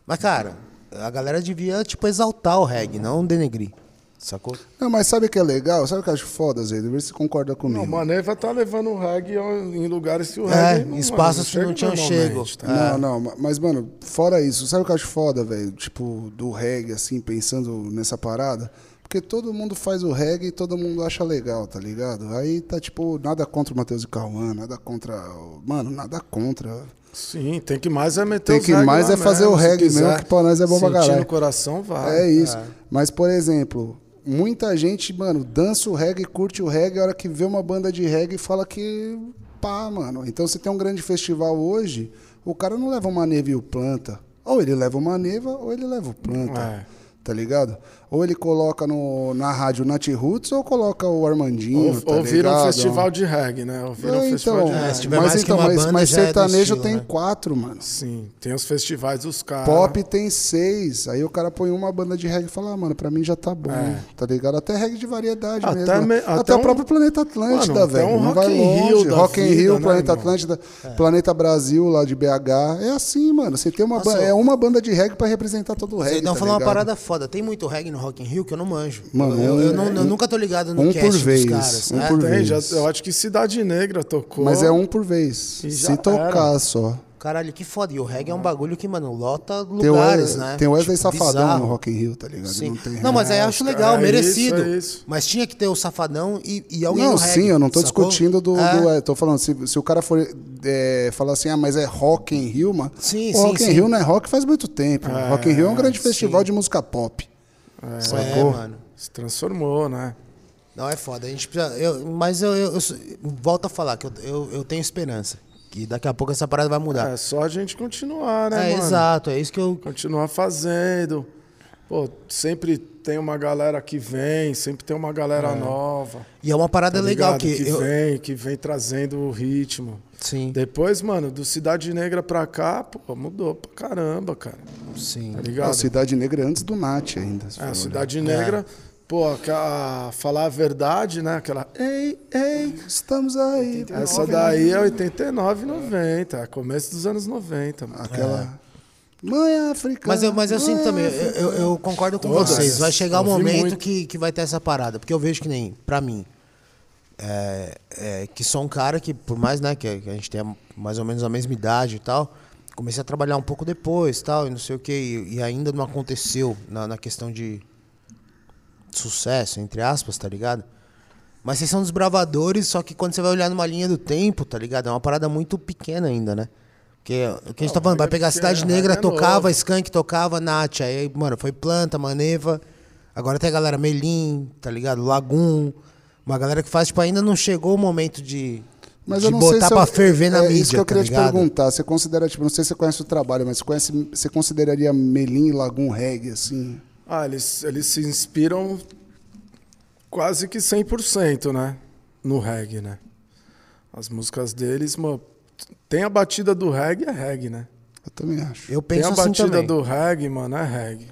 Mas, cara, a galera devia, tipo, exaltar o reggae, não denegrir. Sacou? Não, mas sabe o que é legal? Sabe o que eu acho foda, Zé? Vê se você concorda comigo. Não, o Maneva tá levando o reggae em lugares que o É, reggae não, espaços mano, que não tinham chego. tá? Não, não, ma- mas, mano, fora isso, sabe o que eu acho foda, velho? Tipo, do reggae, assim, pensando nessa parada? Porque todo mundo faz o reggae e todo mundo acha legal, tá ligado? Aí tá, tipo, nada contra o Matheus e Cauã, nada contra. Mano, nada contra. Sim, tem que mais é meter Tem que mais é fazer mesmo, o reggae mesmo, que pra nós é bom pra caralho. no coração, vai. É isso. Mas, por exemplo, muita gente, mano, dança o reggae, curte o reggae, a hora que vê uma banda de reggae fala que pá, mano. Então você tem um grande festival hoje, o cara não leva uma neva e o planta. Ou ele leva uma neva, ou ele leva o planta. É. Tá ligado? Ou ele coloca no, na rádio Nat Roots ou coloca o Armandinho. Ou, tá ou vira um festival de reggae, né? Ou vira um É, festival então, de É, reggae. se tiver mas então, mas, mas é sertanejo estilo, tem né? quatro, mano. Sim, tem os festivais dos caras. Pop tem seis. Aí o cara põe uma banda de reggae e fala, ah, mano, pra mim já tá bom, É. tá ligado? Até reggae de variedade Até mesmo. me- até até o um- próprio Planeta Atlântida, Mano, velho. um não Rock vai in Rio longe. Rock in Rio, né, Planeta irmão? Atlântida, Planeta Brasil lá de BH. É assim, mano. Você tem uma Nossa, ba- é uma banda de reggae pra representar todo o reggae. Vocês não tá falou uma parada foda. Tem muito reggae no Rock in Rio que eu não manjo. Mano, eu, eu, não- eu nunca tô ligado no um cast por dos vez, caras. um né? por Tem, vez. já, eu acho que Cidade Negra tocou. Mas é um por vez. Se tocar era. só. Caralho, que foda. E o reggae é um bagulho que, mano, lota Tem o lugares, né? tem o Wesley Tipo, Safadão bizarro. no Rock in Rio, tá ligado? Sim. Não, tem Não, mas aí eu acho legal, é merecido. isso, é isso. Mas tinha que ter o Safadão e, e alguém Não, no reggae, sim, eu não tô sacou? discutindo do. É. do é, tô falando, se, se o cara for é, falar assim, ah, mas é Rock in Rio, mano. Sim, o sim, Rock in sim. Rio não é rock faz muito tempo. rock in Rio é um grande festival de música pop. É, mano. Se transformou, né? Não, é foda. A gente precisa. eu- mas eu, eu, eu volto a falar que eu, eu, tenho esperança. Que daqui a pouco essa parada vai mudar. É só a gente continuar, né, É, mano? exato. É isso que eu. Continuar fazendo. Pô, sempre tem uma galera que vem, sempre tem uma galera nova. E é uma parada tá legal que. que eu, vem, que vem trazendo o ritmo. Sim, Depois, mano, do Cidade Negra pra cá, pô, mudou pra caramba, cara. sim. Tá A ligado? Cidade Negra é antes do Nat ainda. É, a Cidade Negra, pô, aquela, falar a verdade, né? Aquela, ei, ei. olhar. Estamos aí. Essa daí é 89, 90, é começo dos anos 90. Mano. Aquela. Mãe africana. Mas eu, mas eu sinto mãe também, eu, eu, eu concordo com Todas. vocês. Vai chegar o Ouvi momento muito. que, que vai ter essa parada. Porque eu vejo que nem, pra mim, é, é, que sou um cara que, por mais né, que, que a gente tenha mais ou menos a mesma idade e tal, comecei a trabalhar um pouco depois tal, e não sei o que, e, e ainda não aconteceu na, na questão de sucesso, entre aspas, tá ligado? Mas vocês são desbravadores, só que quando você vai olhar numa linha do tempo, tá ligado? É uma parada muito pequena ainda, né? Porque o que a gente tá falando, vai pegar a Cidade Negra, é tocava. Skank tocava, Nath, aí, mano, foi Planta, Maneva. Agora tem a galera Melim, tá ligado? Lagum. Uma galera que faz, tipo, ainda não chegou o momento de, Mas de eu não botar sei se pra eu, ferver na é mídia, isso que eu tá queria te ligado? perguntar. Você considera, tipo, não sei se você conhece o trabalho, mas você, conhece, você consideraria Melim e Lagum reggae, assim? Ah, eles, eles se inspiram quase que 100%, né? No reggae, né? As músicas deles, mano, tem a batida do reggae, é reggae, né? Eu também acho. Eu Tem penso a assim batida também. do reggae, mano, é reggae.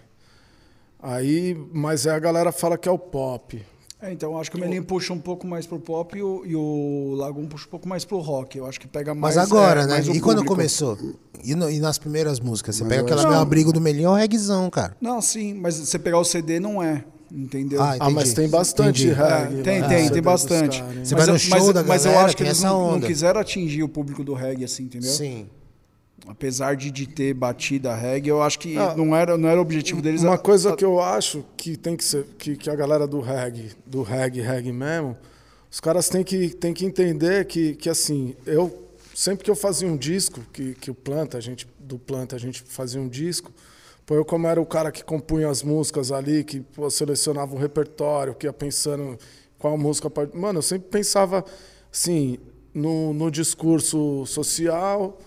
Aí, mas aí a galera fala que é o pop. É, então acho que o Melim puxa um pouco mais pro pop e o, e o Lagum puxa um pouco mais pro rock. Eu acho que pega mais. Mas agora, é, né? mais o E quando começou? E, no- e nas primeiras músicas? Você Mas pega aquela meu abrigo do Melim, é o reggaezão, cara. Não, sim, mas você pegar o CD não é. Entendeu? Ah, Ah, mas tem bastante entendi. reggae. É, tem, lá tem, tem bastante. hein? Você vai no eu- show da mas eu galera, acho que eles não, não quiseram atingir o público do reggae, assim, entendeu? Sim. Apesar de, de ter batida reggae, eu acho que Ah, não, era, não era o objetivo deles. Uma a- coisa a- que eu acho que tem que ser, que, que a galera do reggae, do reggae, reggae mesmo, os caras têm que, têm que entender que, que assim, eu sempre que eu fazia um disco, que, que o Planta, a gente, do Planta, a gente fazia um disco, pô, eu como era o cara que compunha as músicas ali, que pô, selecionava um repertório, que ia pensando qual música pode. Mano, eu sempre pensava assim, no, no discurso social,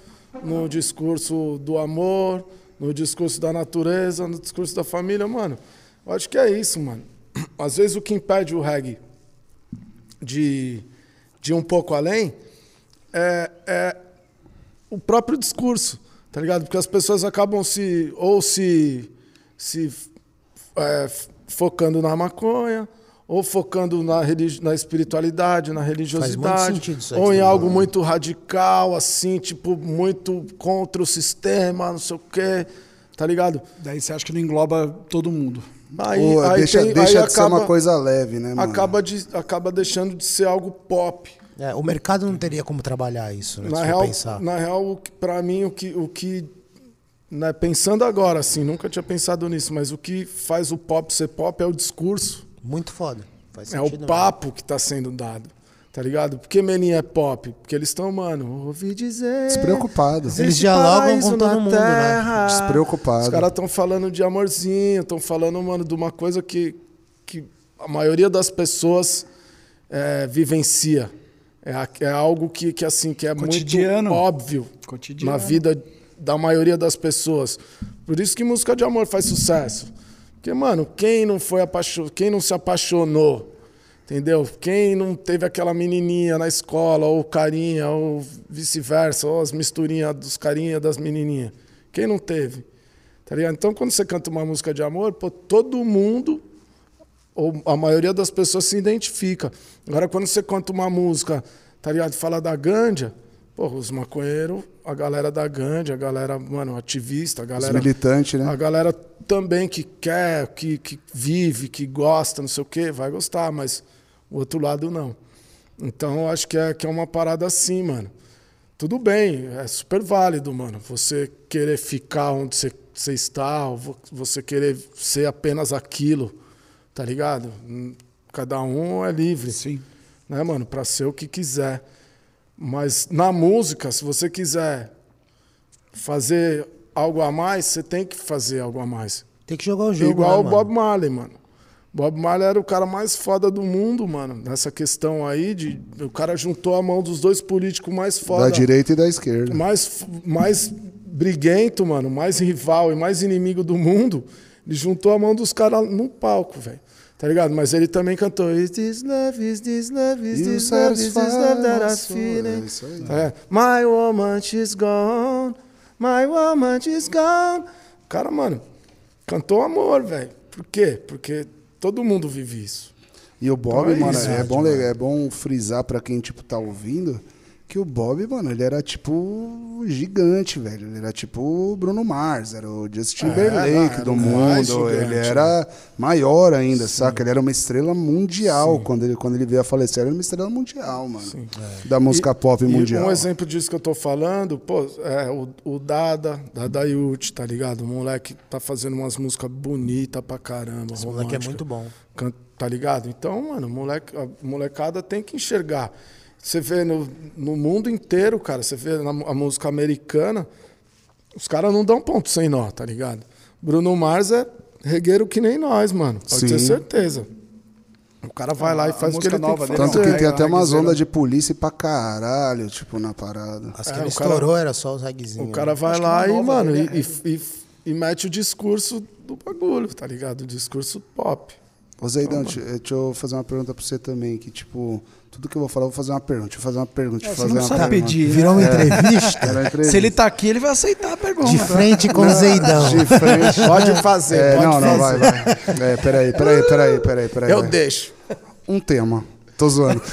no discurso do amor, no discurso da natureza, no discurso da família, mano. Eu acho que é isso, mano. Às vezes o que impede o reggae de, de um pouco além é, é o próprio discurso, tá ligado? Porque as pessoas acabam se ou se, se é, focando na maconha, ou focando na, na espiritualidade, na religiosidade, sentido isso aí ou em você algo muito radical, assim, tipo, muito contra o sistema, não sei o quê, tá ligado? Daí você acha que não engloba todo mundo. Aí, Ou aí deixa tem- deixa aí de ser uma coisa leve, né, mano? acaba, de, acaba deixando de ser algo pop. É, o mercado não teria como trabalhar isso, né? Na real, pensar. na real, pra mim, o que, o que né, pensando agora, assim, nunca tinha pensado nisso, mas o que faz o pop ser pop é o discurso, Muito foda. Faz é o mesmo. papo que tá sendo dado, tá ligado? Por que Menin é pop? Porque eles estão, mano, ouvi dizer... Despreocupado. Eles dialogam com todo mundo, né? terra. Despreocupado. Os caras estão falando de amorzinho, estão falando, mano, de uma coisa que, que a maioria das pessoas é, vivencia. É, é algo que, que, assim, que é Cotidiano. muito óbvio Cotidiano. na vida da maioria das pessoas. Por isso que música de amor faz sucesso. Porque, mano, quem não foi apaixonado, quem não se apaixonou, entendeu? Quem não teve aquela menininha na escola, ou carinha, ou vice-versa, ou as misturinhas dos carinha das menininhas. Quem não teve? Tá ligado? Então, quando você canta uma música de amor, pô, todo mundo, ou a maioria das pessoas se identifica. Agora, quando você canta uma música, tá ligado? Fala da ganja, pô, os maconheiros, a galera da ganja, a galera, mano, ativista, a Os galera. militantes, né? A galera também que quer, que, que vive, que gosta, não sei o quê, vai gostar, mas o outro lado não. Então, eu acho que é, que é uma parada assim, mano. Tudo bem, é super válido, mano. Você querer ficar onde você, você está, você querer ser apenas aquilo, tá ligado? Hum, Cada um é livre Sim. né, mano, para ser o que quiser. Mas na música, se você quiser fazer algo a mais, você tem que fazer algo a mais. Tem que jogar o jogo, Igual né, o? Bob Marley, mano. Bob Marley era o cara mais foda do mundo, mano. Nessa questão aí de o cara juntou a mão dos dois políticos mais foda, Da direita e da esquerda. mais mais briguento, mano, mais rival e mais inimigo do mundo. Ele juntou a mão dos caras no palco, velho. Tá ligado? Mas ele também cantou Is this love, is this love, is this love, is this love that I feel É isso aí. É. My woman, she's gone. My woman, she's gone. Cara, mano, cantou amor, velho. Por quê? Porque todo mundo vive isso. E o Bob, Então é mano, isso, é, bom, é bom frisar pra quem, tipo, tá ouvindo que o Bob, mano, ele era, tipo, gigante, velho. Ele era, tipo, o Bruno Mars, era o Justin É, Timberlake era do mundo. gigante, ele né? era maior ainda, saca? Ele era uma estrela mundial. Quando ele, quando ele veio a falecer, ele era uma estrela mundial, mano. Da música pop E mundial. um exemplo disso que eu tô falando, pô, é o, o Dada, Dada Yuti, tá ligado? O moleque tá fazendo umas músicas bonitas pra caramba. Esse moleque é muito bom. Tá ligado? Então, mano, moleque, a molecada tem que enxergar. Você vê no, no mundo inteiro, cara, você vê na a música americana, os caras não dão ponto sem nó, tá ligado? Bruno Mars é regueiro que nem nós, mano. Pode Sim. ter certeza. O cara vai lá e faz o que música ele tem nova que dele fazer. Tanto que é, tem é, até é, umas é, ondas de polícia pra caralho, tipo, na parada. As que É, ele o cara- estourou era só os reggaezinhos. O cara né? vai Acho que lá uma e, mano, dele e, é- e- e- e mete o discurso do bagulho, tá ligado? O discurso pop. Ô Zeidão, deixa, deixa eu fazer uma pergunta pra você também, que tipo, tudo que eu vou falar, eu vou fazer uma pergunta. Deixa eu fazer uma pergunta. Deixa eu Você fazer não uma sabe pergunta. pedir. né? Virou uma entrevista Era uma entrevista. Se ele tá aqui, ele vai aceitar a pergunta. de frente com o Zeidão. De frente. Pode fazer, É, pode não, fazer. não, vai, vai. É, peraí, peraí, peraí, peraí, peraí. Eu vai. deixo. Um tema. Tô zoando.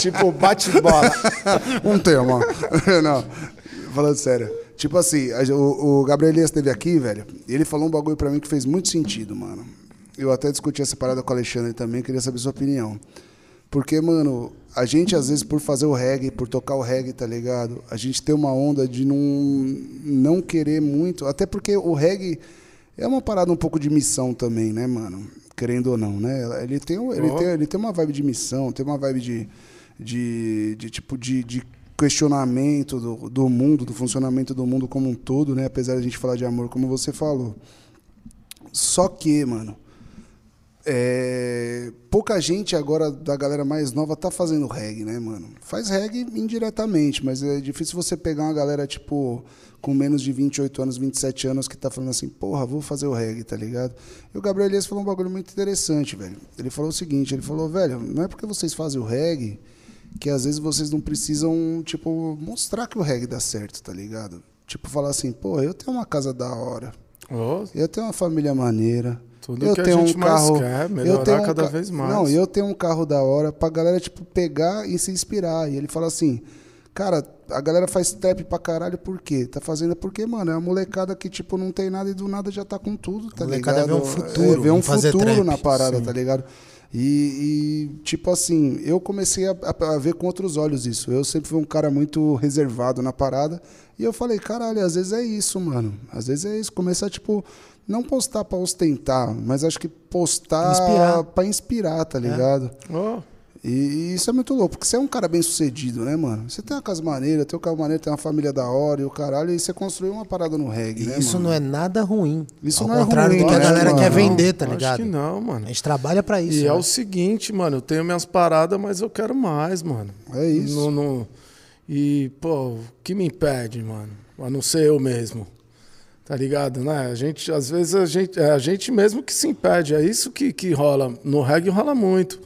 tipo, bate-bola. um tema. não, falando sério. Tipo assim, o, o Gabriel Elias esteve aqui, velho, e ele falou um bagulho pra mim que fez muito sentido, mano. Eu até discuti essa parada com o Alexandre também, queria saber sua opinião. Porque, mano, a gente, às vezes, por fazer o reggae, por tocar o reggae, tá ligado? A gente tem uma onda de não, não querer muito. Até porque o reggae é uma parada um pouco de missão também, né, mano? Querendo ou não, né? Ele tem, ele Ó. tem, ele tem uma vibe de missão, tem uma vibe de, de, de tipo, de, de questionamento do, do mundo, do funcionamento do mundo como um todo, né? Apesar de a gente falar de amor, como você falou. Só que, mano, é, pouca gente agora da galera mais nova tá fazendo reggae, né, mano? Faz reggae indiretamente, mas é difícil você pegar uma galera, tipo, com menos de 28 anos, 27 anos, que tá falando assim, porra, vou fazer o reggae, tá ligado? E o Gabriel Elias falou um bagulho muito interessante, velho. Ele falou o seguinte, ele falou, velho, não é porque vocês fazem o reggae que às vezes vocês não precisam, tipo, mostrar que o reggae dá certo, tá ligado? Tipo, falar assim, pô, eu tenho uma casa da hora, Ó, eu tenho uma família maneira. Tudo eu que a tenho gente um mais carro, quer, eu melhorar tenho um cada ca- vez mais. Não, eu tenho um carro da hora pra galera tipo pegar e se inspirar. E ele fala assim: "Cara, a galera faz trap pra caralho por quê? Tá fazendo porque, mano, é uma molecada que tipo não tem nada e do nada já tá com tudo, tá molecada ligado? vê um futuro É, vê um futuro trap, na parada, tá ligado? E, e, tipo assim, eu comecei a, a- a ver com outros olhos isso. Eu sempre fui um cara muito reservado na parada. E eu falei, caralho, às vezes é isso, mano. Às vezes é isso. Começar, tipo, não postar pra ostentar, mas acho que postar Inspirar. pra inspirar, tá ligado? Ó, E, e isso é muito louco, porque você é um cara bem sucedido, né, mano? Você tem uma casa maneira, tem um carro maneiro, tem uma família da hora e o caralho, e você construiu uma parada no reggae, E né, isso mano? não é nada ruim. Isso Ao não é contrário ruim, do que a né, galera mano? quer vender, tá acho ligado? que não, mano. A gente trabalha pra isso. E é né? o seguinte, mano, eu tenho minhas paradas, mas eu quero mais, mano. É isso. Não- não- E, pô, o que me impede, mano? A não ser eu mesmo. Tá ligado, né? A gente, às vezes, a gente, é a gente mesmo que se impede. É isso que, que rola. No reggae rola muito.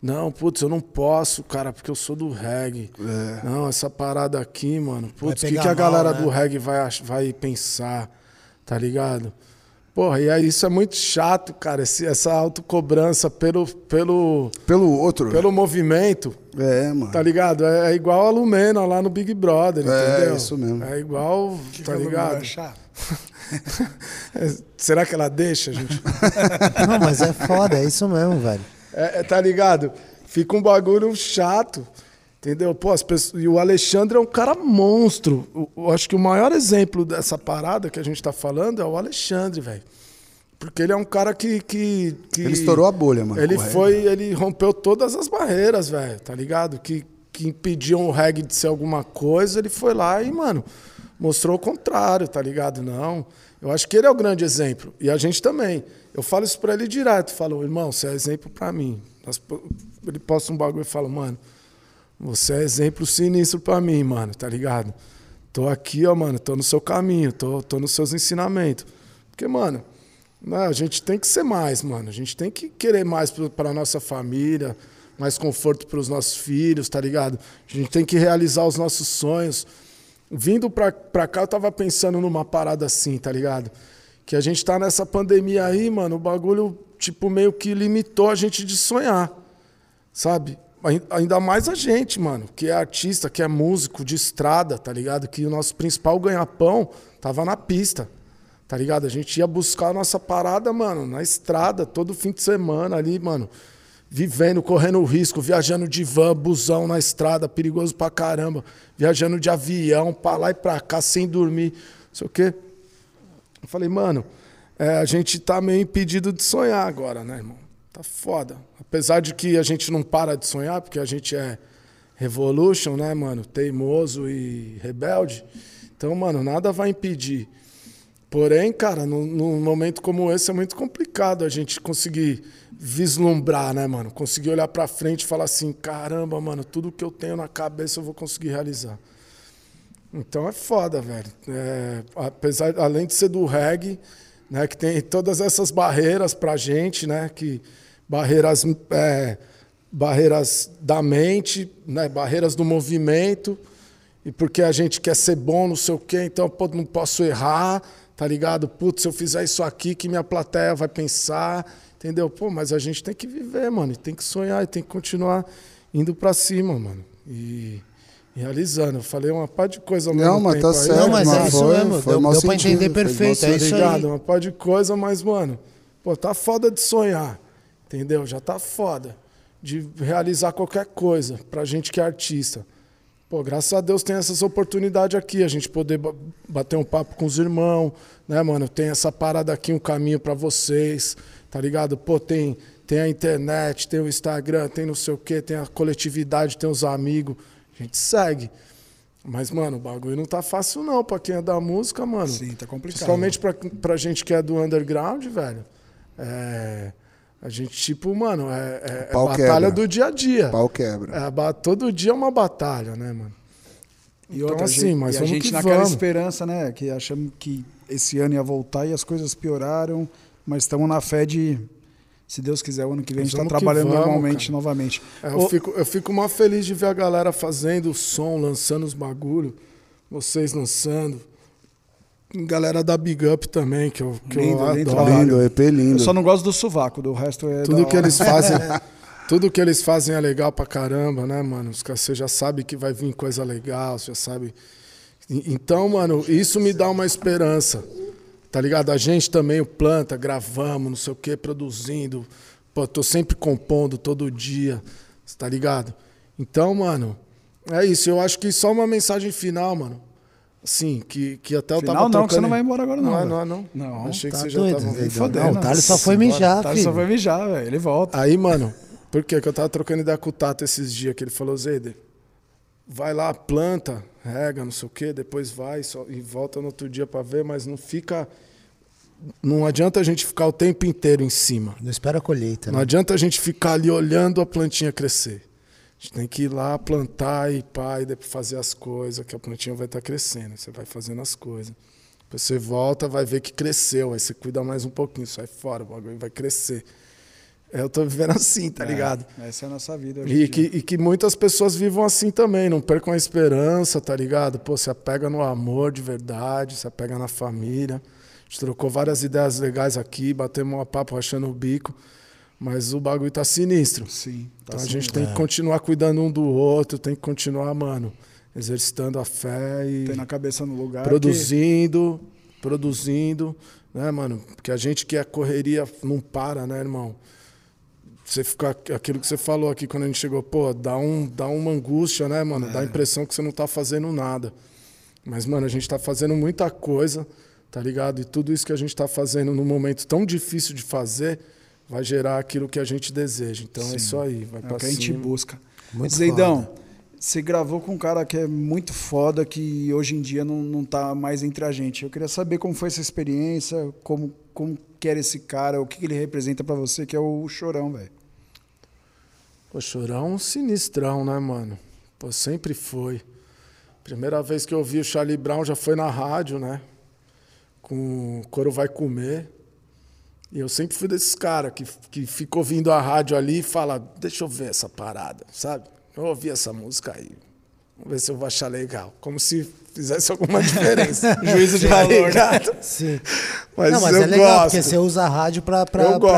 Não, putz, eu não posso, cara, porque eu sou do reggae. É. Não, essa parada aqui, mano. Putz, o que, que a mal, galera né? do reggae vai, vai pensar? Tá ligado? Porra, e aí isso é muito chato, cara. esse- essa autocobrança pelo, pelo, Pelo outro. pelo movimento. É, mano. Tá ligado? É, é igual a Lumena lá no Big Brother, É, entendeu? isso mesmo. É igual, tá ligado? chato. É, será que ela deixa, gente? Não, mas é foda, é isso mesmo, velho. É, é, tá ligado? Fica um bagulho chato. Entendeu? Pô, as pessoas... E o Alexandre é um cara monstro. Eu acho que o maior exemplo dessa parada que a gente tá falando é o Alexandre, velho. Porque ele é um cara que. que, que- Ele estourou a bolha, mano. Ele o reggae. foi, ele rompeu todas as barreiras, velho, tá ligado? Que, que impediam o reggae de ser alguma coisa, ele foi lá e, mano, mostrou o contrário, tá ligado? Não. Eu acho que ele é o grande exemplo. E a gente também. Eu falo isso pra ele direto. Falo, irmão, você é exemplo pra mim. Ele posta um bagulho e fala, mano, você é exemplo sinistro pra mim, mano, tá ligado? Tô aqui, ó, mano, tô no seu caminho, tô, tô nos seus ensinamentos. Porque, mano, né, a gente tem que ser mais, mano. A gente tem que querer mais pra nossa família, mais conforto pros nossos filhos, tá ligado? A gente tem que realizar os nossos sonhos. Vindo pra, pra cá, eu tava pensando numa parada assim, tá ligado? Que a gente tá nessa pandemia aí, mano, o bagulho, tipo, meio que limitou a gente de sonhar sabe? Ai- Ainda mais a gente, mano, que é artista, que é músico de estrada, tá ligado? Que o nosso principal ganha-pão tava na pista, tá ligado? A gente ia buscar a nossa parada, mano, na estrada, todo fim de semana ali, mano. Vivendo, correndo risco, viajando de van, busão na estrada, perigoso pra caramba. Viajando de avião, pra lá e pra cá, sem dormir, não sei o quê. Eu falei, mano, é, a gente tá meio impedido de sonhar agora, né, irmão? Tá foda. Apesar de que a gente não para de sonhar, porque a gente é revolution, né, mano? Teimoso e rebelde. Então, mano, nada vai impedir. Porém, cara, num, momento como esse é muito complicado a gente conseguir vislumbrar, né, mano? Conseguir olhar pra frente e falar assim: caramba, mano, tudo que eu tenho na cabeça eu vou conseguir realizar. Então é foda, velho. É, apesar, além de ser do reggae, né, que tem todas essas barreiras pra gente, né, que barreiras, é, barreiras da mente, né, barreiras do movimento, e porque a gente quer ser bom, não sei o quê, então pô, não posso errar, tá ligado? Putz, se eu fizer isso aqui, que minha plateia vai pensar, entendeu? Pô, mas a gente tem que viver, mano, e tem que sonhar, e tem que continuar indo pra cima, mano. E realizando. Eu falei uma par de coisa ao Não, mesmo mas tempo tá aí. certo, Não, mas mas é isso foi- mesmo. foi Deu, deu pra entender perfeito. É Tá isso ligado? aí. Uma par de coisa, mas, mano, pô, tá foda de sonhar. Entendeu? Já tá foda. de realizar qualquer coisa pra gente que é artista. Pô, graças a Deus tem essas oportunidades aqui, a gente poder ba- bater um papo com os irmãos, né, mano? Tem essa parada aqui, um caminho pra vocês, tá ligado? Pô, tem, tem a internet, tem o Instagram, tem não sei o quê, tem a coletividade, tem os amigos. A gente segue. Mas, mano, o bagulho não tá fácil não pra quem é da música, mano. Sim, tá complicado. Principalmente pra, pra gente que é do underground, velho. É, a gente, tipo, mano, é, é- é batalha quebra. do dia a dia. Pau quebra. É, todo dia é uma batalha, né, mano? E Então, outra, assim, mas e a gente que naquela vamos. esperança, né? Que achamos que esse ano ia voltar e as coisas pioraram, mas estamos na fé de, se Deus quiser, o ano que vem a gente está trabalhando vamos, normalmente, cara. novamente. É, eu, Ô, fico, eu fico mais feliz de ver a galera fazendo o som, lançando os bagulho, vocês lançando. Galera da Big Up também, que eu, que Lindo, eu lindo adoro. Lindo, EP eu lindo. só não gosto do sovaco, do resto é Tudo da que hora. eles fazem, tudo que eles fazem é legal pra caramba, né, mano? Os caras- Você já sabe que vai vir coisa legal, você já sabe. Então, mano, isso me dá uma esperança. Tá ligado? A gente também, o planta, gravamos, não sei o quê, produzindo. Pô, tô sempre compondo todo dia, tá ligado? Então, mano, é isso. Eu acho que só uma mensagem final, mano. Assim, que, que até eu Final tava não, trocando... que você não vai embora agora não, Não, não, é, não. Não, Achei Tá que você já doido, tava... Zeidão. fodendo, Não, o Thales só foi mijar, filho. só vai mijar, velho. Ele volta. Aí, mano, por quê? Que eu tava trocando ideia com o Tato esses dias, que ele falou, Zeder, vai lá, planta, rega, não sei o quê, depois vai só- e volta no outro dia pra ver, mas não fica. Não adianta a gente ficar o tempo inteiro em cima. Não espera a colheita, Não né? adianta a gente ficar ali olhando a plantinha crescer. A gente tem que ir lá, plantar e pá, e depois fazer as coisas, que a plantinha vai estar crescendo. Você vai fazendo as coisas. Depois você volta, vai ver que cresceu. Aí você cuida mais um pouquinho, sai fora, o bagulho vai crescer. É, Eu tô vivendo assim, tá ligado? Essa é a nossa vida. E que, e que muitas pessoas vivam assim também, não percam a esperança, tá ligado? Pô, se apega no amor de verdade, se apega na família. A gente trocou várias ideias legais aqui, batemos uma papo rachando o bico, mas o bagulho tá sinistro. Sim. Tá Então a gente tem que continuar cuidando um do outro, tem que continuar, mano, exercitando a fé e Tem na cabeça no lugar. que- produzindo, produzindo, né, mano? Porque a gente que é correria não para, né, irmão? Você fica aquilo que você falou aqui quando a gente chegou, pô, dá um dá uma angústia, né, mano? É. Dá a impressão que você não tá fazendo nada. Mas mano, a gente tá fazendo muita coisa, tá ligado? E tudo isso que a gente tá fazendo num momento tão difícil de fazer vai gerar aquilo que a gente deseja. Então é isso aí, vai É pra o que a gente cima. busca. Muito Zeidão, foda. você gravou com um cara que é muito foda, que hoje em dia não, não tá mais entre a gente. Eu queria saber como foi essa experiência, como, como que era esse cara, o que, que ele representa pra você, que é o Chorão, velho. Pô, Chorão é um sinistrão, né, mano? Pô, sempre foi. Primeira vez que eu vi o Charlie Brown já foi na rádio, né? Com Coro Vai Comer. E eu sempre fui desses caras que, que fica ouvindo a rádio ali e fala, deixa eu ver essa parada, sabe? Eu ouvi essa música aí. Vamos ver se eu vou achar legal. Como se fizesse alguma diferença. Juízo de Tá valor, ligado? Sim. Mas não, mas eu é legal, gosto. porque você usa a rádio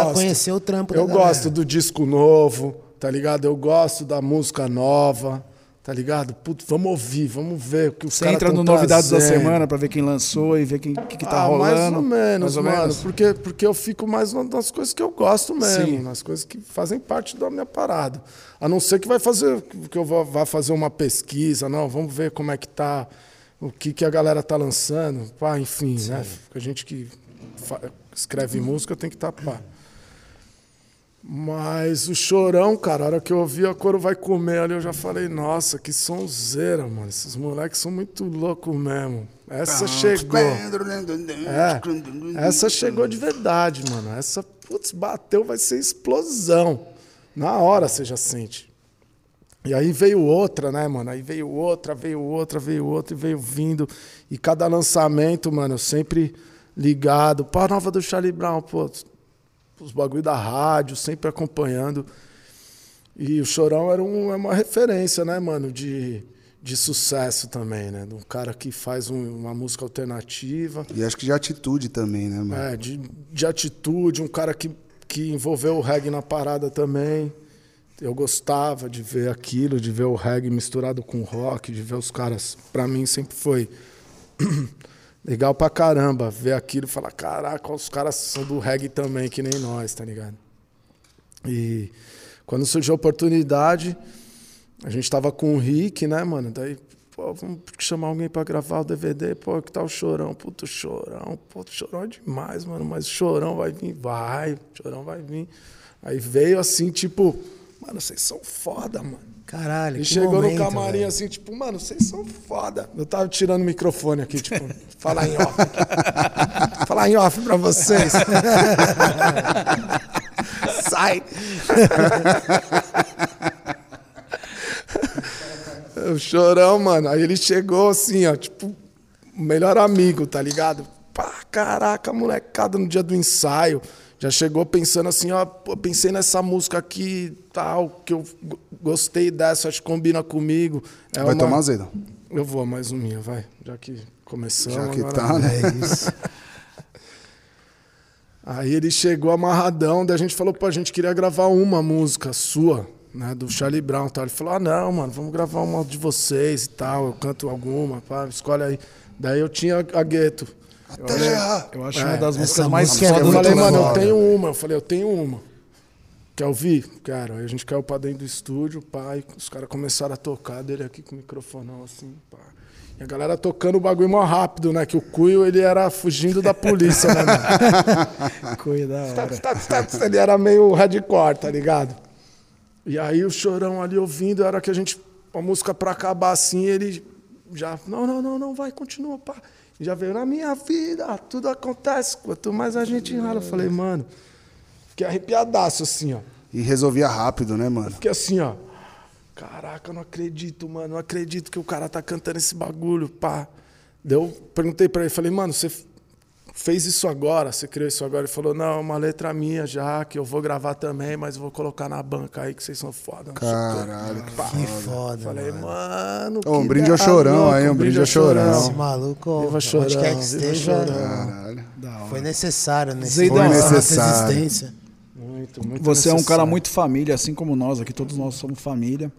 gosto. conhecer o trampo Eu gosto do disco novo, tá ligado? Eu gosto da música nova, tá ligado? Putz, vamos ouvir, vamos ver o que os Você caras entra no Novidades da. Semana pra ver quem lançou e ver quem que, que tá ah, rolando. mais ou menos, mais ou mano. menos. Porque, porque eu fico mais na- nas coisas que eu gosto mesmo, Sim. nas coisas que fazem parte da minha parada. A não ser que vai fazer, que eu vá fazer uma pesquisa, não, vamos ver como é que tá, o que, que a galera tá lançando, pá, enfim, né? A gente que escreve música tem que estar tá, pá. Mas o chorão, cara, a hora que eu ouvi a coro vai comer ali, eu já falei, nossa, que sonzeira, mano. Esses moleques são muito loucos mesmo. Essa chegou. É, essa chegou de verdade, mano. Essa, putz, bateu, vai ser explosão. Na hora você já sente. E aí veio outra, né, mano? Aí veio outra, veio outra, veio outra e veio vindo. E cada lançamento, mano, eu sempre ligado. Pô, nova do Charlie Brown, pô, os bagulho da rádio, sempre acompanhando. E o Chorão era um- é uma referência, né, mano, de, de sucesso também, né? De um cara que faz um- uma música alternativa. E acho que de atitude também, né, mano? É, de, de atitude, um cara que, que envolveu o reggae na parada também. Eu gostava de ver aquilo, de ver o reggae misturado com rock, de ver os caras. Pra mim sempre foi legal pra caramba ver aquilo e falar: caraca, os caras são do reggae também, que nem nós, tá ligado? E Quando surgiu a oportunidade, a gente tava com o Rick, né, mano? Daí, pô, vamos chamar alguém pra gravar o DVD, pô, que tal o Chorão? Puto, Chorão, puto, Chorão é demais, mano, mas o Chorão vai vir, vai, Chorão vai vir. Aí veio assim, tipo, mano, vocês são foda, mano. Caralho, E que chegou momento, no camarim velho. assim, tipo, mano, vocês são foda. Eu tava tirando o microfone aqui, tipo, falar em off. falar em off pra vocês. Sai! O chorão, mano. Aí ele chegou assim, ó, tipo, o melhor amigo, tá ligado? Pá, caraca, molecada, no dia do ensaio. Já chegou pensando assim, ó, pô, pensei nessa música aqui, tal, que eu go- gostei dessa, acho que combina comigo. É Vai uma- tomar azedo. Eu vou mais uma minha, vai. Já que começamos. Já que tá, né? É isso. Aí ele chegou amarradão, daí a gente falou, pô, a gente queria gravar uma música sua, né, do Charlie Brown e tal. Ele falou, ah, não, mano, vamos gravar uma de vocês e tal, eu canto alguma, pá, escolhe aí. Daí eu tinha a Gueto. Até errar. Eu acho É, uma das músicas mais música é Eu fodas muito falei, do mano, eu tenho uma. Eu falei, eu tenho uma. Quer ouvir? Quero. Aí a gente caiu pra dentro do estúdio, pai, os caras começaram a tocar dele aqui com o microfonão assim, pá. E a galera tocando o bagulho mó rápido, né? Que o Cuio, ele era fugindo da polícia, né, mano? Coisa da hora. Ele era meio hardcore, tá ligado? E aí o chorão ali ouvindo, era que a gente. A música pra acabar assim, ele já. Não, não, não, não, vai, continua, pá. Já veio na minha vida, tudo acontece. Quanto mais a gente rala, eu falei, mano, fiquei arrepiadaço assim, ó. E resolvia rápido, né, mano? Fiquei assim, ó. Caraca, eu não acredito, mano. Não acredito que o cara tá cantando esse bagulho, pá. Deu, perguntei pra ele, falei, mano, você fez isso agora? Você criou isso agora? Ele falou, não, é uma letra minha já, que eu vou gravar também, mas vou colocar na banca aí, que vocês são foda. Caralho, que Que foda, Falei, mano. mano. Um brinde ao chorão aí, um brinde ao chorão. Esse maluco, Viva onde Chorão, quer que viva esteja. Caralho. foi necessário nesse foi necessário. existência. Muito, muito Você é um cara necessário. muito família, assim como nós aqui, todos nós somos família.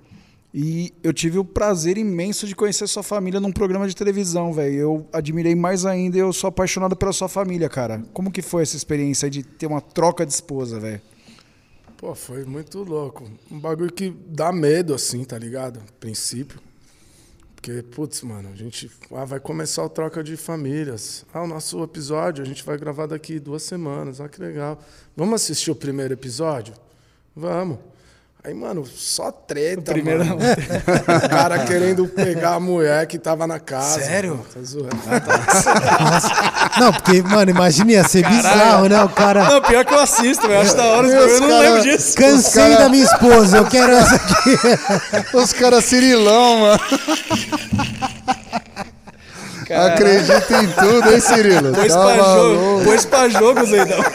E eu tive o prazer imenso de conhecer sua família num programa de televisão, velho. Eu admirei mais ainda e eu sou apaixonado pela sua família, cara. Como que foi essa experiência de ter uma troca de esposa, velho? Pô, foi muito louco. Um bagulho que dá medo, assim, tá ligado? A princípio. Porque, putz, mano, a gente ah, vai começar a troca de famílias. Ah, o nosso episódio a gente vai gravar daqui duas semanas. Ah, que legal. Vamos assistir o primeiro episódio? Vamos. Aí, mano, só treta, primeiro- mano. o cara querendo pegar a mulher que tava na casa. Sério? Tá zoando. Não, porque, mano, imagina, ia ser bizarro, né? O cara. Não, pior que eu assisto, velho. Acho da hora, eu não cara- lembro disso. Cansei cara- da minha esposa, eu quero essa aqui. Os caras cirilão, mano. Acredita em tudo, hein, Cirilo? Pôs Tá pra jogo, pôs pra jogo, Zeidão.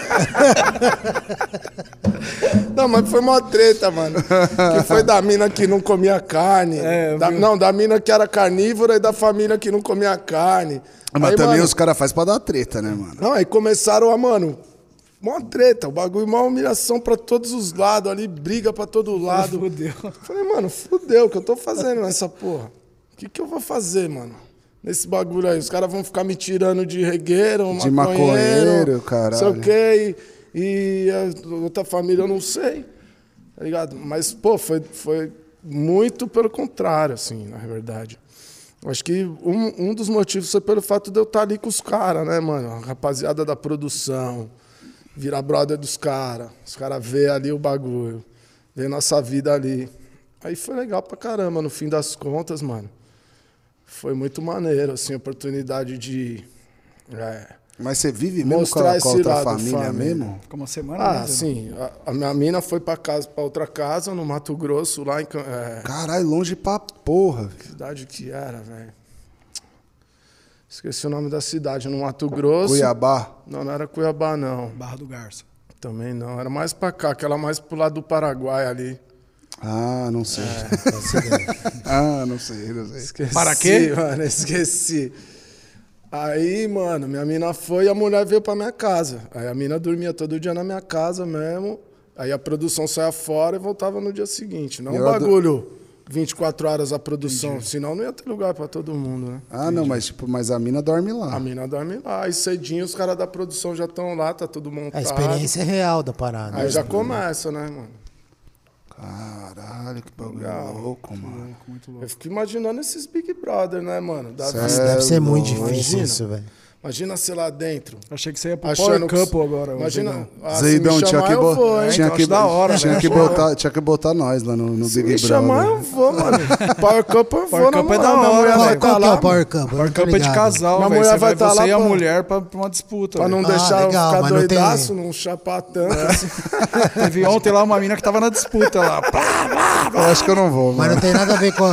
Não, mas foi uma treta, mano. Que foi da mina que não comia carne. É, Da- não, da mina que era carnívora e da família que não comia carne. Mas Aí, também mano, os caras fazem pra dar treta, né, mano? Não, aí começaram a, mano, mó treta, o bagulho, mó humilhação pra todos os lados ali, briga pra todo lado. Fudeu. Falei, mano, fudeu, o que eu tô fazendo nessa porra? O que, que eu vou fazer, mano? Nesse bagulho aí, os caras vão ficar me tirando de regueiro, De maconheiro, maconheiro, caralho. Sei o quê, e, e outra família eu não sei, tá ligado? Mas, pô, foi, foi muito pelo contrário, assim, na verdade. Acho que um, um dos motivos foi pelo fato de eu estar ali com os caras, né, mano? A rapaziada da produção, virar brother dos caras, os caras vê ali o bagulho, vê nossa vida ali. Aí foi legal pra caramba, no fim das contas, mano. Foi muito maneiro, assim, a oportunidade de. é, Mas você vive mesmo com a, com a outra lado família, família. mesmo? Ficou uma semana, Ah, né, Zeidão? sim. A, a minha mina foi pra casa, para outra casa, no Mato Grosso, lá em. É, Caralho, longe pra porra. que cidade que era, velho? Esqueci o nome da cidade, no Mato Grosso. Cuiabá. Não, não era Cuiabá, não. Barra do Garça. Também não. Era mais pra cá, aquela mais pro lado do Paraguai ali. Ah, não sei. É. ah, não sei, não sei. Esqueci, Para quê? mano, esqueci. Aí, mano, minha mina foi e a mulher veio pra minha casa. Aí a mina dormia todo dia na minha casa mesmo. Aí a produção saia fora e voltava no dia seguinte. Não é um ela do- bagulho 24 horas a produção, senão não ia ter lugar pra todo mundo, né? Ah, não, mas tipo, mas a mina dorme lá. A mina dorme lá. Aí cedinho os caras da produção já estão lá, tá tudo montado. A experiência é real da parada. Aí já começa, né, mano? Caralho, que bagulho louco, mano. Muito louco. Eu fico imaginando esses Big Brother, né, mano? Da deve ser muito louco. difícil Imagina. isso, velho. Imagina ser lá dentro. Achei que você ia pro Achando Power que- Couple agora. Imagina. Zeidão. Ah, se Zeidão, tinha chamar, que, bo- vou, tinha que, acho da hora, tinha que botar, tinha que botar nós lá no, no Se Big me chamar, Brother. eu vou, mano. Power Cup eu vou, Power Cup é da hora, mulher velho. vai Qual, estar qual que é lá o Power Power é de casal, Minha velho. mulher Você vai vai tá lá e a mulher pra, pra uma disputa. Pra não. Ah, deixar legal, eu ficar doidaço, não chapar tanto. Teve ontem lá uma mina que tava na disputa lá. Eu acho que eu não vou, Mas não tem nada a ver com,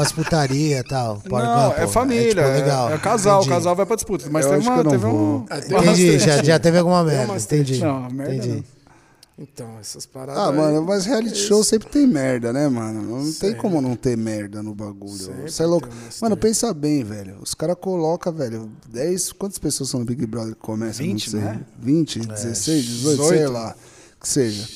as putarias e tal. Power Não, é família, tipo, é, legal. é casal, o casal vai pra disputa. Mas Eu teve, acho uma, que eu não um. vou. É, tem umas Entendi, já, já teve alguma merda. Entendi. Não, merda Entendi. não. Então, essas paradas. Ah, aí, mano, mas reality show sempre tem merda, né, mano? Não tem como não ter merda no bagulho. Sempre Você é louco. Mano, pensa bem, velho. Os caras colocam, velho, 10. Quantas pessoas são no Big Brother que começam? 20, não sei. né? 20, 16, 18, sei 18. lá. Que seja.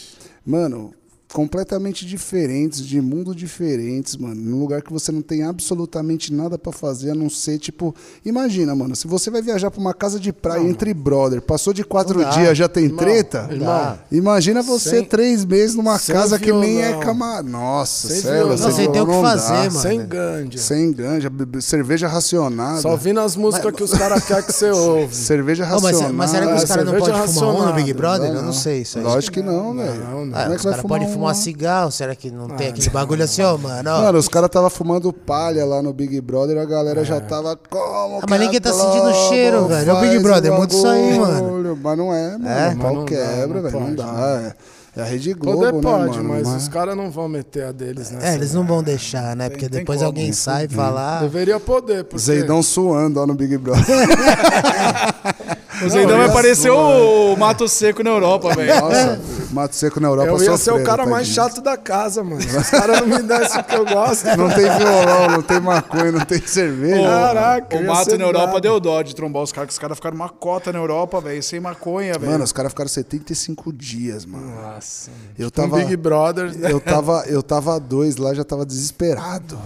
Mano, completamente diferentes, de mundo diferentes, mano. Num lugar que você não tem absolutamente nada pra fazer, a não ser, tipo. Imagina, mano, se você vai viajar pra uma casa de praia entre brother, passou de quatro Não dá. dias, já tem Irmão, treta? irmão, Imagina você Sem- três meses numa casa que nem é cama. Nossa, Sem sério, Não, sem ter o que não dá. fazer, mano. Sem ganja. Sem ganja, cerveja racionada. Só ouvindo as músicas que os caras querem que você ouve. Cerveja Ô, mas, racionada. mas será que os Ah, caras não podem fumar um no racionada. Big Brother? Não, Eu não não. sei isso aí. Lógico que não, velho. não. Como Ah, é que vai fumar fumar um- cigarro? Será que não Ah, tem aquele bagulho assim, ó, mano? ó? Mano, os caras tava fumando palha lá no Big Brother, a galera já tava como Ah, mas ninguém tá sentindo Globo cheiro, velho. É o Big Brother, muda isso aí, bagulho? Mas não é, mano. É? O pau Mas não quebra, velho. Não dá. É, é a Rede Globo, Poder né, pode, mano? mas os caras não vão meter a deles nessa. É, eles não vão deixar, né? Porque tem depois como, alguém sai e fala. ah, Deveria poder, porque... Zeidão suando ó, no Big Brother. O Zeidão vai parecer o Mato Seco na Europa, velho. Nossa, Mato Seco na Europa Eu ia ser o cara mais chato da casa, mano. Se os caras não me dessem o que eu gosto. Não tem violão, não tem maconha, não tem cerveja. Caraca, O Mato na Europa deu dó de trombar os caras, que os caras ficaram uma cota na Europa, velho, sem maconha, velho. Mano, os caras ficaram 75 dias, mano. Nossa. Eu Um tava, Big Brother. eu tava, eu tava dois lá, já tava desesperado.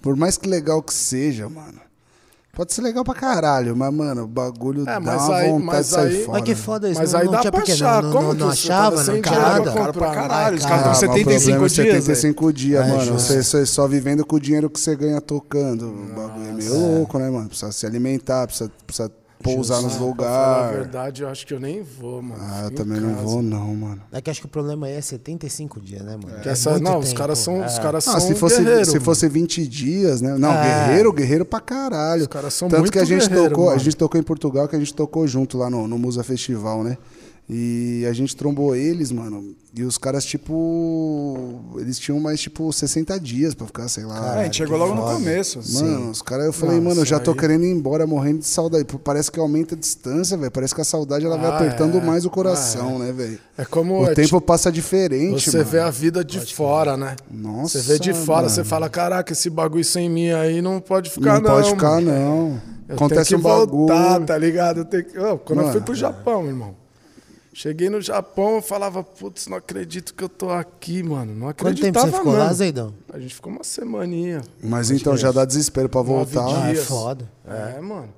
Por mais que legal que seja, mano. Pode ser legal pra caralho, mas, mano, o bagulho É, dá mas uma aí- vontade mas de sair aí- fora. Mas que foda isso, Mas não, aí não dá tinha pra achar. não, Como não, que não você achava, não pra Cara pra caralho, os caras cara, estão Ah, mas o 75 problema é dias, velho. 75 dias, É, mano. Você, você só vivendo com o dinheiro que você ganha tocando. O bagulho é meio louco, né, mano? Precisa se alimentar, precisa, precisa pousar nos a lugares. verdade, eu acho que eu nem vou, mano. Ah, eu também não vou, não, mano. É que acho que o problema aí é 75 dias, né, mano? Que É essa- muito não, os tempo. caras são, os É. caras Ah, são se fosse, guerreiro, se mano. fosse 20 dias, né? Não, É. guerreiro, guerreiro pra caralho. Os caras são Tanto muito que a gente tocou, a mano. gente tocou em Portugal, que a gente tocou junto lá no, no Musa Festival, né? E a gente trombou eles, mano. E os caras, tipo. Eles tinham mais, tipo, 60 dias pra ficar, sei lá. É, a gente chegou logo no começo. Mano, os caras, eu falei, Não, mano, eu já tô aí- querendo ir embora, morrendo de saudade. Parece que aumenta a distância, velho. Parece que a saudade ela vai Ah, apertando é. mais o coração, né, velho? É como O é, tempo passa diferente, Você mano. vê a vida de fora, né? Nossa, Você vê de fora, mano. você fala, caraca, esse bagulho sem mim aí não pode ficar, Não não. pode ficar, mano. não. Eu Acontece tenho um que bagulho. voltar, tá ligado? Eu tenho que... Ô, quando eu Mano, fui pro Japão, irmão. Cheguei no Japão, eu falava, putz, não acredito que eu tô aqui, mano. Não Quanto tempo acreditava você ficou mesmo. lá, Zeidão? A gente ficou uma semaninha. Mas então já dá desespero pra voltar. Ah, é foda. É, mano.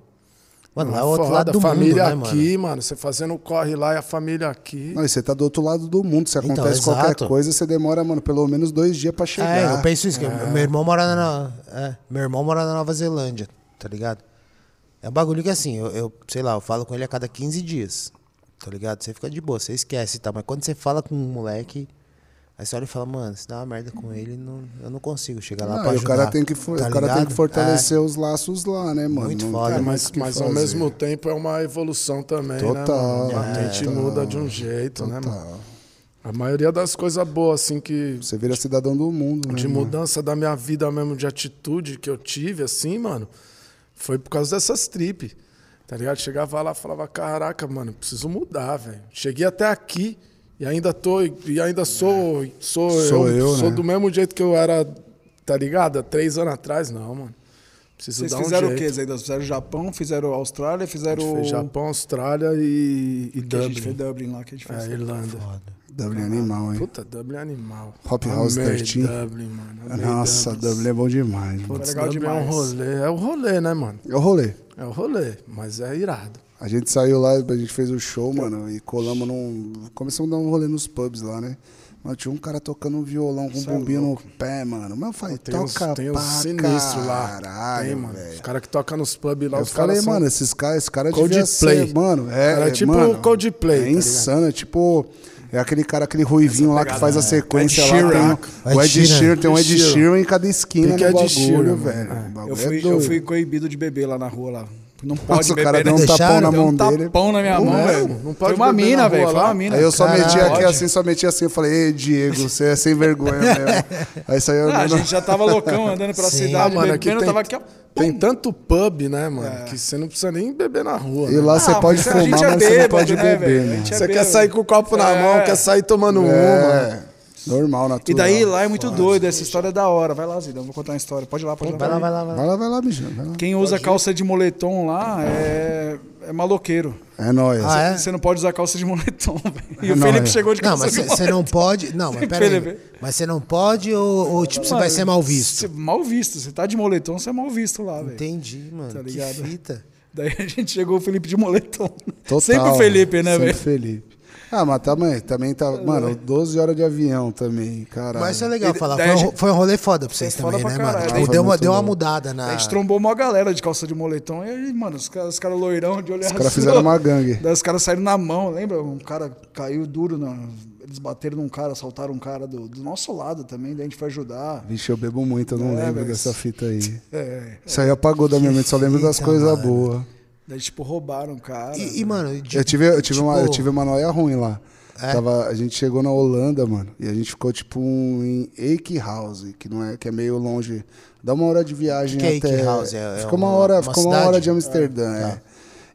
Mano, lá é o outro foda, lado do família mundo, né, aqui, mano? mano. Você fazendo o corre lá e a família aqui. Não, e você tá do outro lado do mundo. Se Então, acontece qualquer exato. coisa, você demora, mano, pelo menos dois dias pra É, chegar. eu penso isso, que meu irmão mora na. É, meu irmão mora na Nova Zelândia, tá ligado? É um bagulho que assim, eu, eu, sei lá, eu falo com ele a cada 15 dias. Tá ligado? Você fica de boa, você esquece e tal. Mas quando você fala com um moleque, aí você olha e fala, mano, se dá uma merda com ele, não, eu não consigo chegar lá Ah, pra e o ajudar. cara tem que, for- tá o cara tem que fortalecer os laços lá, né, mano? Muito Não foda. É, mas, mas ao mesmo tempo é uma evolução também, Total, né, mano? A é, mente total. muda de um jeito, né, mano? Total. A maioria das coisas boas, assim, que... Você vira cidadão do mundo, né? De mano? mudança da minha vida mesmo, de atitude que eu tive, assim, mano, foi por causa dessas tripes. Tá ligado? Chegava lá e falava, caraca, mano, preciso mudar, velho. Cheguei até aqui e ainda tô, e ainda sou, sou, Sou eu, sou né? do mesmo jeito que eu era, tá ligado? Há três anos atrás, não, mano. Preciso Vocês dar um fizeram o jeito. quê, Zeidão? Fizeram Japão, fizeram Austrália, A fizeram. gente fez Japão, Austrália e, e Que a gente fez Dublin. Dublin lá, que a gente fez. É, Irlanda. Dublin é animal, hein? Puta, Dublin é animal. Hop House 13. Dublin, mano. Amei Nossa, Dublin é bom demais. mano. Putz, legal Dublin é um demais. rolê. É o rolê, né, mano? É o rolê. É o rolê, mas é irado. A gente saiu lá, a gente fez o show, mano, e colamos num. Começamos a dar um rolê nos pubs lá, né? Mano, tinha um cara tocando um violão com um é bombinho no pé, mano. Mas eu falei, Tem uns, toca tem uns sinistros lá. caralho, Tem, mano. Os velho. caras que tocam nos pubs lá, Eu os caras falei, são- mano, esses caras esse cara Coldplay. devia ser, mano, é, Cara, é, tipo mano, Coldplay, É tá insano, é tipo é aquele cara, aquele ruivinho lá que faz a sequência Ed lá, tem o Ed Sheeran. Tem um Ed Sheeran. Em cada esquina do Ed bagulho, Sheeran, velho. Eu é fui, eu fui coibido de beber lá na rua lá. Não pode Nossa, o beber. cara né? deu um tapão na mão um dele. tapão na minha Não mão, é, velho. não Foi pode uma beber mina, na velho. Foi lá? uma mina. Aí eu só Caralho. meti aqui Pode. assim, só meti assim, eu falei, ei, Diego, você é sem vergonha mesmo. Aí saiu Ah, a andando. gente já tava loucão andando pela Sim. cidade, Ah, mano, aqui bebendo, tem- tava aqui, ó. Tem tanto pub, né, mano, que você não precisa nem beber na rua. E né? lá você Ah, pode a fumar, é mas você não pode né, beber? A né? gente é Você quer sair com o copo na É. mão, quer sair tomando uma. É, normal, natural. E daí lá é muito doido, essa história é da hora. Vai lá, Zidane, eu vou contar uma história. Pode ir lá, pode ir lá. Vai lá, vai lá, vai lá. Vai lá, vai lá, mijão. Quem usa calça de moletom lá é, é maloqueiro. É nóis. Ah, é? Você não pode usar calça de moletom, velho. E o Não, Felipe é. chegou de Não, calça mas de você moletom. não pode. Não, mas pera aí. Felipe. Mas você não pode ou, ou, tipo, você vai ser mal visto? Você, mal visto. Você tá de moletom, você é mal visto lá, velho. Entendi, mano. Tá que ligado? fita. Daí a gente chegou o Felipe de moletom. Total. Sempre o Felipe, né, Sempre velho? Felipe. Ah, mas também, também tá. Mano, 12 horas de avião também, caralho. Mas isso é legal E falar. Foi um, gente- foi um rolê foda pra vocês foda também, pra né, caralho. mano? Tipo, deu, uma, deu uma mudada na. A gente trombou uma galera de calça de moletom. E aí, mano, os caras, os caras loirão de olho Os caras fizeram uma gangue. Daí os caras saíram na mão, lembra? Um cara caiu duro, na... eles bateram num cara, assaltaram um cara do, do nosso lado também, daí a gente foi ajudar. Vixe, eu bebo muito, eu não É, lembro velho. dessa fita aí. É, Isso aí apagou da minha mente, só lembro das coisas boas. Daí, tipo, roubaram o cara. E, e, mano, de- Eu tive, eu, tive uma, eu tipo- tive uma noia ruim lá. É? Tava, a gente chegou na Holanda, mano, e a gente ficou tipo um, em Eekhouse, que não é, que é meio longe. Dá uma hora de viagem Que é até. Eekhouse? É- é ficou uma uma- hora, uma ficou uma cidade? hora de Amsterdã, Ah, tá. é.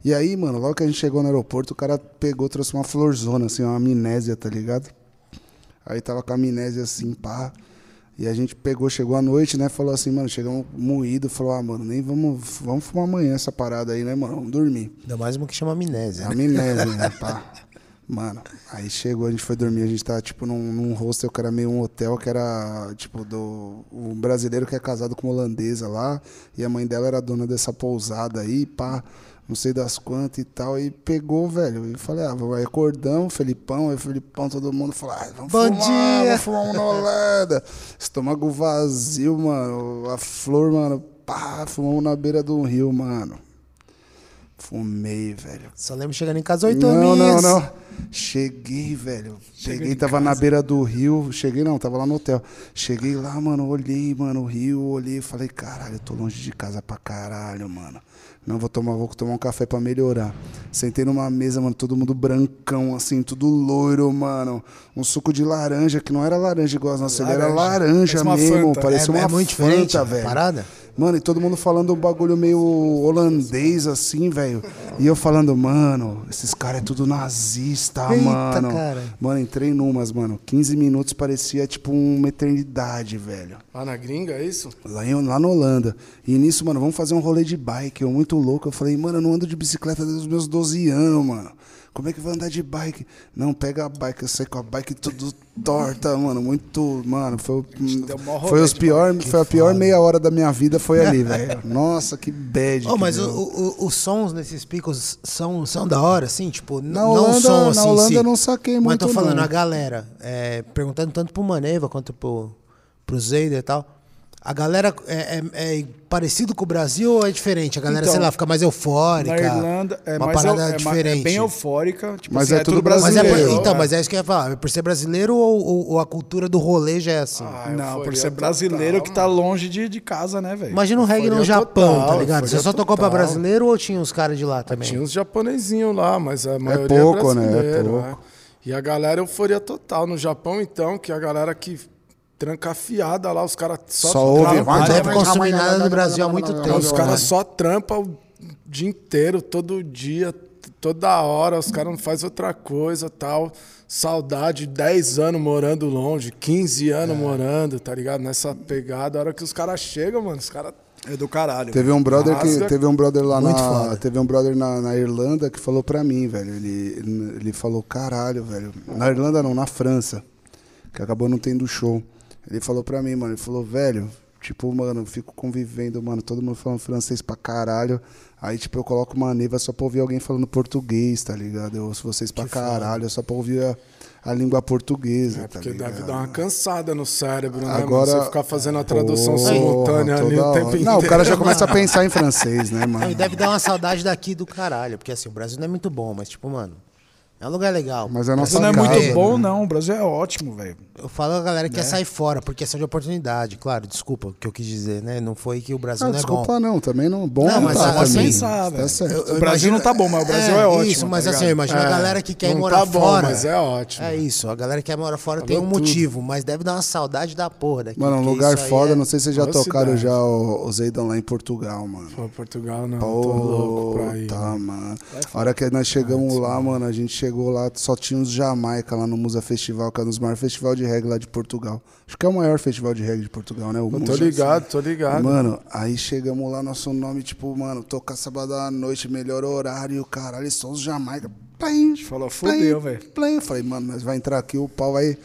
E aí, mano, logo que a gente chegou no aeroporto, o cara pegou, trouxe uma florzona, assim, uma amnésia, tá ligado? Aí tava com a amnésia assim, pá. E a gente pegou, chegou à noite, né? Falou assim, mano, chegamos moído, falou, ah, mano, nem vamos, vamos fumar amanhã essa parada aí, né, mano? Vamos dormir. Ainda mais uma que chama amnésia. né? Amnésia, né, pá. Mano, aí chegou, a gente foi dormir, a gente tava, tipo, num, num hostel que era meio um hotel, que era, tipo, do... Um brasileiro que é casado com uma holandesa lá, e a mãe dela era dona dessa pousada aí, pá, não sei das quantas e tal, e pegou, velho, e falei, ah, vai acordamos, Felipão, aí Felipão, todo mundo falou, ah, vamos Bom fumar, dia. vamos fumar um na Holanda. Estômago vazio, mano, a flor, mano, pá, fumamos na beira do rio, mano. Fumei, velho. Só lembro chegando em casa oito Não, não, aninhos. não. Cheguei, velho. Cheguei, tava na beira do rio. Cheguei, não, tava lá no hotel. Cheguei lá, mano, olhei, mano, o rio, olhei, falei, caralho, eu tô longe de casa pra caralho, mano. Não, vou tomar, vou tomar um café pra melhorar. Sentei numa mesa, mano, todo mundo brancão, assim, tudo loiro, mano. Um suco de laranja, que não era laranja igual as nossas, ele era laranja Parece mesmo. Fanta. Parecia É- é uma muito diferente Fanta, velho. parada? Mano, e todo mundo falando um bagulho meio holandês, assim, velho. E eu falando, mano, esses caras é tudo nazista, Eita, mano. cara. Mano, entrei numas, mano. 15 minutos parecia tipo uma eternidade, velho. Lá na gringa, é isso? Lá, em, lá na Holanda. E nisso, mano, vamos fazer um rolê de bike. Eu muito louco. Eu falei, mano, eu não ando de bicicleta desde os meus 12 anos, mano. Como é que vai andar de bike? Não, pega a bike. Eu saí com a bike tudo torta, mano. Muito. Mano, foi, foi, os pior, foi a pior meia hora da minha vida. Foi ali, velho. Nossa, que bad. Oh, mas o- o- os sons nesses picos são, são da hora, assim? Tipo, Na não Holanda- o som na assim. em Holanda si. eu não saquei Mas muito, tô falando, não. a galera, é, perguntando tanto pro Maneva quanto pro, pro Zeider e tal. A galera é, é- é parecido com o Brasil ou é diferente? A galera, Então, sei lá, fica mais eufórica. Na Irlanda é, uma mais, parada é, diferente. é bem eufórica. Tipo Mas assim, é tudo Mas é por- brasileiro. então, mas é isso que eu ia falar. É por ser brasileiro ou, ou- ou a cultura do rolê já é assim? Ah, Não, por ser brasileiro total, que tá longe de, de casa, né, velho? Imagina um reggae no Japão, total, tá ligado? Você só tocou pra brasileiro ou tinha os caras de lá também? Tinha uns japonesinhos lá, mas a maioria pouco, é né? É brasileiro, pouco. né? E a galera euforia total. No Japão, então, que a galera que trancafiada lá, os caras só, Só ouve, vai, deve consumir nada do Brasil há muito tempo. Os né? caras só trampam o dia inteiro, todo dia, toda hora. Os caras não fazem outra coisa tal. Saudade, 10 anos morando longe, 15 É. anos morando, tá ligado? Nessa pegada. A hora que os caras chegam, mano, os caras. É do caralho. Teve um brother que teve um brother lá Muito na foda. teve um brother na, na Irlanda que falou pra mim, velho. Ele ele falou caralho, velho. Na Irlanda não, na França, que acabou não tendo show. Ele falou pra mim, mano. Ele falou, velho, tipo, mano, eu fico convivendo, mano, todo mundo falando francês pra caralho. Aí, tipo, eu coloco uma neva só pra ouvir alguém falando português, tá ligado? Eu ouço vocês pra caralho, só pra ouvir a, a língua portuguesa, É tá porque ligado? deve dar uma cansada no cérebro, né? Agora- mano? Você ficar fazendo a tradução Porra, simultânea ali o hora. tempo inteiro. Não, o cara já começa a pensar em francês, né, Não, e mano? deve dar uma saudade daqui do caralho. Porque assim, o Brasil não é muito bom, mas tipo, mano, é um lugar legal. Mas é a nossa Não é casa, muito né? bom, não. O Brasil é ótimo, velho. Eu falo a galera Né? que quer sair fora, por questão de oportunidade. Claro, desculpa o que eu quis dizer, né? Não foi que o Brasil Ah, não é desculpa bom. não, também não. Bom Não, não, mas tá assim, também. pensar, tá velho. certo. Eu- eu O Brasil imagino- não tá bom, mas o Brasil é ótimo, Isso, mas tá assim, eu imagino a É, galera que quer não morar tá bom, fora. mas é ótimo. É isso, a galera que quer morar fora tem um tudo. motivo, mas deve dar uma saudade da porra daqui. Mano, um lugar foda, é- não sei se vocês já tocaram já o, o Zeidão lá em Portugal, mano. Pô, Portugal não, tô louco pra ir. Tá, mano. mano. A hora que nós chegamos lá, mano, a gente chegou lá, só tinha os Jamaica lá no Musa Festival, que é um dos maiores festivais de reggae lá de Portugal. Acho que é o maior festival de reggae de Portugal, né? O Eu tô Musa. ligado, tô ligado. Mano, aí chegamos lá, nosso nome, tipo, mano, tocar sábado à noite, melhor horário, caralho, só os Jamaica. Plim, Falou, fudeu, velho. Eu falei, mano, nós vai entrar aqui, o pau vai.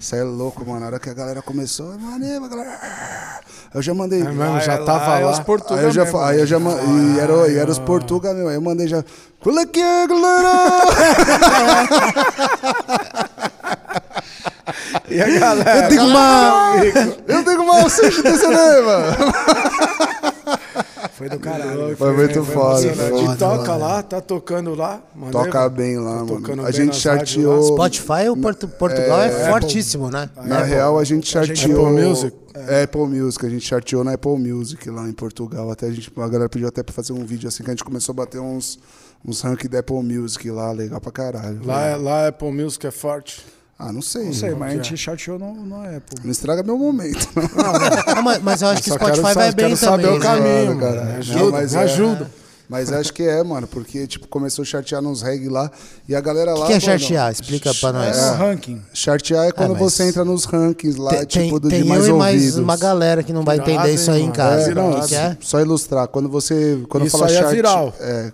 Você é louco, mano. A hora que a galera começou, mano, galera. Eu já mandei. É mesmo, já tava lá é lá. os Portuga Aí eu já, mesmo, aí eu já ma- e era, e era os Portuga mesmo. Aí eu mandei já. Pula aqui, galera! E a galera? Eu digo mal! Eu digo mal, vocês de TCD, mano! Foi do caralho. Foi muito foda. emocionante. foi. E toca lá, tá tocando lá. maneiro. Toca bem lá, Tá mano. A gente charteou. Spotify, o Portu- Portugal é, fortíssimo, né? Na real, a gente charteou. Apple Music? É, Apple Music. A gente charteou na Apple Music lá em Portugal. Até a, gente, a galera pediu até pra fazer um vídeo assim que a gente começou a bater uns, uns rank da Apple Music lá, legal pra caralho. Lá, é- lá Apple Music é forte. Ah, não sei. Não sei, mas a gente chateou no, no Apple. Não estraga meu momento. Não, mas, mas eu acho que Spotify quero, vai bem quero também. saber o né? caminho, mano. cara. Ajuda, Não, mas é- ajuda. Mas acho que é, mano, porque tipo começou a chartear nos reggae lá e a galera O lá. que, que é mano, chartear? Explica pra nós. É o ranking. Chartear é quando Ah, mas- você entra nos rankings lá, Tem, tipo, do tem de mais eu e mais ouvidos. uma galera que não vai entender isso aí hein, em mano? casa. É, não, O que é? Só ilustrar. Quando você. Quando Isso fala aí é viral. É.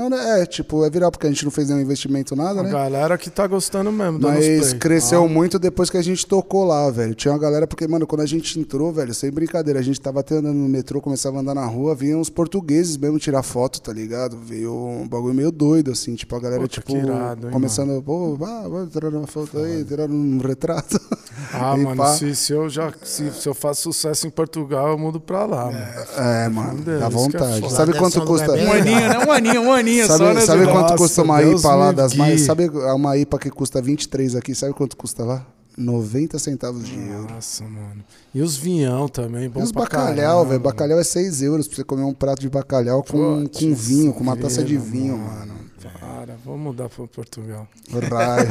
Não, né, é, tipo, é viral porque a gente não fez nenhum investimento, nada, A né? galera que tá gostando mesmo. os Mas cresceu Ah, muito depois que a gente tocou lá, velho. Tinha uma galera, porque, mano, quando a gente entrou, velho, sem brincadeira, a gente tava até andando no metrô, começava a andar na rua, vinham uns portugueses mesmo tirar foto, tá ligado? Veio um bagulho meio doido, assim, tipo, a galera, Puta, tipo, irado, hein, começando, pô, vá, vai tirar uma foto aí, tirar um retrato. Ah, E mano, se, se eu já se, se eu faço sucesso em Portugal, eu mudo pra lá, mano. É, mano, dá é vontade. Sabe quanto custa? Um aninho, né? Um aninho, um aninho só, Sabe, né, sabe quanto Nossa, custa uma Deus IPA lá das mais? Sabe uma IPA que custa 23 aqui? Sabe quanto custa lá? 90 centavos de euro. Nossa, mano. E os vinhão também, bom E os bacalhau, velho. Bacalhau é 6 euros pra você comer um prato de bacalhau com, Putz, com vinho, com uma taça de vinho, mano. Para, vou mudar pra Portugal. Right.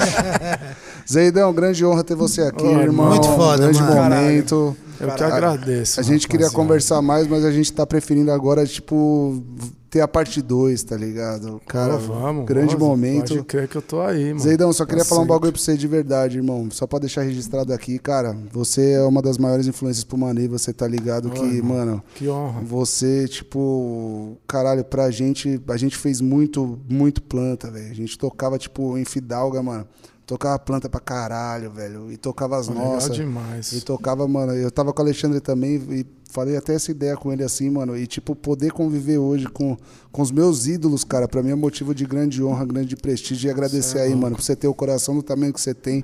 Zeidão, grande honra ter você aqui, Oh, irmão. muito foda, grande mano. momento. Eu que agradeço. A gente queria conversar mais, mas a gente tá preferindo agora, tipo, ter a parte 2, tá ligado? Cara, Pô, vamos, grande momento. Pode crer que eu tô aí, mano. Zeidão, só queria falar um bagulho pra você de verdade, irmão. Só pra deixar registrado aqui, cara. Você é uma das maiores influências pro Mani, você tá ligado que, mano, Que honra. você, tipo, caralho, pra gente, a gente fez muito, muito planta, velho. A gente tocava, tipo, em Fidalga, mano. Tocava planta pra caralho, velho. E tocava as Legal nossas. demais. E tocava, mano. Eu tava com o Alexandre também e falei até essa ideia com ele assim, mano. E, tipo, poder conviver hoje com, com os meus ídolos, cara, pra mim é motivo de grande honra, grande prestígio. E agradecer é aí, mano, por você ter o coração do tamanho que você tem.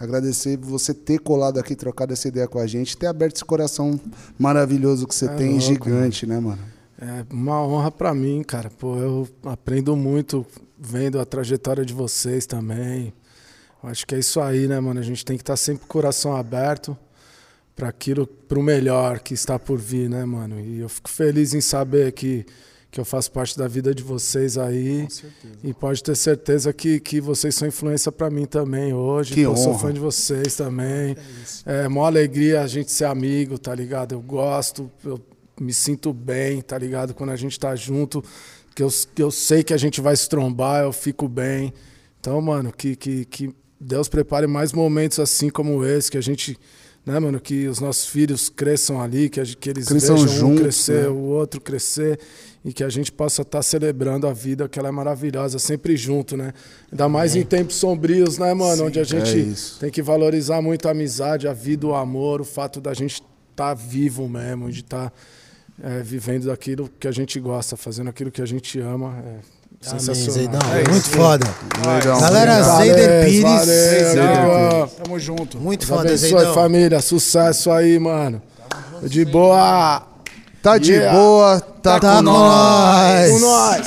Agradecer você ter colado aqui, trocado essa ideia com a gente, ter aberto esse coração maravilhoso que você É tem, louco, gigante, né, mano? É uma honra pra mim, cara. Pô, eu aprendo muito vendo a trajetória de vocês também. Acho que é isso aí, né, mano? A gente tem que estar sempre com o coração aberto para aquilo, pro melhor que está por vir, né, mano? E eu fico feliz em saber que, que eu faço parte da vida de vocês aí. E pode ter certeza que, que vocês são influência para mim também hoje. Que eu sou honra. fã de vocês também. É mó alegria a gente ser amigo, tá ligado? Eu gosto, eu me sinto bem, tá ligado? Quando a gente tá junto, que eu, que eu sei que a gente vai se trombar, eu fico bem. Então, mano, que, que, que Deus prepare mais momentos assim como esse, que a gente, né, mano, que os nossos filhos cresçam ali, que, a, que eles Cresçam vejam juntos, um crescer, né? o outro crescer e que a gente possa estar celebrando a vida, que ela é maravilhosa, sempre junto, né? Ainda mais em tempos sombrios, né, mano? onde a gente é tem que valorizar muito a amizade, a vida, o amor, o fato da gente estar vivo mesmo, de estar é, vivendo daquilo que a gente gosta, fazendo aquilo que a gente ama. É, Sensacional. Zeidão. É isso. muito foda. Legal. Galera, Valeu, Zeider Pires. valeu. Tamo junto. Muito Deus foda, abençoe, Zeidão. família. Sucesso aí, mano. De boa. Tá de Yeah. boa, tá, Tá com com nós. nós. Com nós.